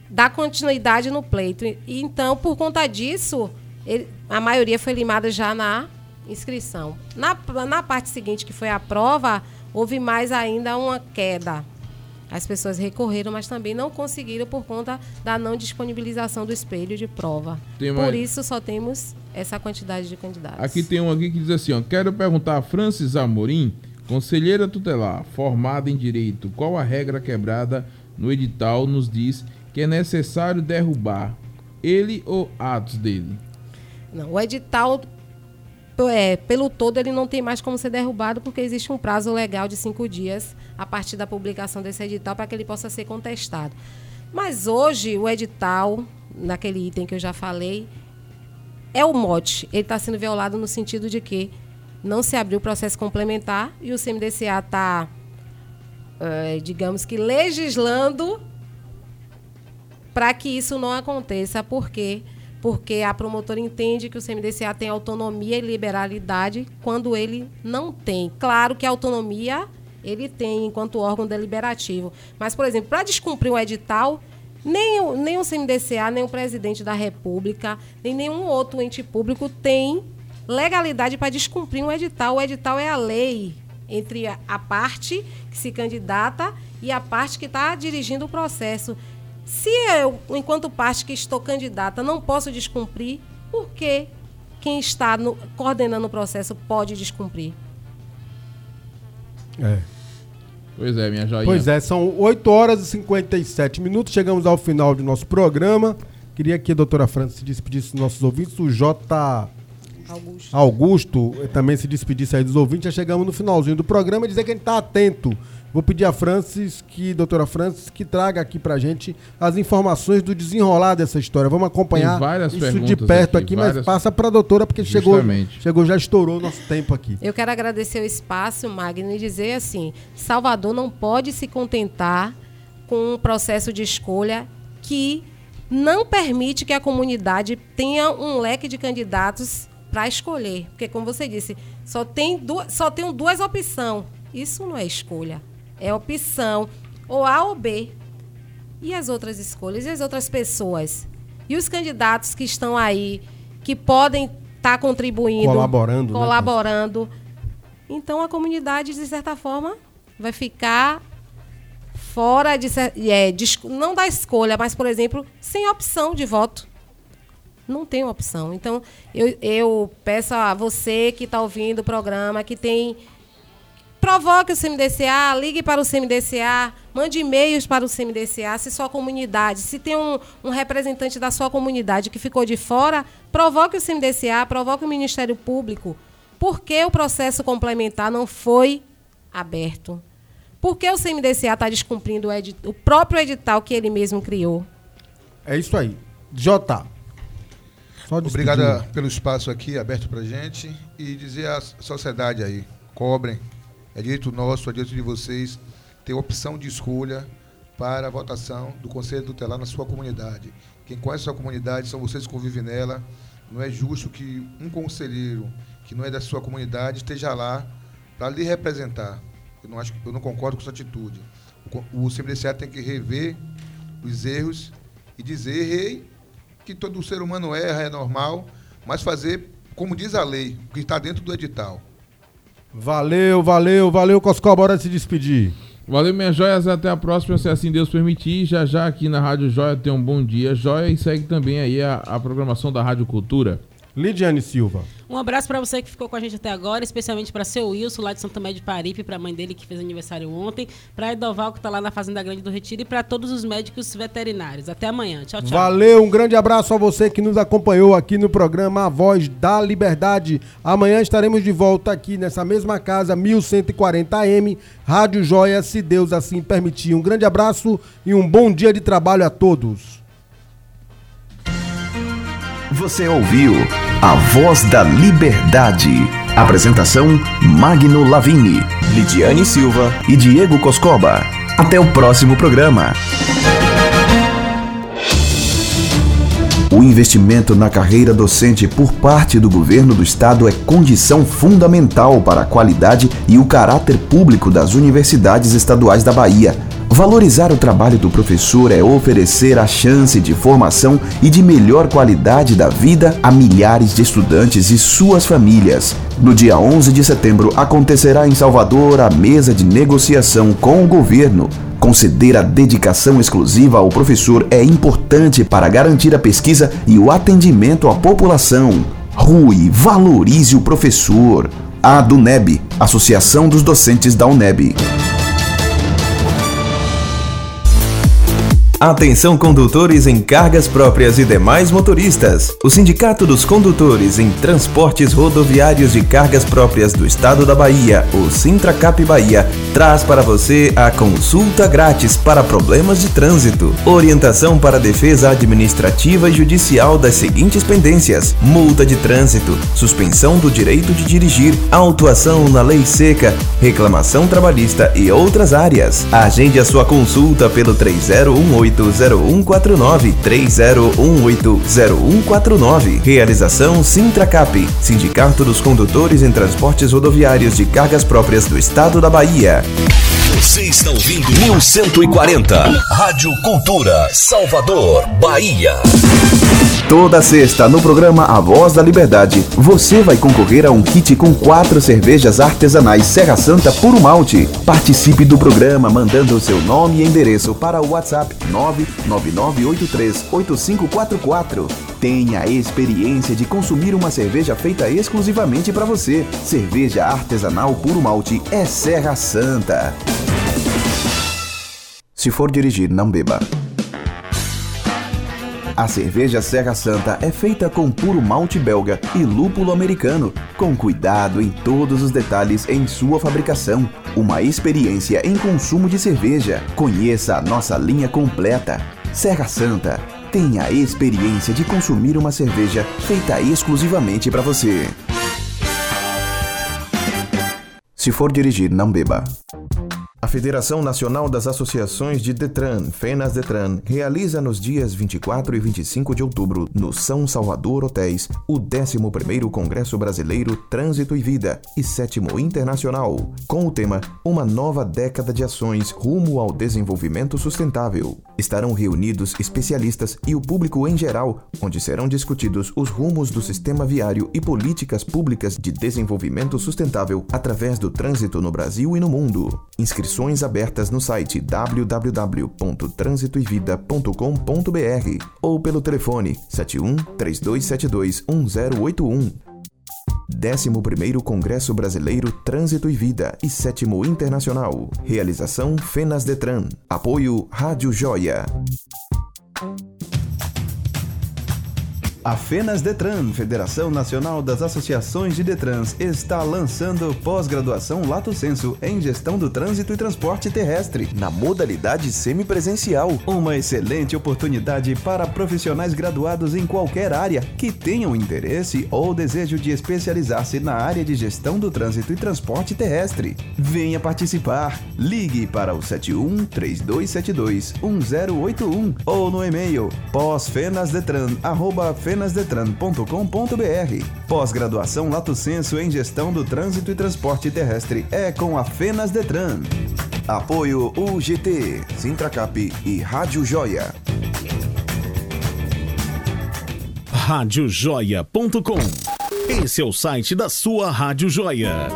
dar continuidade no pleito. E, então, por conta disso, ele, a maioria foi limada já na inscrição. Na, na parte seguinte, que foi a prova, houve mais ainda uma queda. As pessoas recorreram, mas também não conseguiram por conta da não disponibilização do espelho de prova. Por isso só temos essa quantidade de candidatos. Aqui tem um aqui que diz assim, ó, quero perguntar a Francis Amorim, conselheira tutelar, formada em direito, qual a regra quebrada no edital nos diz que é necessário derrubar ele ou atos dele? Não, o edital é, pelo todo ele não tem mais como ser derrubado porque existe um prazo legal de cinco dias a partir da publicação desse edital para que ele possa ser contestado. Mas hoje o edital, naquele item que eu já falei, é o mote. Ele está sendo violado no sentido de que não se abriu o processo complementar e o CMDCA está, é, digamos que, legislando para que isso não aconteça, porque porque a promotora entende que o CMDCA tem autonomia e liberalidade quando ele não tem. Claro que a autonomia ele tem enquanto órgão deliberativo. Mas, por exemplo, para descumprir um edital, Nem o, nem o CMDCA, nem o presidente da República, nem nenhum outro ente público tem legalidade para descumprir um edital. O edital é a lei entre a, a parte que se candidata e a parte que está dirigindo o processo. Se eu, enquanto parte que estou candidata, não posso descumprir, por que quem está no, coordenando o processo pode descumprir? É. Pois é, minha joinha. Pois é, são 8 horas e 57 minutos. Chegamos ao final do nosso programa. Queria que a doutora França se despedisse dos nossos ouvintes. O J. Augusto. Augusto também se despedisse aí dos ouvintes. Já chegamos no finalzinho do programa e dizer que a gente está atento. Vou pedir a Francis, que, doutora Francis, que traga aqui pra gente as informações do desenrolar dessa história. Vamos acompanhar isso de perto aqui, aqui, mas várias- passa pra doutora, porque chegou, Justamente. chegou, já estourou o nosso tempo aqui. Eu quero agradecer o espaço, Magno, e dizer assim: Salvador não pode se contentar com um processo de escolha que não permite que a comunidade tenha um leque de candidatos para escolher. Porque, como você disse, só tem duas, só tem duas opções. Isso não é escolha. É opção ou A ou B. E as outras escolhas? E as outras pessoas? E os candidatos que estão aí, que podem estar contribuindo, Colaborando, né, colaborando. Então a comunidade, de certa forma, vai ficar fora de, é, de não da escolha, mas, por exemplo, sem opção de voto. Não tem opção. Então, eu, eu peço a você que está ouvindo o programa, que tem provoque o CMDCA, ligue para o CMDCA, mande e-mails para o CMDCA, se sua comunidade, se tem um, um representante da sua comunidade que ficou de fora, provoque o CMDCA, provoque o Ministério Público. Por que o processo complementar não foi aberto? Por que o CMDCA está descumprindo o, o próprio edital que ele mesmo criou? É isso aí. Jota. Obrigada pelo espaço aqui aberto pra gente e dizer à sociedade aí, cobrem, é direito nosso, é direito de vocês ter opção de escolha para a votação do Conselho Tutelar na sua comunidade. Quem conhece a sua comunidade são vocês que convivem nela. Não é justo que um conselheiro que não é da sua comunidade esteja lá para lhe representar. Eu não, acho, eu não concordo com essa atitude. O, o tem que rever os erros e dizer, errei, que todo ser humano erra, é normal, mas fazer, como diz a lei, o que está dentro do edital. Valeu, valeu, valeu, Coscó. Bora se despedir. Valeu, minhas joias. Até a próxima, se assim Deus permitir. Já já aqui na Rádio Joia tem um bom dia, Joia. E segue também aí a, a programação da Rádio Cultura. Lidiane Silva. Um abraço para você que ficou com a gente até agora, especialmente para seu Wilson, lá de Santa Média de Paripe, para a mãe dele que fez aniversário ontem, para Edoval, que está lá na Fazenda Grande do Retiro, e para todos os médicos veterinários. Até amanhã. Tchau, tchau. Valeu, um grande abraço a você que nos acompanhou aqui no programa A Voz da Liberdade. Amanhã estaremos de volta aqui nessa mesma casa, 1140M, Rádio Joia, se Deus assim permitir. Um grande abraço e um bom dia de trabalho a todos. Você ouviu A Voz da Liberdade. Apresentação: Magno Lavini, Lidiane Silva e Diego Coscoba. Até o próximo programa. O investimento na carreira docente por parte do governo do estado é condição fundamental para a qualidade e o caráter público das universidades estaduais da Bahia. Valorizar o trabalho do professor é oferecer a chance de formação e de melhor qualidade da vida a milhares de estudantes e suas famílias. No dia 11 de setembro acontecerá em Salvador a mesa de negociação com o governo. Conceder a dedicação exclusiva ao professor é importante para garantir a pesquisa e o atendimento à população. Rui, valorize o professor. A DUNEB, Associação dos Docentes da UNEB. Atenção condutores em cargas próprias e demais motoristas. O Sindicato dos Condutores em Transportes Rodoviários de Cargas Próprias do Estado da Bahia, o Sintracap Bahia, traz para você a consulta grátis para problemas de trânsito. Orientação para defesa administrativa e judicial das seguintes pendências: multa de trânsito, suspensão do direito de dirigir, autuação na lei seca, reclamação trabalhista e outras áreas. Agende a sua consulta pelo 30180149 30180149. Realização Sintracap, Sindicato dos Condutores em Transportes Rodoviários de Cargas Próprias do Estado da Bahia. Você está ouvindo 1140. Rádio Cultura, Salvador, Bahia. Toda sexta, no programa A Voz da Liberdade, você vai concorrer a um kit com quatro cervejas artesanais Serra Santa Puro Malte. Participe do programa mandando o seu nome e endereço para o WhatsApp 999838544. Tenha a experiência de consumir uma cerveja feita exclusivamente para você. Cerveja artesanal Puro Malte é Serra Santa. Se for dirigir, não beba. A cerveja Serra Santa é feita com puro malte belga e lúpulo americano, com cuidado em todos os detalhes em sua fabricação. Uma experiência em consumo de cerveja. Conheça a nossa linha completa. Serra Santa. Tenha a experiência de consumir uma cerveja feita exclusivamente para você. Se for dirigir, não beba. A Federação Nacional das Associações de Detran, FENAS Detran, realiza nos dias 24 e 25 de outubro, no São Salvador Hotéis, o 11º Congresso Brasileiro Trânsito e Vida e 7 Internacional, com o tema Uma nova década de ações rumo ao desenvolvimento sustentável. Estarão reunidos especialistas e o público em geral, onde serão discutidos os rumos do sistema viário e políticas públicas de desenvolvimento sustentável através do trânsito no Brasil e no mundo. Inscrições abertas no site www.transitoevida.com.br ou pelo telefone 71 3272 1081. 11º Congresso Brasileiro Trânsito e Vida e 7 Internacional. Realização Fenas Detran. Apoio Rádio Joia. A FENAS Detran, Federação Nacional das Associações de Detrans, está lançando pós-graduação Lato Senso em Gestão do Trânsito e Transporte Terrestre, na modalidade semipresencial. Uma excelente oportunidade para profissionais graduados em qualquer área que tenham interesse ou desejo de especializar-se na área de gestão do trânsito e transporte terrestre. Venha participar! Ligue para o 71 3272 1081 ou no e-mail pós-fenasdetran@fenas fenasdetran.com.br. Pós-graduação Lato Senso em Gestão do Trânsito e Transporte Terrestre é com a Fenas Detran. Apoio UGT, Sintracap e Rádio Joia. Radiojoia.com. Esse é o site da sua Rádio Joia.